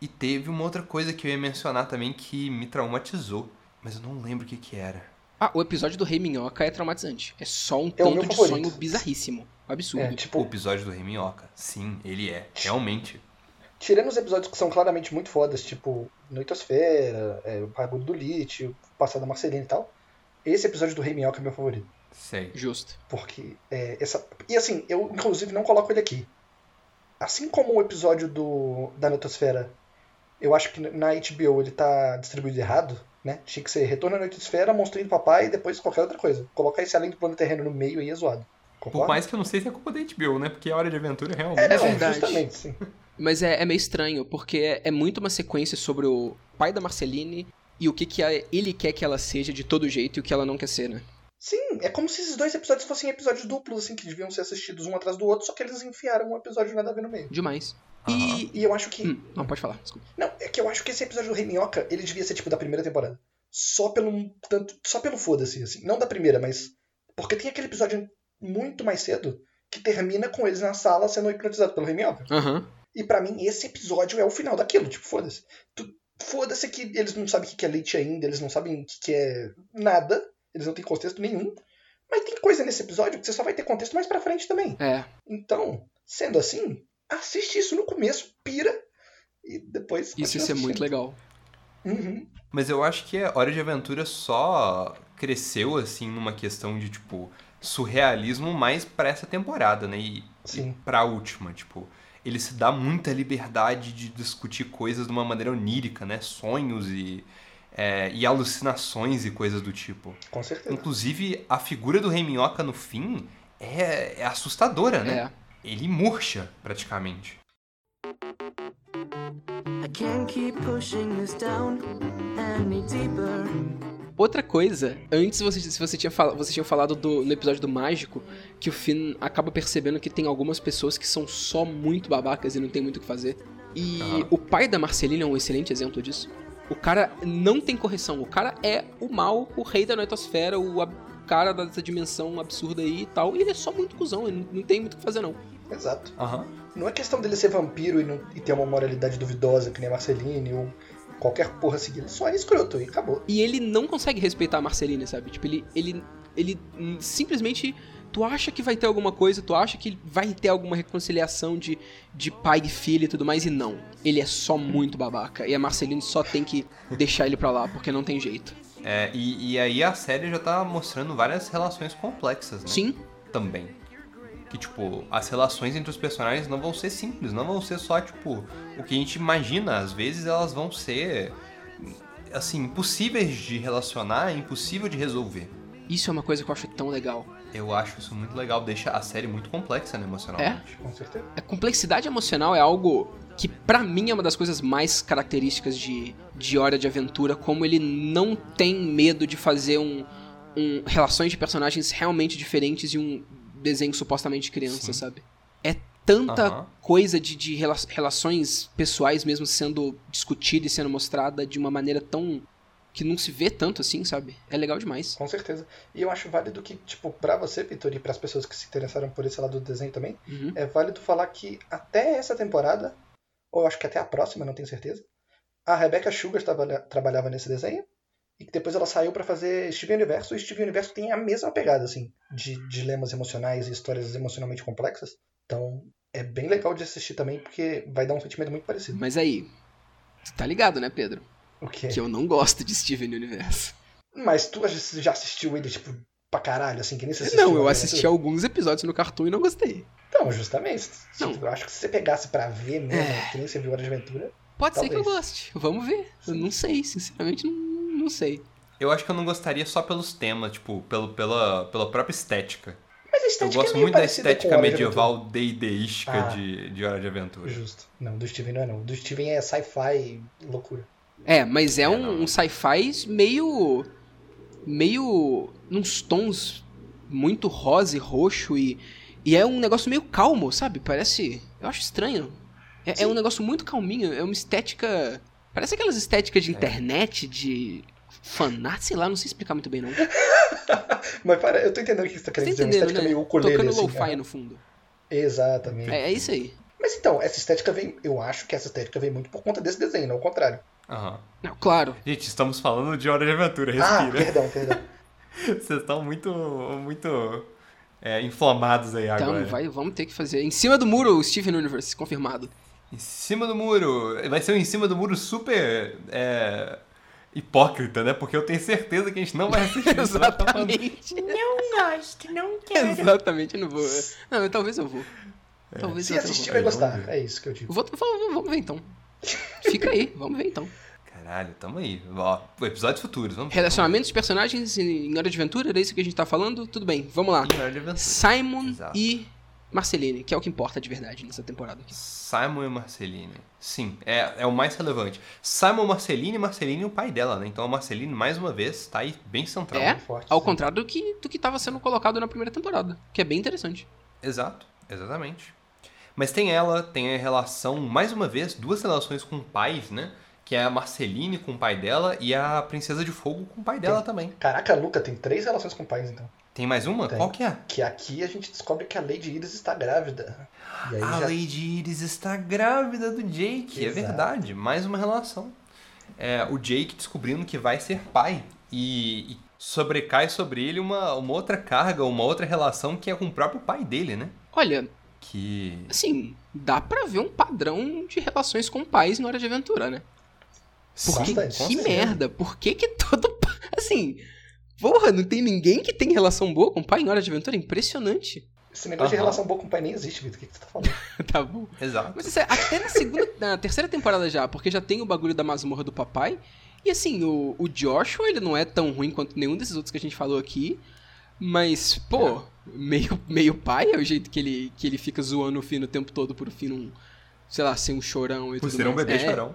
e teve uma outra coisa que eu ia mencionar também que me traumatizou. Mas eu não lembro o que que era.
Ah, o episódio do Rei Minhoca é traumatizante. É só um
É o
tanto de
favorito.
sonho bizarríssimo. Absurdo.
É,
O
tipo,
episódio do Rei Minhoca. Sim, ele é. Realmente.
tirando os episódios que são claramente muito fodas, tipo Noitosfera, é, o bagulho do Lich, o passado da Marcelina e tal, esse episódio do Rei Minhoca é meu favorito.
Sei.
Justo.
Porque é, essa. E assim, eu inclusive não coloco ele aqui. Assim como o episódio do da Noitosfera, eu acho que na HBO ele tá distribuído errado, né? Tinha que ser Retorno à Noitosfera, Monstrinho do Papai e depois qualquer outra coisa. Colocar esse além do plano terreno no meio aí é zoado.
Por
Concorda?
mais que eu não sei se é culpa da HBO, né? Porque a Hora de Aventura realmente...
É, não,
verdade.
justamente, sim.
Mas é, é meio estranho, porque é, é muito uma sequência sobre o pai da Marceline e o que, que a- ele quer que ela seja de todo jeito e o que ela não quer ser, né?
Sim, é como se esses dois episódios fossem episódios duplos, assim, que deviam ser assistidos um atrás do outro, só que eles enfiaram um episódio nada a ver no meio.
Demais.
Aham.
E.
E eu acho que.
Hum, não, pode falar, desculpa.
Não, é que eu acho que esse episódio do Rei Minhoca, ele devia ser tipo da primeira temporada. Só pelo. Tanto, só pelo foda-se, assim. Não da primeira, mas. Porque tem aquele episódio muito mais cedo que termina com eles na sala sendo hipnotizados pelo Rei Minhoca.
Aham.
E pra mim, esse episódio é o final daquilo, tipo, foda-se. Foda-se que eles não sabem o que é leite ainda, eles não sabem o que é nada, eles não têm contexto nenhum. Mas tem coisa nesse episódio que você só vai ter contexto mais pra frente também.
É.
Então, sendo assim, assiste isso no começo, pira, e depois.
Isso ia ser muito legal.
Uhum.
Mas eu acho que a Hora de Aventura só cresceu, assim, numa questão de, tipo, surrealismo mais pra essa temporada, né? E,
Sim.
e pra última, tipo. Ele se dá muita liberdade de discutir coisas de uma maneira onírica, né? Sonhos e, é, e alucinações e coisas do tipo.
Com certeza.
Inclusive, a figura do Rei Minhoca no fim é, é assustadora, né?
É.
Ele murcha, praticamente.
I can't keep pushing this down any deeper.
Outra coisa, antes você, se você tinha, fala, você tinha falado do, no episódio do Mágico que o Finn acaba percebendo que tem algumas pessoas que são só muito babacas e não tem muito o que fazer. E o pai da Marcelina é um excelente exemplo disso. O cara não tem correção, o cara é o mal, o rei da noitosfera, o ab- cara dessa dimensão absurda aí e tal. E ele é só muito cuzão, ele não, não tem muito o que fazer não.
Exato.
Aham.
Não é questão dele ser vampiro e, não- e ter uma moralidade duvidosa, que nem a Marceline ou qualquer porra seguida. Só é escroto e acabou.
E ele não consegue respeitar a Marcelina, sabe? Tipo, ele, ele, ele simplesmente. Tu acha que vai ter alguma coisa, tu acha que vai ter alguma reconciliação de, de pai e filho e tudo mais, e não. Ele é só muito babaca. E a Marceline só tem que deixar ele pra lá, porque não tem jeito.
É, e, e aí a série já tá mostrando várias relações complexas, né?
Sim,
Também. Que, tipo, as relações entre os personagens não vão ser simples, não vão ser só, tipo, o que a gente imagina. Às vezes elas vão ser, assim, impossíveis de relacionar, impossível de resolver.
isso é uma coisa que eu acho tão legal.
Eu acho isso muito legal, deixa a série muito complexa, né, emocionalmente.
Com certeza.
A complexidade emocional é algo que, pra mim, é uma das coisas mais características de, de Hora de Aventura, como ele não tem medo de fazer um, um relações de personagens realmente diferentes e um desenho supostamente criança,
Sim.
sabe? É tanta
Aham.
coisa de, de rela- relações pessoais mesmo sendo discutida e sendo mostrada de uma maneira tão. que não se vê tanto assim, sabe? É legal demais.
Com certeza. E eu acho válido que, tipo, pra você, Vitor, e pras pessoas que se interessaram por esse lado do desenho também,
Uhum.
é válido falar que até essa temporada, ou acho que até a próxima, não tenho certeza, a Rebecca Sugar trabalha- trabalhava nesse desenho, e que depois ela saiu pra fazer Steven Universo, e Steven Universo tem a mesma pegada, assim, de dilemas emocionais e histórias emocionalmente complexas. Então, é bem legal de assistir também, porque vai dar um sentimento muito parecido.
Mas aí. Tu tá ligado, né, Pedro?
O quê?
Que eu não gosto de Steven Universo.
Mas tu já assistiu ele, tipo, pra caralho, assim, que nem você assistiu?
Não, eu assisti alguns episódios no Cartoon e não gostei.
Então, justamente.
Não.
Eu acho que se você pegasse pra ver mesmo,
É.
que nem você viu Hora de Aventura,
Pode ser que eu
Talvez.
goste. Vamos ver. Eu não sei, sinceramente, não, não sei.
Eu acho que eu não gostaria só pelos temas, tipo, pelo, pela, pela própria estética.
Mas a
Eu
estética
gosto
é meio
muito da estética medieval D&Dística
Ah.
de, de Hora de
Aventura. Justo. Não, do Steven não é não. Do Steven é sci-fi loucura.
É, mas é,
É,
um, um sci-fi meio. Meio. nos tons muito rosa e roxo e. E é um negócio meio calmo, sabe? Parece. Eu acho estranho. É, é um negócio muito calminho, é uma estética. Parece aquelas estéticas
É.
de internet, de. fanart, sei lá, não sei explicar muito bem, não. [laughs]
Mas para, eu tô entendendo o que você tá
Você
querendo
tá
dizer. Uma estética
né?
meio ukulele,
Tocando
assim.
lo-fi
é.
no fundo.
Exatamente.
É, é isso aí.
Mas então, essa estética vem. Eu acho que essa estética vem muito por conta desse desenho, não ao contrário.
Aham.
Não, claro.
Gente, estamos falando de Hora de Aventura,
Ah,
respira.
perdão, perdão. [laughs]
Vocês estão muito, muito é, inflamados aí
Então,
agora.
vai, vamos ter que fazer. Em cima do muro, o Steven Universe, confirmado.
Em cima do muro. Vai ser um em cima do muro super é, hipócrita, né? Porque eu tenho certeza que a gente não vai assistir isso. [laughs] ficar falando-
Exatamente.
Não gosto, não [laughs] quero.
Exatamente, eu não vou. Não, talvez eu vou. Talvez
Se
eu
assistir,
vou.
vai gostar. É isso que eu digo.
Vou- vamos ver então. Fica aí, vamos ver então.
Caralho, tamo aí. Ó, episódios futuros, vamos
Relacionamentos de personagens em Hora de Aventura, era isso que a gente tá falando? Tudo bem, vamos lá.
Em Hora de Aventura.
Simon
Exato.
e Marceline, que é o que importa de verdade nessa temporada aqui.
Simon e Marceline. Sim, é, é o mais relevante. Simon, Marceline e Marceline e o pai dela, né? Então a Marceline, mais uma vez, tá aí bem central.
É,
forte,
ao
sim.
contrário do que, do que tava sendo colocado na primeira temporada, que é bem interessante.
Exato, exatamente. Mas tem ela, tem a relação, mais uma vez, duas relações com pais, né? Que é a Marceline com o pai dela e a Princesa de Fogo com o pai dela também.
Caraca, Luca, tem três relações com pais, então.
Tem mais uma?
Tem.
Qual que é?
Que aqui a gente descobre que a Lady Iris está grávida. E aí
A
já
Lady Iris está grávida do Jake, é
Exato.
verdade. Mais uma relação. é, o Jake descobrindo que vai ser pai. E, e sobrecai sobre ele uma, uma outra carga, uma outra relação que é com o próprio pai dele, né?
Olha,
Que.
assim, dá pra ver um padrão de relações com pais na hora de aventura, né? Porque que
certeza.
merda, por que que todo. Assim, porra, não tem ninguém que tem relação boa com pai em hora de aventura? Impressionante.
Esse negócio de
Aham.
relação boa com o pai nem existe, Vitor. O que, que você tá falando? [laughs]
tá bom.
Exato.
Mas isso é até na segunda, na terceira temporada já, porque já tem o bagulho da masmorra do papai. E assim, o, o Joshua, ele não é tão ruim quanto nenhum desses outros que a gente falou aqui. Mas, pô, meio, meio pai é o jeito que ele, que ele fica zoando o Fino o tempo todo por o Fino, um, sei lá, ser um chorão e
Por
tudo
ser um
mais.
bebê
É,
chorão.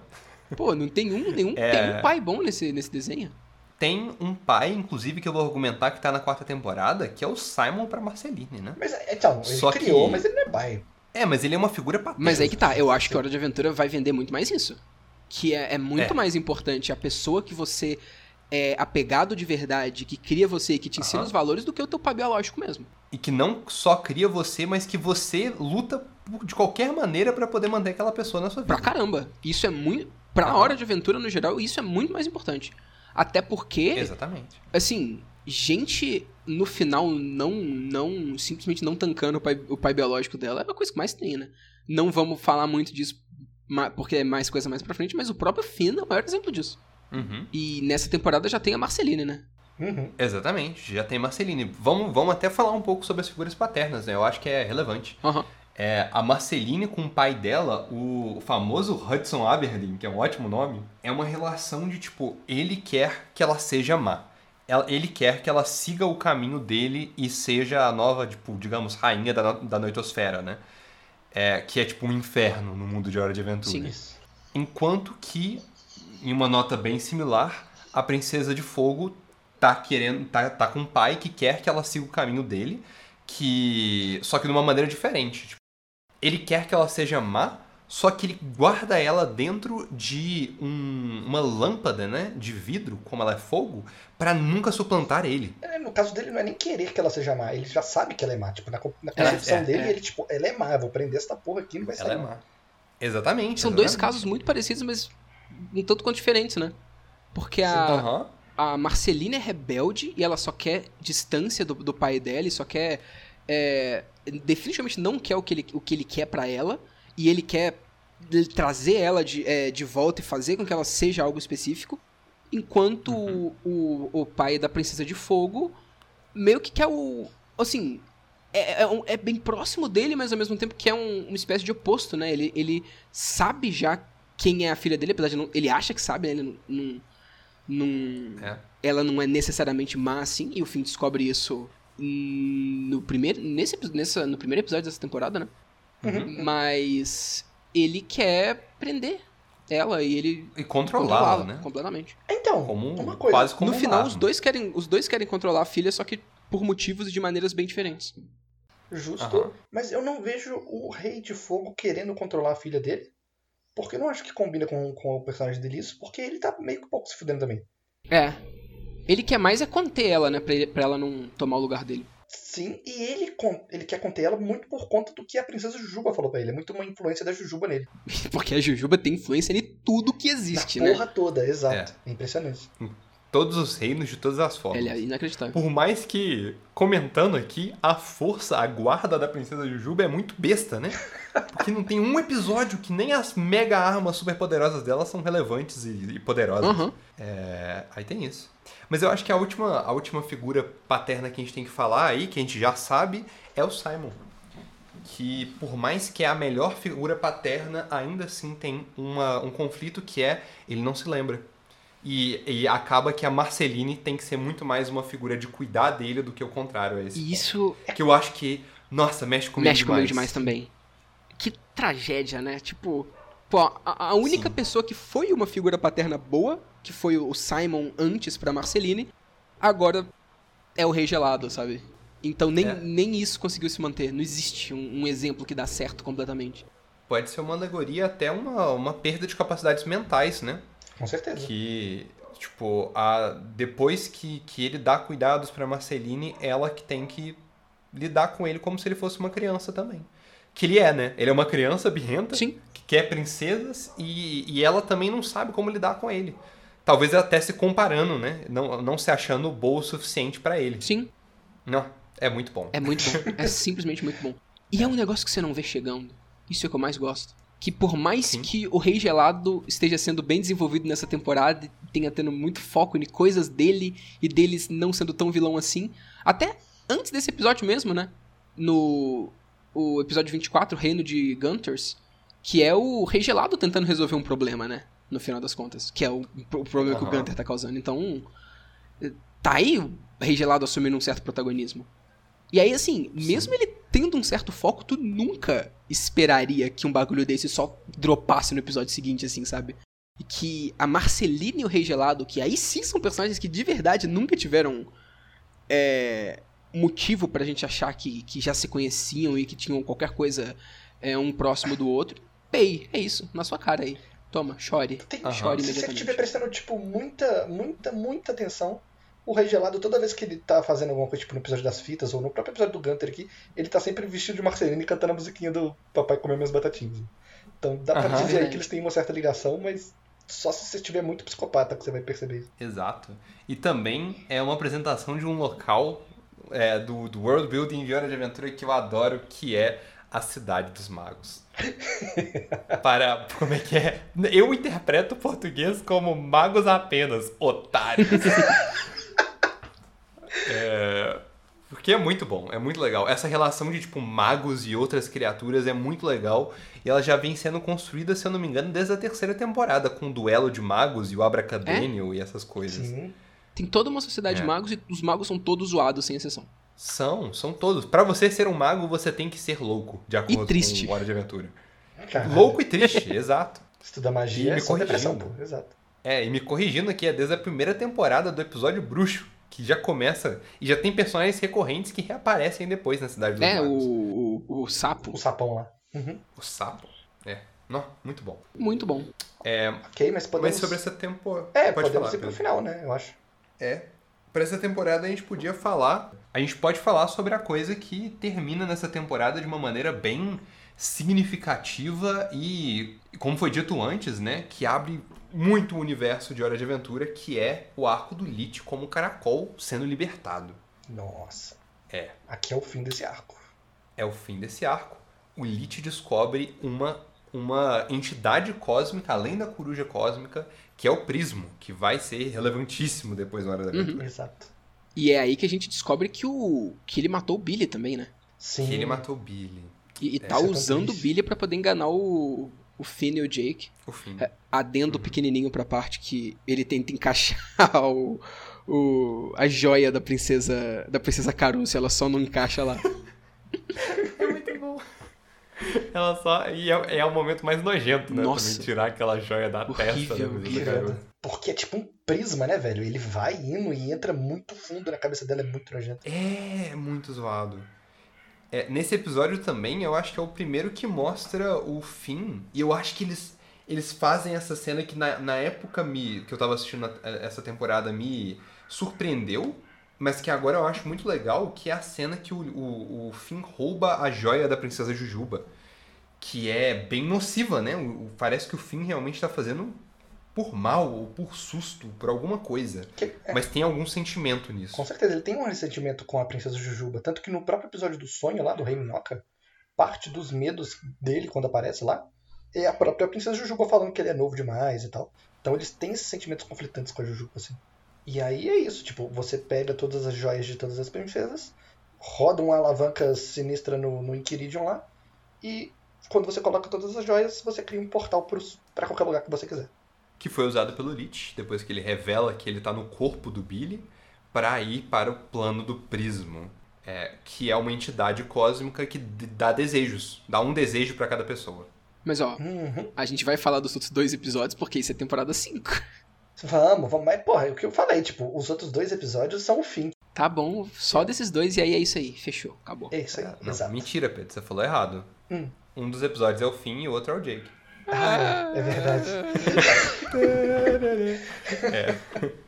Pô, não tem um, nenhum,
É.
tem um pai bom nesse, nesse desenho.
Tem um pai, inclusive, que eu vou argumentar que tá na quarta temporada, que é o Simon pra Marceline, né?
Mas, então, ele
Só
criou,
que-
mas ele não é pai.
É, mas ele é uma figura paterna.
Mas aí que tá, eu acho que Hora de Aventura vai vender muito mais isso. Que é, é muito
É.
mais importante a pessoa que você é apegado de verdade, que cria você e que te ensina
Aham.
os valores, do que o teu pai biológico mesmo.
E que não só cria você, mas que você luta de qualquer maneira pra poder manter aquela pessoa na sua vida.
Pra caramba. Isso é muito. Pra
Aham.
Hora de Aventura, no geral, isso é muito mais importante. Até porque,
Exatamente.
assim, gente no final não, não, simplesmente não tancando o pai, o pai biológico dela é a coisa que mais tem, né? Não vamos falar muito disso, porque é mais coisa mais pra frente, mas o próprio Finn é o maior exemplo disso.
Uhum.
E nessa temporada já tem a Marceline, né?
Uhum.
Exatamente. Já tem Marceline. Vamos, vamos até falar um pouco sobre as figuras paternas, né? Eu acho que é relevante.
Aham.
É, a Marceline com o pai dela, o famoso Hudson Aberdeen, que é um ótimo nome, é uma relação de tipo, ele quer que ela seja má. Ele quer que ela siga o caminho dele e seja a nova, tipo, digamos, rainha da, da noitosfera, né? É, que é tipo um inferno no mundo de Hora de Aventura.
Sim.
Enquanto que, em uma nota bem similar, a Princesa de Fogo tá querendo. tá, tá com um pai que quer que ela siga o caminho dele, que. Só que de uma maneira diferente. Tipo, ele quer que ela seja má, só que ele guarda ela dentro de um- uma lâmpada, né? De vidro, como ela é fogo, pra nunca suplantar ele.
É, No caso dele, não é nem querer que ela seja má, ele já sabe que ela é má. Tipo, na, na concepção
é,
dele,
é.
ele, tipo, ela é má, eu vou prender essa porra aqui, não vai sair.
Ela é má. Exatamente.
São dois
exatamente.
casos muito parecidos, mas um tanto quanto diferentes, né? Porque a,
Aham.
a Marcelina é rebelde e ela só quer distância do, do pai dela e só quer. é, definitivamente não quer o que ele, o que ele quer pra ela. E ele quer trazer ela de, é, de volta e fazer com que ela seja algo específico. Enquanto o, o, o pai da Princesa de Fogo meio que quer o. Assim. É, é, é bem próximo dele, mas ao mesmo tempo que é um- uma espécie de oposto, né? Ele, ele sabe já quem é a filha dele, apesar de não. Ele acha que sabe, né? Ele não. não, não-
É.
ela não é necessariamente má assim, e o Finn descobre isso no primeiro, nesse, nessa, no primeiro episódio dessa temporada, né?
Uhum.
Mas ele quer prender ela e ele
E controlá-la, né?
completamente.
Então,
Como,
uma coisa.
quase como
no
um
final, os dois querem, os dois querem controlar a filha, só que por motivos e de maneiras bem diferentes.
Justo,
Aham.
mas eu não vejo o Rei de Fogo querendo controlar a filha dele. Porque eu não acho que combina com, com o personagem dele isso, porque ele tá meio que pouco se fudendo também.
É. Ele quer mais é conter ela, né? Pra, ele- pra ela não tomar o lugar dele.
Sim, e ele, ele quer conter ela muito por conta do que a princesa Jujuba falou pra ele. É muito uma influência da Jujuba nele. [laughs]
Porque a Jujuba tem influência em tudo que existe,
Na
né?
porra toda, exato. É. impressionante.
Todos os reinos de todas as formas.
Ele é inacreditável.
Por mais que, comentando aqui, a força, a guarda da Princesa Jujuba é muito besta, né? Porque não tem um episódio que nem as mega armas super poderosas dela são relevantes e, e poderosas.
Aham.
É, aí tem isso. Mas eu acho que a última, a última figura paterna que a gente tem que falar aí, que a gente já sabe, é o Simon. Que por mais que é a melhor figura paterna, ainda assim tem uma, um conflito que é ele não se lembra. E, e acaba que a Marceline tem que ser muito mais uma figura de cuidar dele do que o contrário a esse.
E isso
Que eu acho que, nossa, mexe comigo
mexe
demais.
comigo demais também. Que tragédia, né? Tipo, pô, a, a única
Sim.
pessoa que foi uma figura paterna boa, que foi o Simon antes pra Marceline, agora é o Rei Gelado, sabe? Então nem,
É.
nem isso conseguiu se manter. Não existe um, um exemplo que dá certo completamente.
Pode ser uma alegoria até uma, uma perda de capacidades mentais, né?
Com certeza.
Que, tipo, a, depois que, que ele dá cuidados pra Marceline, ela que tem que lidar com ele como se ele fosse uma criança também. Que ele é, né? Ele é uma criança birrenta
Sim.
que quer princesas e, e ela também não sabe como lidar com ele. talvez até se comparando, né? Não, não se achando boa o suficiente pra ele.
Sim,
Não, é muito bom.
é muito bom. [laughs] É simplesmente muito bom. E é um negócio que você não vê chegando. Isso é o que eu mais gosto. Que por mais
Sim.
que o Rei Gelado esteja sendo bem desenvolvido nessa temporada e tenha tendo muito foco em coisas dele e deles não sendo tão vilão assim, até antes desse episódio mesmo, né? No o episódio 24, Reino de Gunters, que é o Rei Gelado tentando resolver um problema, né? No final das contas. Que é o, o problema que o. Gunter tá causando. Então, tá aí o Rei Gelado assumindo um certo protagonismo. E aí, assim, mesmo ele tendo um certo foco, tu nunca esperaria que um bagulho desse só dropasse no episódio seguinte, assim, sabe? E que a Marceline e o Rei Gelado, que aí sim são personagens que de verdade nunca tiveram é, motivo pra gente achar que, que já se conheciam e que tinham qualquer coisa é, um próximo do outro. Pei, é isso, na sua cara aí. Toma, chore.
Tem.
Chore
Se você estiver prestando, tipo, muita, muita, muita atenção, o Rei Gelado, toda vez que ele tá fazendo alguma coisa, tipo, no episódio das fitas, ou no próprio episódio do Gunter aqui, ele tá sempre vestido de Marcelino e cantando a musiquinha do Papai Comer Minhas Batatinhas. Então dá pra
Aham.
dizer aí que eles têm uma certa ligação, mas só se você estiver muito psicopata que você vai perceber isso.
Exato. E também é uma apresentação de um local é, do, do world building de Hora de Aventura que eu adoro, que é a Cidade dos Magos. [laughs] Para. Como é que é? Eu interpreto o português como magos apenas, otários. [laughs] É, Porque é muito bom, é muito legal. Essa relação de, tipo, magos e outras criaturas é muito legal. E ela já vem sendo construída, se eu não me engano, desde a terceira temporada, com o duelo de magos e o Abracadaniel e essas coisas.
Sim.
Tem toda uma sociedade
É.
de magos e os magos são todos zoados, sem exceção.
São, são todos. Pra você ser um mago, você tem que ser louco, de acordo
triste.
com Hora de Aventura.
Caralho.
Louco e triste, [laughs] exato.
Estudar
E
magia
me
é
corrigindo.
pô. Exato.
É, e me corrigindo aqui, é desde a primeira temporada do episódio Bruxo, que já começa e já tem personagens recorrentes que reaparecem depois na Cidade dos
É,
Magos.
o, o, o sapo.
O sapão lá. Uhum.
O sapo. É. Não, muito bom.
Muito bom.
É,
Ok, mas podemos...
mas sobre essa temporada.
É,
pode
podemos
falar,
ir pro final, né? Eu acho.
É. Pra essa temporada a gente podia falar. A gente pode falar sobre a coisa que termina nessa temporada de uma maneira bem significativa e, como foi dito antes, né? Que abre muito o universo de Hora de Aventura, que é o arco do Lich como caracol sendo libertado.
Nossa.
É.
Aqui é o fim desse arco.
É o fim desse arco. O Lich descobre uma, uma entidade cósmica, além da coruja cósmica, que é o Prismo, que vai ser relevantíssimo depois na Hora da Aventura.
Exato.
E é aí que a gente descobre que o que ele matou o Billy também, né?
Sim.
Que ele matou o Billy.
E, e tá
isso é
usando o. Billy pra poder enganar o, o Finn e o Jake.
O fim.
É, adendo pequenininho pra parte que ele tenta encaixar [laughs] o, o a joia da princesa da princesa Caruso, ela só não encaixa lá. [laughs]
É muito bom. Ela só. E é, é o momento mais nojento, né?
Nossa.
Também tirar aquela joia da testa
Horrível,
da Princesa
horrível.
Caruso.
Porque é tipo um prisma, né, velho? Ele vai indo e entra muito fundo na cabeça dela, é muito nojento.
É, muito zoado. É, nesse episódio também, eu acho que é o primeiro que mostra o fim. E eu acho que eles, eles fazem essa cena que na, na época me, que eu tava assistindo a- essa temporada me surpreendeu. Mas que agora eu acho muito legal, que é a cena que o, o, o Finn rouba a joia da Princesa Jujuba. Que é bem nociva, né? O- parece que o Finn realmente tá fazendo por mal, ou por susto, por alguma coisa.
Que- é,
Mas tem algum sentimento nisso.
Com certeza, ele tem um ressentimento com a princesa Jujuba. Tanto que no próprio episódio do sonho lá, do Rei Minhoca, parte dos medos dele quando aparece lá é a própria princesa Jujuba falando que ele é novo demais e tal. Então eles têm esses sentimentos conflitantes com a Jujuba, assim. E aí é isso, tipo, você pega todas as joias de todas as princesas, roda uma alavanca sinistra no, no Inquiridion lá, e quando você coloca todas as joias, você cria um portal pra qualquer lugar que você quiser.
Que foi usado pelo Lich, depois que ele revela que ele tá no corpo do Billy, para ir para o plano do Prismo, é, que é uma entidade cósmica que dá desejos, dá um desejo para cada pessoa.
Mas ó,
Uhum.
a gente vai falar dos outros dois episódios porque isso é temporada 5.
Vamos, vamos, mas porra, é o que eu falei, tipo, os outros dois episódios são o fim.
Tá bom, só desses dois e aí é isso aí, fechou, acabou.
É isso aí,
Não,
exato.
mentira, Pedro, você falou errado.
Hum.
Um dos episódios é o fim e o outro é o Jake.
Ah, é verdade. [laughs]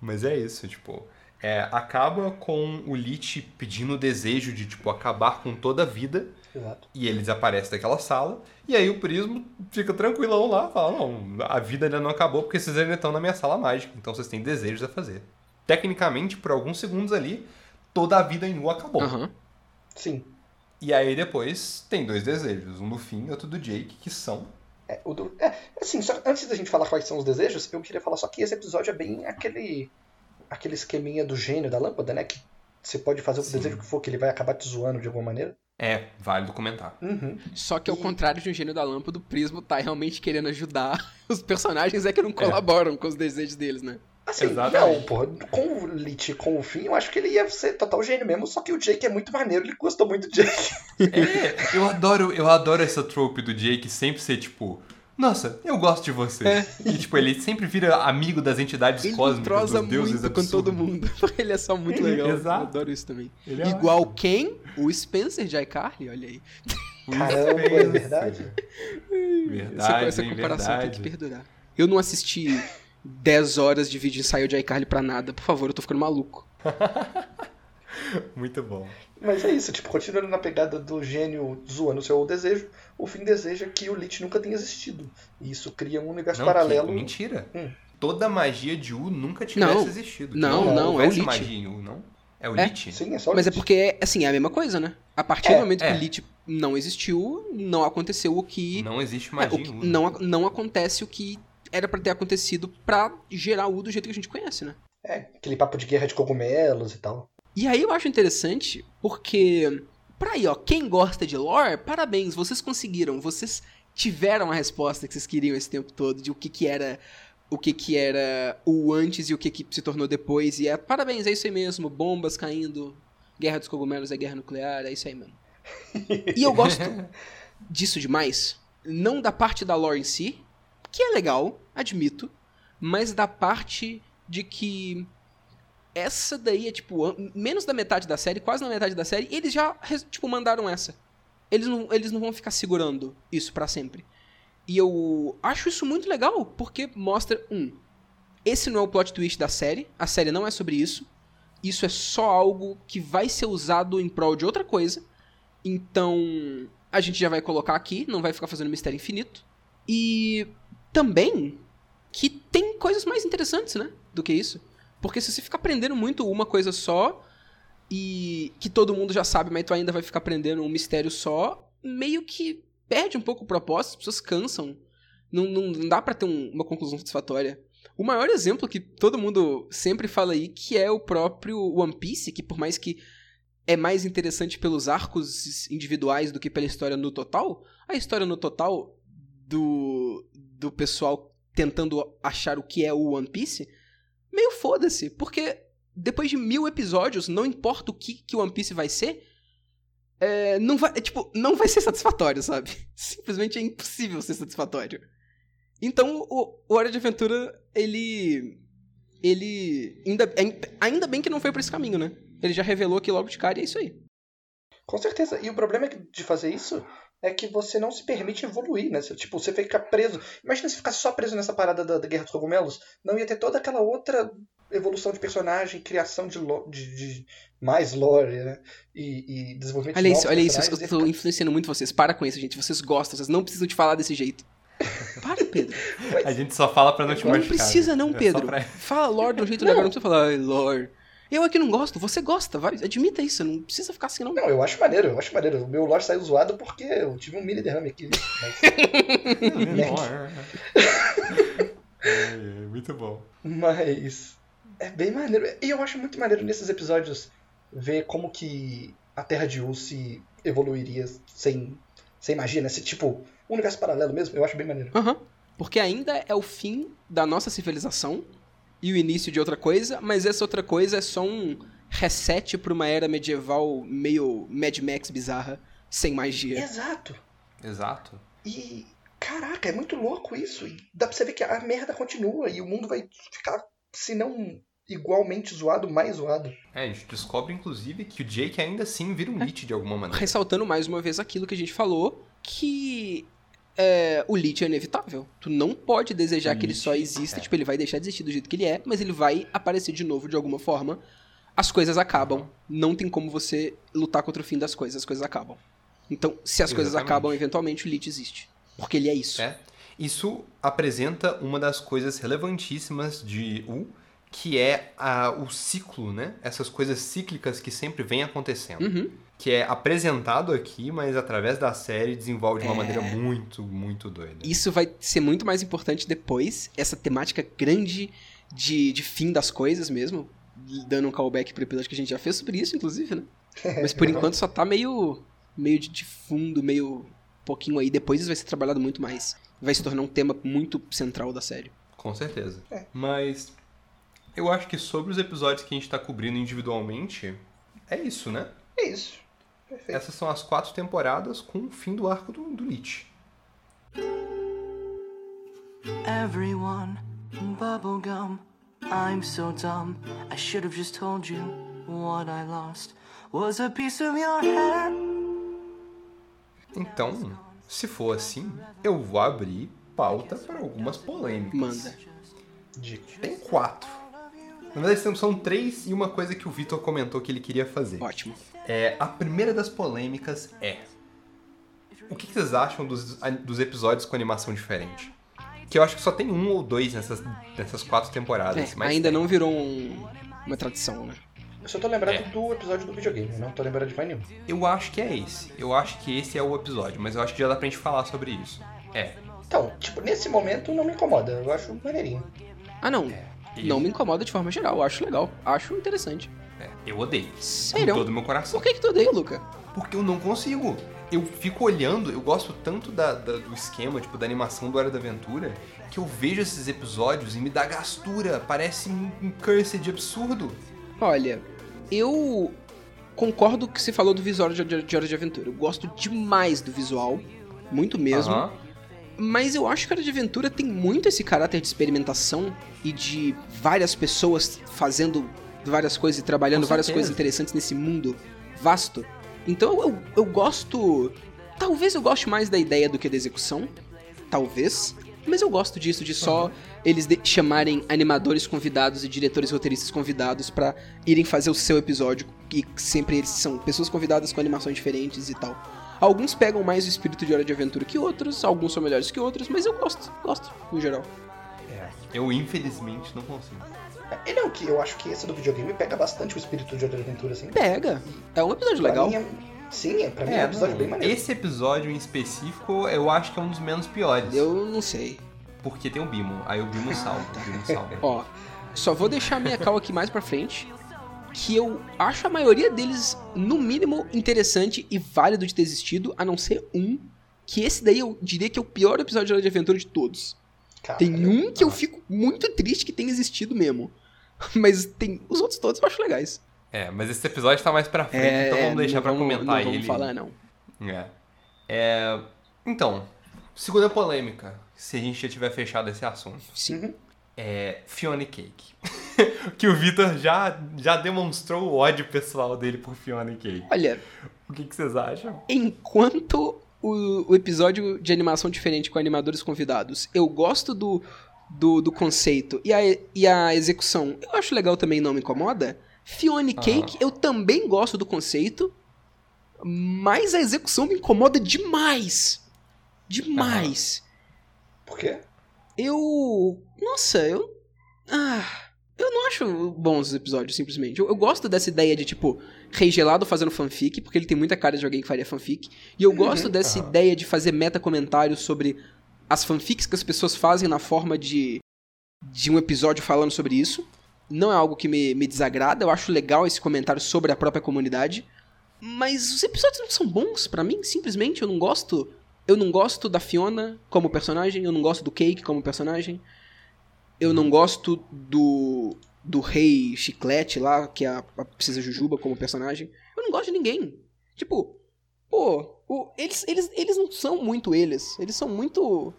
Mas é isso, tipo. É, acaba com o Lich pedindo o desejo de, tipo, acabar com toda a vida.
Exato.
E ele desaparece daquela sala. E aí o Prismo fica tranquilão lá, fala, não, a vida ainda não acabou porque vocês ainda estão na minha sala mágica. Então vocês têm desejos a fazer. Tecnicamente, por alguns segundos ali, toda a vida em U acabou.
Aham.
Sim.
E aí depois tem dois desejos, um do Finn e outro do Jake, que são.
É, o do- é, assim, só, antes da gente falar quais são os desejos, eu queria falar só que esse episódio é bem aquele aquele esqueminha do gênio da lâmpada, né? Que você pode fazer o
Sim.
desejo que for, que ele vai acabar te zoando de alguma maneira.
É, válido comentar.
Uhum.
Só que ao
E-
contrário de um gênio da lâmpada, o Prismo tá realmente querendo ajudar. [laughs] Os personagens é que não colaboram com os desejos deles, né?
Assim,
Exatamente.
não, porra, com o Lich e com o Finn, eu acho que ele ia ser total gênio mesmo, só que o Jake é muito maneiro, ele gostou muito do Jake.
É, eu adoro, eu adoro essa trope do Jake sempre ser tipo, nossa, eu gosto de você.
É.
E tipo, ele sempre vira amigo das entidades
Ele
cósmicas,
entrosa
dos deuses
muito com todo mundo. [laughs] ele é só muito legal. [laughs]
Exato.
Eu adoro isso também.
É
Igual quem? O Spencer de iCarly, olha aí. [laughs]
ótimo.
Caramba, é verdade.
Verdade,
essa
hein,
comparação tem que
verdade.
perdurar. Eu não assisti 10 horas de vídeo ensaio de iCarly pra nada. Por favor, eu tô ficando maluco. [laughs]
Muito bom.
Mas é isso, tipo, continuando na pegada do gênio zoando o seu desejo, o Finn deseja que o Lich nunca tenha existido. E isso cria um universo
Não,
paralelo.
que- mentira.
Hum.
Toda a magia de U nunca tivesse
Não.
existido.
Não,
Que
não,
é o Lich.
magia em U, não? É o
É,
Lich?
Sim, é só o
Mas é
Lich.
porque, assim, é a mesma coisa, né? A partir
É,
do momento que
é.
o Lich não existiu, não aconteceu o que.
Não existe
é, o
magia
que-
em U.
não, não acontece o que era pra ter acontecido pra gerar o do jeito que a gente conhece, né?
É, aquele papo de guerra de cogumelos e tal.
E aí eu acho interessante porque, pra aí, ó, quem gosta de lore, parabéns, vocês conseguiram, vocês tiveram a resposta que vocês queriam esse tempo todo de o que que era o que que era o antes e o que que se tornou depois e é parabéns, é isso aí mesmo, bombas caindo, guerra dos cogumelos é guerra nuclear, é isso aí mesmo. E eu gosto [laughs] disso demais, não da parte da lore em si, que é legal, admito, mas da parte de que essa daí é, tipo, menos da metade da série, quase na metade da série, eles já, tipo, mandaram essa. Eles não, eles não vão ficar segurando isso pra sempre. E eu acho isso muito legal, porque mostra, um, esse não é o plot twist da série, a série não é sobre isso, isso é só algo que vai ser usado em prol de outra coisa, então a gente já vai colocar aqui, não vai ficar fazendo mistério infinito. E também que tem coisas mais interessantes, né, do que isso. Porque se você ficar aprendendo muito uma coisa só e que todo mundo já sabe, mas tu ainda vai ficar aprendendo um mistério só, meio que perde um pouco o propósito, as pessoas cansam. Não, não, não dá pra ter um- uma conclusão satisfatória. O maior exemplo que todo mundo sempre fala aí, que é o próprio One Piece, que por mais que é mais interessante pelos arcos individuais do que pela história no total, a história no total do, do pessoal tentando achar o que é o One Piece, meio foda-se, porque depois de mil episódios, não importa o que, que o One Piece vai ser, é, não vai, é, tipo, não vai ser satisfatório, sabe? [laughs] Simplesmente é impossível ser satisfatório. Então, o, o Hora de Aventura, ele. Ele. Ainda, é- ainda bem que não foi por esse caminho, né? Ele já revelou aqui logo de cara e é isso aí.
Com certeza. E o problema de fazer isso é que você não se permite evoluir, né? Tipo, você fica preso. Imagina se ficasse só preso nessa parada da, da Guerra dos Cogumelos. Não ia ter toda aquela outra evolução de personagem, criação de, lo- de, de mais lore, né? E, e desenvolvimento
Olha
de
isso, olha isso, eu tô
ficar-
influenciando muito vocês. Para com isso, gente. Vocês gostam, vocês não precisam te falar desse jeito. [laughs] Para, Pedro.
A gente só fala pra não te
Não
machucar.
precisa não,
É só
Pedro.
pra-
Fala lore um jeito legal, não precisa falar "Ai, lore. Eu aqui não gosto, você gosta, vai, admita isso, não precisa ficar assim não.
Não, eu acho maneiro, eu acho maneiro. O meu lore saiu zoado porque eu tive um mini derrame aqui. Mas, [laughs]
É, muito bom.
mas é bem maneiro. E eu acho muito maneiro nesses episódios ver como que a Terra de U se evoluiria sem, sem magia, né? Se, tipo, um universo paralelo mesmo, eu acho bem maneiro.
Aham. Porque ainda é o fim da nossa civilização e o início de outra coisa, mas essa outra coisa é só um reset pra uma era medieval meio Mad Max bizarra, sem magia.
Exato.
Exato.
E, caraca, é muito louco isso. E dá pra você ver que a merda continua e o mundo vai ficar, se não igualmente zoado, mais zoado.
É, a gente descobre, inclusive, que o Jake ainda assim vira um Lich de alguma maneira.
Ressaltando mais uma vez aquilo que a gente falou, que é, o Lich é inevitável. Tu não pode desejar que ele só exista,
é.
tipo, ele vai deixar de existir do jeito que ele é, mas ele vai aparecer de novo de alguma forma. as coisas acabam. Não tem como você lutar contra o fim das coisas, as coisas acabam. Então, se as coisas
Exatamente.
acabam, eventualmente o Lich existe. Porque ele é isso.
É. Isso apresenta uma das coisas relevantíssimas de U, que é a- o ciclo, né? Essas coisas cíclicas que sempre vêm acontecendo.
Uhum.
Que é apresentado aqui, mas através da série desenvolve de uma
É.
maneira muito, muito doida.
Isso vai ser muito mais importante depois, essa temática grande de, de fim das coisas mesmo. Dando um callback pro episódio que a gente já fez sobre isso, inclusive, né? [laughs] Mas por enquanto só tá meio, meio de, de fundo, meio pouquinho aí. Depois isso vai ser trabalhado muito mais. Vai se tornar um tema muito central da série.
Com certeza.
É.
Mas eu acho que sobre os episódios que a gente tá cobrindo individualmente, é isso, né?
É isso. Perfeito.
Essas são as quatro temporadas com o fim do arco do, do Lich.
Everyone, bubblegum. I'm so dumb. I should have just told you what I lost was a piece of your hair.
Então, se for assim, eu vou abrir pauta para algumas polêmicas.
Manda.
Tem quatro. Na verdade, são- são três e uma coisa que o Vitor comentou que ele queria fazer.
Ótimo.
É, a primeira das polêmicas é: O que, que vocês acham dos, dos episódios com animação diferente? Que eu acho que só tem um ou dois nessas, nessas quatro temporadas.
É,
mas
ainda
tem.
não virou um- uma tradição, né?
Eu só tô lembrado
É.
do episódio do videogame, eu não tô lembrado de mais nenhum.
Eu acho que é esse. Eu acho que esse é o episódio, mas eu acho que já dá pra gente falar sobre isso. É.
Então, tipo, nesse momento não me incomoda, eu acho maneirinho.
Ah, não.
E-
Não me incomoda de forma geral. Acho legal. Acho interessante.
Eu odeio.
Sério?
Com todo o meu coração.
Por que, que tu odeia, Luca?
Porque eu não consigo. Eu fico olhando, eu gosto tanto da, da- do esquema, tipo, da animação do Hora da Aventura, que eu vejo esses episódios e me dá gastura. Parece um, um cursed absurdo.
Olha, eu concordo com o que você falou do visual de, de, de Hora de Aventura. Eu gosto demais do visual, muito mesmo. Mas eu acho que Hora de Aventura tem muito esse caráter de experimentação e de várias pessoas fazendo várias coisas e trabalhando várias coisas interessantes nesse mundo vasto. Então eu, eu gosto. Talvez eu goste mais da ideia do que da execução. Talvez. Mas eu gosto disso, de só eles de- chamarem animadores convidados e diretores roteiristas convidados pra irem fazer o seu episódio. E sempre eles são pessoas convidadas com animações diferentes e tal. Alguns pegam mais o espírito de Hora de Aventura que outros, alguns são melhores que outros, mas eu gosto, gosto, no geral.
É. Eu, infelizmente, não consigo.
Ele é o que eu acho que esse do videogame pega bastante o espírito de outra aventura, assim.
Pega. É um episódio
Pra
legal.
é- sim, é, pra mim é, um episódio
não,
bem maneiro.
Esse episódio em específico, eu acho que é um dos menos piores.
Eu não sei.
Porque tem o Bimo. Aí o Bimo salva. O Bimo salva. [laughs]
Ó, só vou deixar minha cal aqui mais pra frente. Que eu acho a maioria deles, no mínimo, interessante e válido de ter existido, a não ser um. Que esse daí eu diria que é o pior episódio de Hora de Aventura de todos.
Cara,
Tem um que eu fico muito triste que tenha existido mesmo. [laughs] Mas tem. Os outros todos eu acho legais.
É, mas esse episódio tá mais pra frente, então vamos deixar
não
pra
vamos-
comentar
não
ele.
vamos falar, não.
É. É, Então, segunda polêmica, se a gente já tiver fechado esse assunto.
Sim.
É Fiona e Cake. [laughs] que o Vitor já, já demonstrou o ódio pessoal dele por Fiona e Cake.
Olha,
O que, que vocês acham?
enquanto o, o episódio de animação diferente com animadores convidados, eu gosto do, do, do conceito e a, e a execução, eu acho legal também, não me incomoda. Fiona e Cake, eu também gosto do conceito, mas a execução me incomoda demais. Demais.
Por quê?
Eu. Nossa, eu. Ah. Eu não acho bons os episódios, simplesmente. Eu, eu gosto dessa ideia de, tipo, Rei Gelado fazendo fanfic, porque ele tem muita cara de alguém que faria fanfic. E eu gosto dessa
aham.
ideia de fazer meta-comentários sobre as fanfics que as pessoas fazem na forma de, de um episódio falando sobre isso. Não é algo que me, me desagrada, eu acho legal esse comentário sobre a própria comunidade. Mas os episódios não são bons pra mim, simplesmente eu não gosto. Eu não gosto da Fiona como personagem, eu não gosto do Cake como personagem. Eu não gosto do do rei Chiclete lá, que é a, a Princesa Jujuba como personagem. Eu não gosto de ninguém. Tipo, pô, o- eles, eles, eles não são muito eles. Eles são muito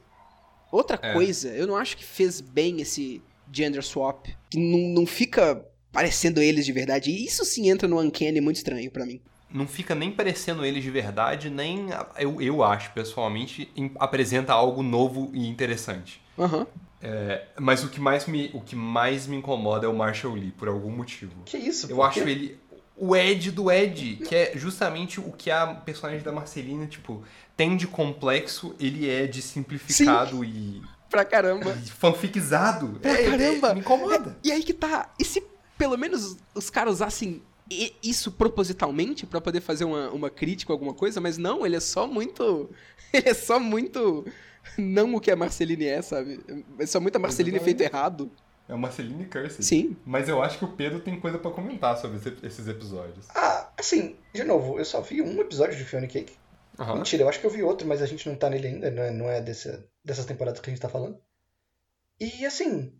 outra
É.
coisa. Eu não acho que fez bem esse gender swap. Que não, não fica parecendo eles de verdade. E isso sim entra no uncanny muito estranho pra mim.
não fica nem parecendo eles de verdade, nem, eu, eu acho, pessoalmente, apresenta algo novo e interessante.
Aham.
É, mas o que, mais me, o que mais me incomoda é o Marshall Lee, por algum motivo.
Que isso?
Eu acho ele o Ed do Ed, que é justamente o que a personagem da Marcelina, tipo, tem de complexo, ele é de simplificado e,
Pra caramba.
e fanficizado.
Pra
É, é,
caramba.
me incomoda.
E aí que tá. E se pelo menos os caras usassem isso propositalmente pra poder fazer uma, uma crítica ou alguma coisa, mas não, ele é só muito. [laughs] Ele é só muito. Não o que a Marceline é, sabe? É só muito a Marceline feito errado.
É uma Marceline Curse.
Sim.
Mas eu acho que o Pedro tem coisa pra comentar sobre esse- esses episódios.
Ah, assim, de novo, eu só vi um episódio de Fiona Cake.
Aham.
Mentira, eu acho que eu vi outro, mas a gente não tá nele ainda, não é, não é desse, dessas temporadas que a gente tá falando. E assim.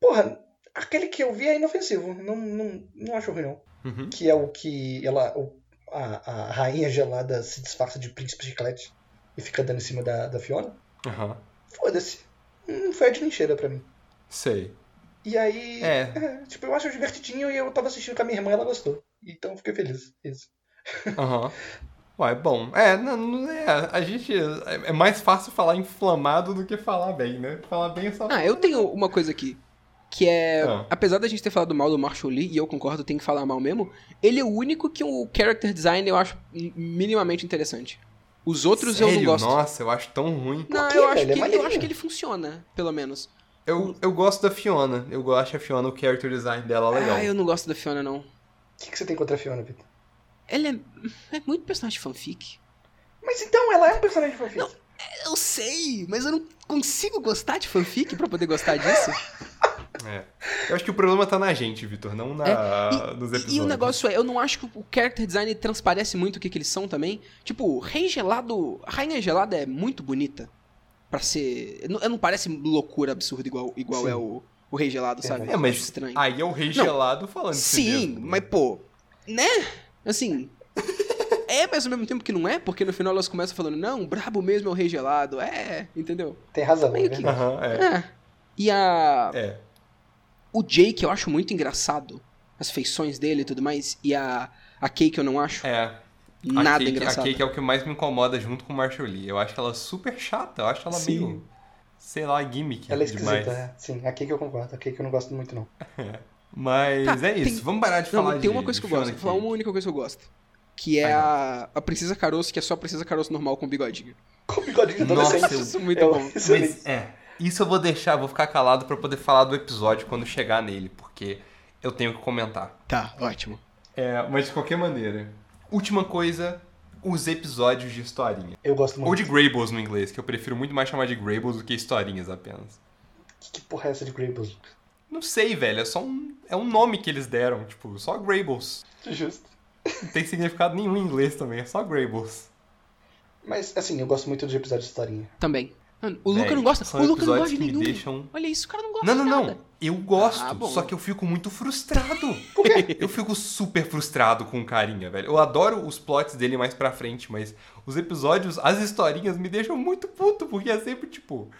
Porra, aquele que eu vi é inofensivo. Não, não, não acho ruim, não.
Uhum.
Que é o que ela. o- a, a rainha gelada se disfarça de príncipe chiclete e fica dando em cima da, da Fiona.
Aham.
Foda-se. Não foi de lixeira pra mim.
Sei.
E aí.
É.
tipo, eu acho divertidinho e eu tava assistindo com a minha irmã e ela gostou. Então eu fiquei feliz. Isso. [laughs]
Aham. Ué, bom. É, não, não é. A gente. É é mais fácil falar inflamado do que falar bem, né? Falar bem é só.
Ah, eu tenho uma coisa aqui. Que é.
Ah.
Apesar da gente ter falado mal do Marshall Lee, e eu concordo, tem que falar mal mesmo, ele é o único que o character design eu acho minimamente interessante. Os outros eu não
Sério?
gosto.
Nossa, eu acho tão ruim.
Não,
quê,
eu acho,
velho? É
que, eu acho que ele funciona, pelo menos.
Eu, eu gosto da Fiona. Eu gosto a Fiona, o character design dela é legal.
Ah, eu não gosto da Fiona, não.
O que, que você tem contra a Fiona, Vitor?
Ela é, é muito personagem fanfic.
Mas então, ela é um personagem fanfic.
Eu sei, mas eu não consigo gostar de fanfic pra poder gostar disso. [laughs]
É. Eu acho que o problema tá na gente, Vitor, não na,
É,
nos
E-
episódios.
E, o negócio é, eu não acho que o character design transparece muito o que, que eles são também. Tipo, Rei Gelado. A Rainha Gelada é muito bonita. Pra ser. Não, não parece loucura absurda igual, igual
Sim.
é o, o Rei Gelado, sabe?
É, mas
estranho.
aí é o rei
Não.
gelado falando
Sim,
mesmo.
mas pô, né? Assim. é, mas ao mesmo tempo que não é, porque no final elas começam falando, não, o brabo mesmo é o Rei Gelado. É, entendeu?
Tem razão, é
Meio que-
verdade.
Aham, é.
É. E a.
É.
O Jake eu acho muito engraçado. As feições dele e tudo mais. E a, a Cake eu não acho
É. A
nada
Cake,
engraçado.
A Cake é o que mais me incomoda junto com o Marshall Lee. Eu acho ela super chata. Eu acho ela
Sim.
meio. Sei lá, gimmick.
Ela é
demais.
esquisita, é. Sim, aqui que eu concordo. Aqui que eu não gosto muito, não. [laughs]
Mas
Tá,
é isso.
tem-
Vamos parar de
Não,
falar
mas tem
de-
uma coisa que eu gosto. Vou falar uma
Cake.
única coisa que eu gosto. Que é a, a Princesa Caroço, que é só a Princesa Caroço normal com bigodinho.
Com bigodinho de
Nossa,
adolescente.
eu-
Isso é muito
É
bom.
Mas, é. Isso eu vou deixar, vou ficar calado pra poder falar do episódio quando chegar nele, porque eu tenho que comentar.
Tá, ótimo.
É, mas de qualquer maneira. Última coisa, os episódios de historinha.
Eu gosto muito.
Ou de Grables no inglês, que eu prefiro muito mais chamar de Grables do que historinhas apenas.
Que, que porra é essa de Grables?
Não sei, velho, é só um. É um nome que eles deram, tipo, só Grables.
Justo.
Não tem significado nenhum em inglês também, é só Grables.
Mas, assim, eu gosto muito de episódios de historinha.
Também. Mano, o Luca não gosta.
são
O Luca não gosta de nenhum.
deixam-
Olha isso, o cara não gosta
Não, não,
de
não.
nada.
Eu gosto,
Ah,
só que eu fico muito frustrado. [laughs] Eu fico super frustrado com o carinha, velho. Eu adoro os plots dele mais pra frente, mas os episódios, as historinhas me deixam muito puto, porque é sempre tipo.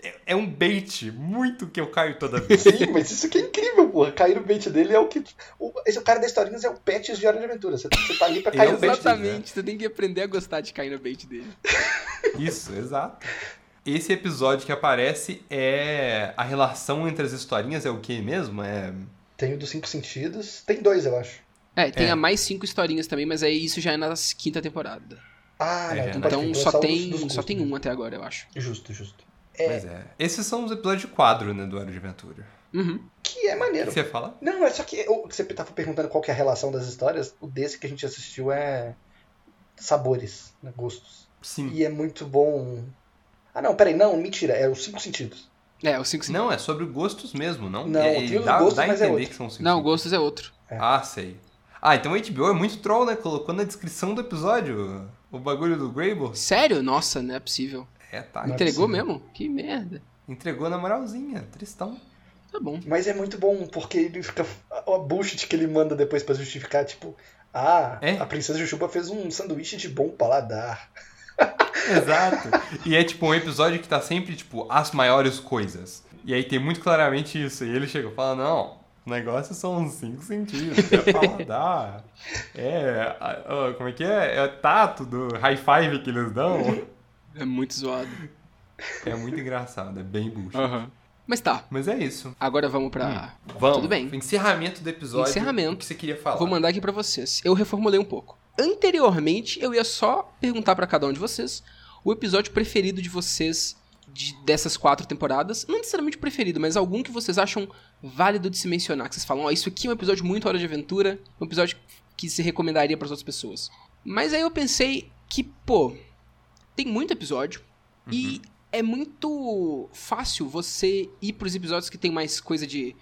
É, é um bait muito que eu caio toda vez. [laughs]
Sim, mas isso que é incrível, porra. Cair no bait dele é o que. O, esse cara da historinhas é o Pets de Hora de Aventura. Você, você tá ali pra cair no bait dele.
Exatamente, você tem que aprender a gostar de cair no bait dele.
Isso, exato. Esse episódio que aparece é. A relação entre as historinhas é o que mesmo? É.
Tem o dos cinco sentidos. Tem dois, eu acho.
É, tem
É.
a mais cinco historinhas também, mas aí isso já é na quinta temporada.
Ah,
É,
não,
já
então,
Então só
é
tem,
dos- dos
só tem um até agora, eu acho.
Justo, justo.
Pois é. Esses são os episódios de quadro, né, do Hora de Aventura.
Uhum.
Que é
O
maneiro.
que você fala?
Não, é só que que você tava perguntando qual que é a relação das histórias. O desse que a gente assistiu é sabores, né, gostos.
Sim.
E é muito bom. Ah, não, peraí, não, mentira, é os cinco sentidos.
É, os cinco sentidos.
Não, é sobre gostos mesmo, não?
Não,
é,
o trio dos
dá,
gostos,
dá a
é
entender
outro.
que são cinco.
Não, gostos é outro.
Ah, sei. Ah, então o HBO é muito troll, né? Colocou na descrição do episódio o bagulho do Grable.
Sério? Nossa, não é possível.
É, tá.
Não é
Entregou
possível.
mesmo? Que merda.
Entregou na moralzinha, tristão.
Tá bom.
Mas é muito bom, porque ele fica. A bullshit que ele manda depois pra justificar, tipo. Ah,
É?
a princesa Jujuba fez um sanduíche de bom paladar. [laughs]
Exato. e é tipo um episódio que tá sempre, tipo, as maiores coisas. E aí tem muito claramente isso. E ele chega e fala, não, O negócio são uns 5 centímetros, é paladar. [laughs] É, a- como é que é? É tato do high five que eles dão.
É muito zoado.
É muito engraçado, é bem bucho.
Aham. Mas tá,
Mas é isso.
agora vamos pra.
Vamos.
Tudo bem.
Encerramento do episódio.
Encerramento.
O que você queria falar?
Vou mandar aqui pra vocês. Eu reformulei um pouco. Anteriormente, eu ia só perguntar pra cada um de vocês o episódio preferido de vocês de- dessas quatro temporadas. Não necessariamente o preferido, mas algum que vocês acham válido de se mencionar. Que vocês falam, ó, isso aqui é um episódio muito Hora de Aventura, um episódio que se recomendaria pras outras pessoas. Mas aí eu pensei que, pô, tem muito episódio e é muito fácil você ir pros episódios que tem mais coisa de,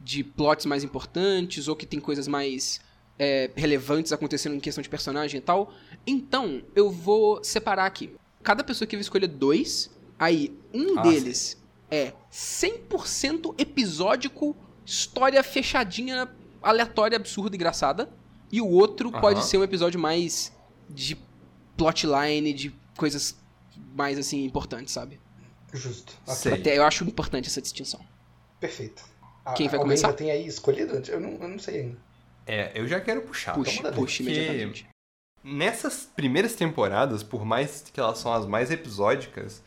de plots mais importantes ou que tem coisas mais é, relevantes acontecendo em questão de personagem e tal. Então, eu vou separar aqui. Cada pessoa que vai escolher dois, aí um
Ah,
deles é 100% episódico, história fechadinha, aleatória, absurda, engraçada. E o outro pode ser um episódio mais de plotline, de coisas mais assim importantes, sabe?
Justo. Ok,
Sei.
Até eu acho importante essa distinção.
Perfeito. A-
Quem vai
alguém
começar?
já tem aí escolhido? Eu não, eu não sei ainda.
É, eu já quero puxar.
Puxe,
manda ver.
puxe
Porque-
imediatamente.
Nessas primeiras temporadas, por mais que elas são as mais episódicas,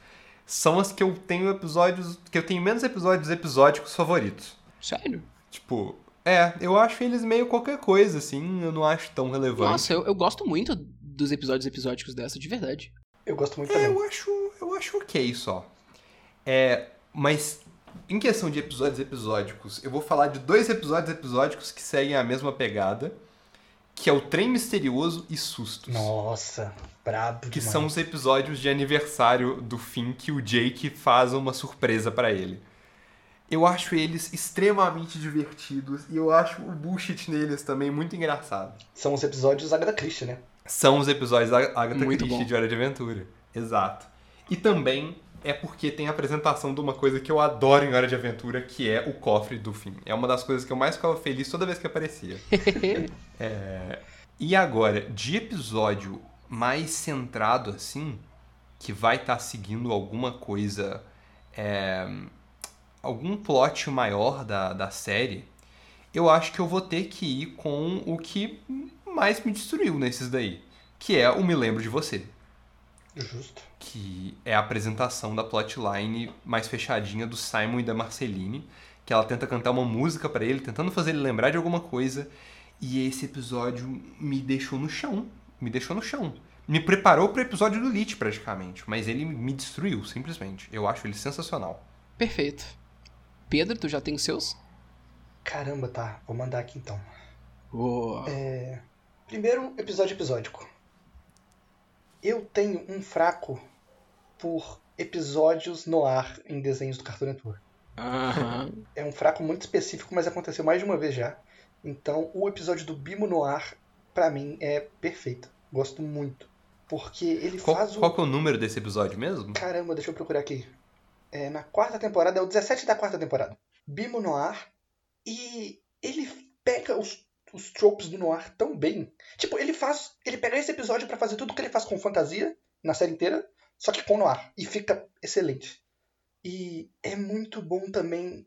são as que eu tenho episódios. que eu tenho menos episódios episódicos favoritos.
Sério?
Tipo, é, eu acho eles meio qualquer coisa, assim, eu não acho tão relevante.
Nossa, eu, eu gosto muito dos episódios episódicos dessa, de verdade.
Eu gosto muito
É,
também.
eu acho, eu acho ok só. É, mas em questão de episódios episódicos, eu vou falar de dois episódios episódicos que seguem a mesma pegada, que é o Trem Misterioso e Sustos.
Nossa, brabo
Que
demais.
são os episódios de aniversário do Finn que o Jake faz uma surpresa pra ele. Eu acho eles extremamente divertidos e eu acho o bullshit neles também muito engraçado.
São os episódios Agatha Christie, né?
São os episódios da Agatha
Muito
Christie
bom.
de Hora de Aventura. Exato. E também é porque tem a apresentação de uma coisa que eu adoro em Hora de Aventura, que é o cofre do fim. É uma das coisas que eu mais ficava feliz toda vez que aparecia. [laughs] É, E agora, de episódio mais centrado assim, que vai estar seguindo alguma coisa. é, algum plot maior da, da série, eu acho que eu vou ter que ir com o que mais me destruiu nesses daí. Que é o Me Lembro de Você.
Justo.
Que é a apresentação da plotline mais fechadinha do Simon e da Marceline. Que ela tenta cantar uma música pra ele, tentando fazer ele lembrar de alguma coisa. E esse episódio me deixou no chão. Me deixou no chão. Me preparou pro episódio do Lich, praticamente. Mas ele me destruiu, simplesmente. Eu acho ele sensacional.
Perfeito. Pedro, tu já tem os seus?
Caramba, tá. Vou mandar aqui então.
Boa.
É, Primeiro, episódio episódico. Eu tenho um fraco por episódios no ar em desenhos do Cartoon Network.
Aham.
É um fraco muito específico, mas aconteceu mais de uma vez já. Então, o episódio do Bimo no ar, pra mim, é perfeito. Gosto muito. Porque ele
Qual,
faz o.
qual que é o número desse episódio mesmo?
Caramba, deixa eu procurar aqui. É, na quarta temporada, é o 17 da quarta temporada. Bimo Noir. E ele pega os, os tropes do Noir tão bem. Tipo, ele faz. Ele pega esse episódio pra fazer tudo que ele faz com fantasia na série inteira, só que com Noir. E fica excelente. E é muito bom também.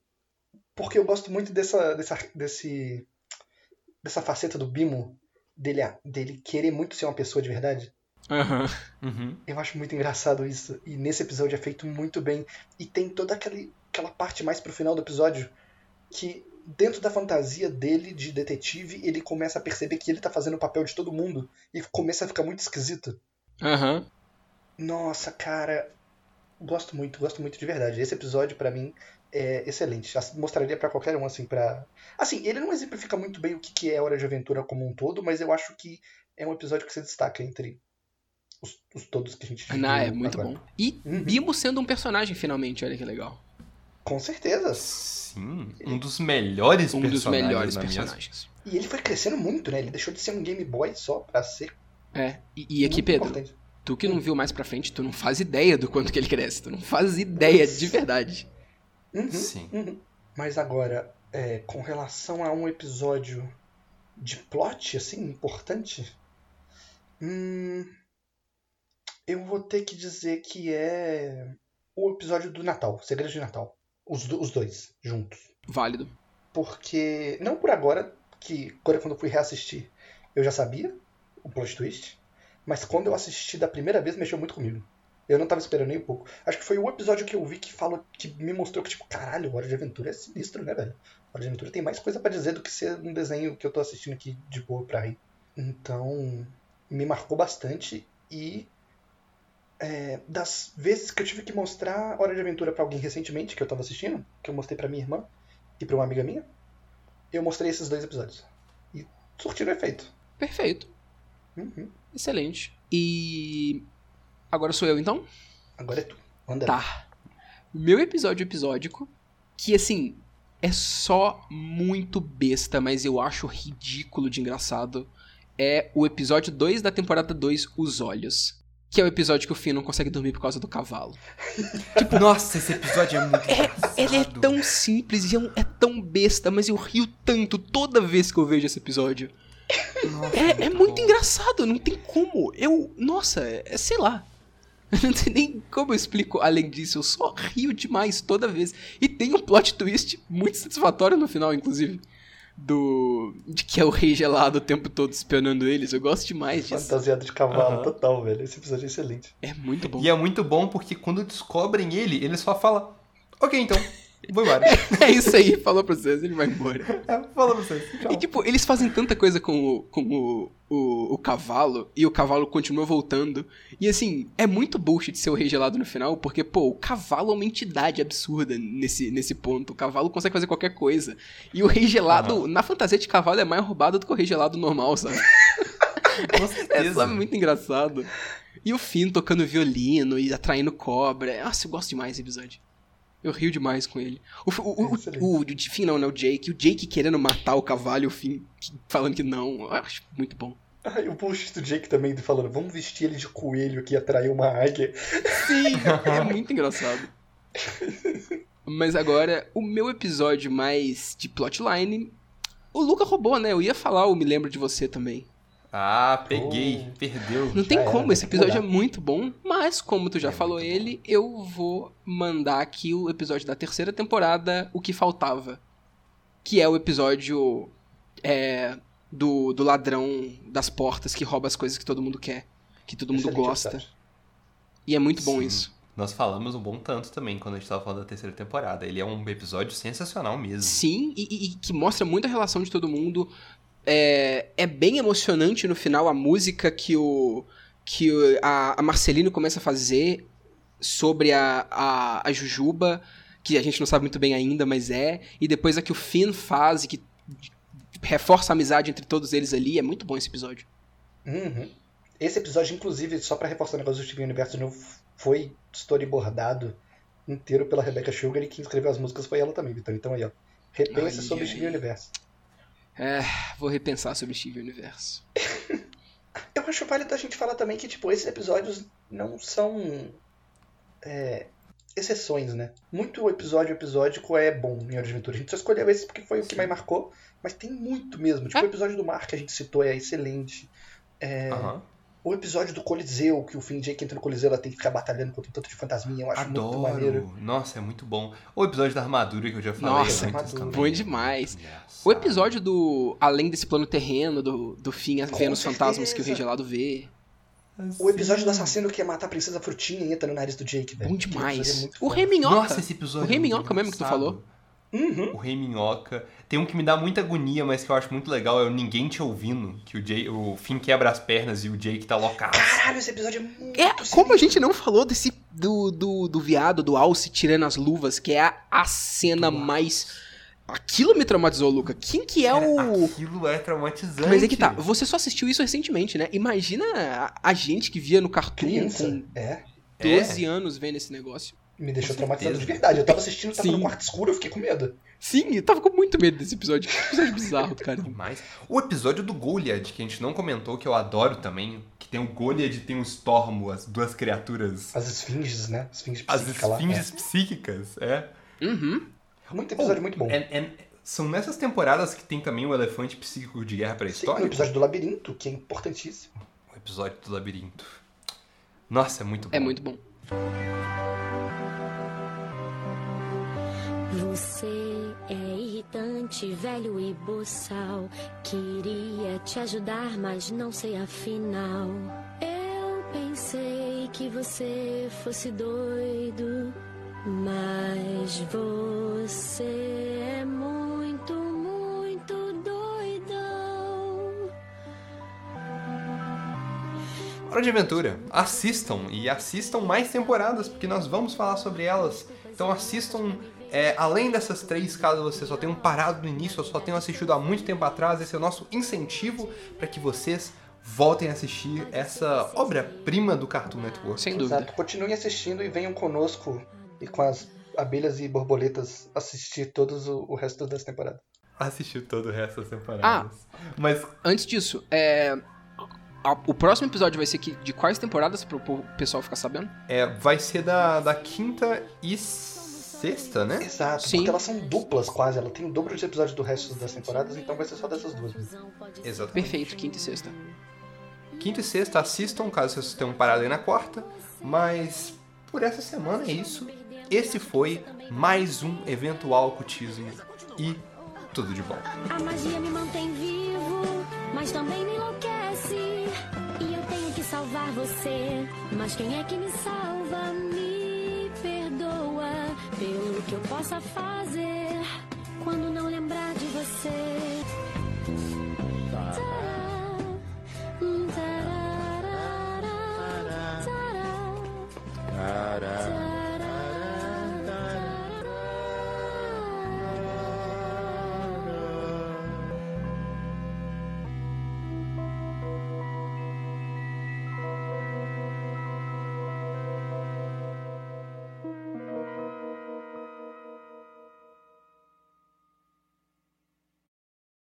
Porque eu gosto muito dessa. dessa desse. dessa faceta do Bimo. Dele, dele querer muito ser uma pessoa de verdade.
Aham.
Uhum.
Eu acho muito engraçado isso. E nesse episódio é feito muito bem. E tem toda aquele, aquela parte mais pro final do episódio que, dentro da fantasia dele de detetive, ele começa a perceber que ele tá fazendo o papel de todo mundo e começa a ficar muito esquisito.
Aham.
Nossa, cara. Gosto muito, gosto muito de verdade. Esse episódio, pra mim, é excelente. Mostraria pra qualquer um, assim, pra. Assim, ele não exemplifica muito bem o que é Hora de Aventura como um todo, mas eu acho que é um episódio que se destaca entre os, os todos que a gente
é
viu
muito
agora.
bom. E
Uhum.
Bimo sendo um personagem, finalmente, olha que legal.
Com certeza.
Sim, um dos melhores
Um
personagens.
dos melhores
minha-
personagens.
E ele foi crescendo muito, né? Ele deixou de ser um Game Boy só pra ser
É. E, e aqui, Pedro,
importante.
tu que não viu mais pra frente, tu não faz ideia do quanto que ele cresce. Tu não faz ideia de verdade.
Uhum,
Sim.
uhum. Mas agora, é, com relação a um episódio de plot, assim, importante, hum, eu vou ter que dizer que é o episódio do Natal, Segredo de Natal. Os, os dois, juntos.
Válido.
porque. Não por agora, que quando eu fui reassistir eu já sabia o plot twist, mas quando eu assisti da primeira vez mexeu muito comigo. Eu não tava esperando nem um pouco. Acho que foi o episódio que eu vi que falou, que me mostrou que, tipo, caralho, Hora de Aventura é sinistro, né, velho? Hora de Aventura tem mais coisa pra dizer do que ser um desenho que eu tô assistindo aqui de boa pra rir. Então, me marcou bastante e é, das vezes que eu tive que mostrar Hora de Aventura pra alguém recentemente, que eu tava assistindo, que eu mostrei pra minha irmã e pra uma amiga minha, eu mostrei esses dois episódios. E surtiram efeito.
Perfeito.
Uhum.
Excelente. E. Agora sou eu então?
Agora é tu. Anda.
Tá. Meu episódio episódico, que assim, é só muito besta, mas eu acho ridículo de engraçado, é o episódio 2 da temporada 2, Os Olhos. Que é o episódio que o Finn não consegue dormir por causa do cavalo. [laughs]
Nossa, esse episódio é muito
É,
engraçado.
ele é tão simples e é, um- é tão besta, mas eu rio tanto toda vez que eu vejo esse episódio.
Nossa,
É, é muito
bom.
engraçado, não tem como. Eu. Nossa, é, é- sei lá. [laughs] Não tem nem como eu explico além disso. Eu só rio demais toda vez. E tem um plot twist muito satisfatório no final, inclusive. Do. De que é o rei gelado o tempo todo espionando eles. Eu gosto demais disso.
Fantasiado de cavalo,
Aham.
total, velho. Esse episódio é excelente.
É muito bom.
E é muito bom porque quando descobrem ele, ele só fala: Ok, então, vou embora. [laughs]
É isso aí, falou pra vocês, ele vai embora.
É, fala pra vocês. Tchau.
E tipo, eles fazem tanta coisa com o, com o, o, o cavalo, e o cavalo continua voltando. E assim, é muito bullshit ser o rei gelado no final, porque, pô, o cavalo é uma entidade absurda nesse, nesse ponto. O cavalo consegue fazer qualquer coisa. E o rei gelado,
Aham.
na fantasia de cavalo, é mais roubado do que o rei gelado normal, sabe? [laughs]
Com
É só muito engraçado. E o Finn tocando violino e atraindo cobra. Nossa, eu gosto demais desse episódio. Eu rio demais com ele. O, o, o,
Excelente.
o, o Finn não, né? O Jake. O Jake querendo matar o cavalo e o Finn falando que não. Eu acho muito bom.
Ah, e o bullshit do Jake também falando, vamos vestir ele de coelho aqui e atrair uma águia.
Sim, é muito engraçado. Mas agora, o meu episódio mais de plotline. O Luca roubou, né? Eu ia falar o Me Lembro de Você também.
Ah, peguei.
Oh.
Perdeu.
Não tem como, esse episódio é muito bom, mas como tu já
É
falou ele, eu vou mandar aqui o episódio da terceira temporada, O Que Faltava. Que é o episódio é, do, do ladrão das portas que rouba as coisas que todo mundo quer, que todo mundo
Excelente
gosta.
episódio.
E é muito bom
Sim.
isso.
Nós falamos um bom tanto também quando a gente tava falando da terceira temporada. Ele é um episódio sensacional mesmo.
Sim, e, e- e que mostra muito a relação de todo mundo. É, é bem emocionante no final a música que o que o- a, a Marcelino começa a fazer sobre a, a, a Jujuba, que a gente não sabe muito bem ainda, mas é. E depois a que o Finn faz e que reforça a amizade entre todos eles ali. É muito bom esse episódio.
Uhum. Esse episódio, inclusive, só pra reforçar o negócio do Steven Universo de novo, foi storyboardado inteiro pela Rebecca Sugar e quem escreveu as músicas foi ela também, Vitor. Então aí, ó. Repense
Ai,
sobre
ai.
Steven Universo.
É, vou repensar sobre Steve Universo. [laughs]
Eu acho válido a gente falar também que, tipo, esses episódios não são é, exceções, né? Muito episódio episódico é bom em Hora de Aventura. A gente só escolheu esse porque foi o que mais marcou, mas tem muito mesmo. Tipo,
É.
o episódio do mar que a gente citou é excelente. É,
Aham.
O episódio do Coliseu, que o Finn Jake entra no Coliseu, ela tem que ficar batalhando contra um tanto de fantasminha, eu acho muito maneiro.
Adoro. Nossa, é muito bom. O episódio da armadura que eu já falei.
Nossa,
é também.
Bom demais.
Engraçado.
O episódio do Além desse plano terreno, do, do fim
Com
vendo os fantasmas que o Rei. Gelado vê.
O episódio do assassino que ia matar a princesa Frutinha e entra no nariz do Jake, velho.
Bom
Aquele
demais.
é
O. Rei Minhoca.
Nossa, esse episódio.
O Rei
é
Minhoca mesmo que tu falou.
Uhum.
O Rei Minhoca. Tem um que me dá muita agonia, mas que eu acho muito legal, é o Ninguém Te Ouvindo. Que o, Jay, o Finn quebra as pernas e o Jake tá loucaço.
Caralho, esse episódio é muito
É, como a gente não falou desse do, do, do viado, do Alce tirando as luvas, que é a, a cena mais. Aquilo me traumatizou, Luca. Quem que é o.
Aquilo é traumatizante.
Mas é que tá, você só assistiu isso recentemente, né? Imagina a, a gente que via no Cartoon
Criança.
com
É.
12 anos vendo esse negócio.
Me deixou
Com
traumatizado
certeza.
de verdade. Eu tava assistindo, tava
Sim.
no quarto escuro, eu fiquei com medo.
Sim, eu tava com muito medo desse episódio. Que episódio bizarro, cara.
Demais. O episódio do Goliath, que a gente não comentou, que eu adoro também. Que tem o Goliath e tem o Stormo, as duas criaturas.
As esfinges, né? Esfinge
As
psíquica lá.
esfinges psíquicas, é.
Uhum.
É. Muito episódio
Oh,
muito bom.
é- é- são nessas temporadas que tem também o elefante psíquico de guerra
Sim,
pré-histórica.
no episódio do labirinto, que é importantíssimo.
O episódio do labirinto. Nossa, é muito bom.
É muito bom.
Você é irritante, velho e boçal. Queria te ajudar, mas não sei afinal. Eu pensei que você fosse doido, mas você é muito, muito doidão.
Hora de Aventura. Assistam e assistam mais temporadas, porque nós vamos falar sobre elas. Então assistam, é, além dessas três, caso você só tenham parado no início ou só tenham assistido há muito tempo atrás, esse é o nosso incentivo para que vocês voltem a assistir essa obra-prima do Cartoon Network.
Sem dúvida.
Exato. Continuem assistindo e venham conosco e com as abelhas e borboletas assistir todos o, o resto das temporadas.
Assistiu todo o resto das temporadas.
Ah.
Mas
Antes disso, é. O próximo episódio vai ser de quais temporadas pro pro pessoal ficar sabendo?
é, vai ser da, da quinta e sexta, né?
Exato,
Sim.
porque elas são duplas quase, ela tem o dobro de episódios do resto das temporadas, então vai ser só dessas duas mesmo.
Exatamente.
Perfeito, quinta e sexta.
Quinta e sexta assistam, caso vocês tenham parado aí na quarta. Mas por essa semana é isso. Esse foi mais um eventual cultismo e tudo de bom.
A magia me mantém vivo, mas também me enlouquece. E eu tenho que salvar você. Mas quem é que me salva? Me pelo que eu possa fazer quando não lembrar de você. Tá. Tará, tará, tará, tará, tará.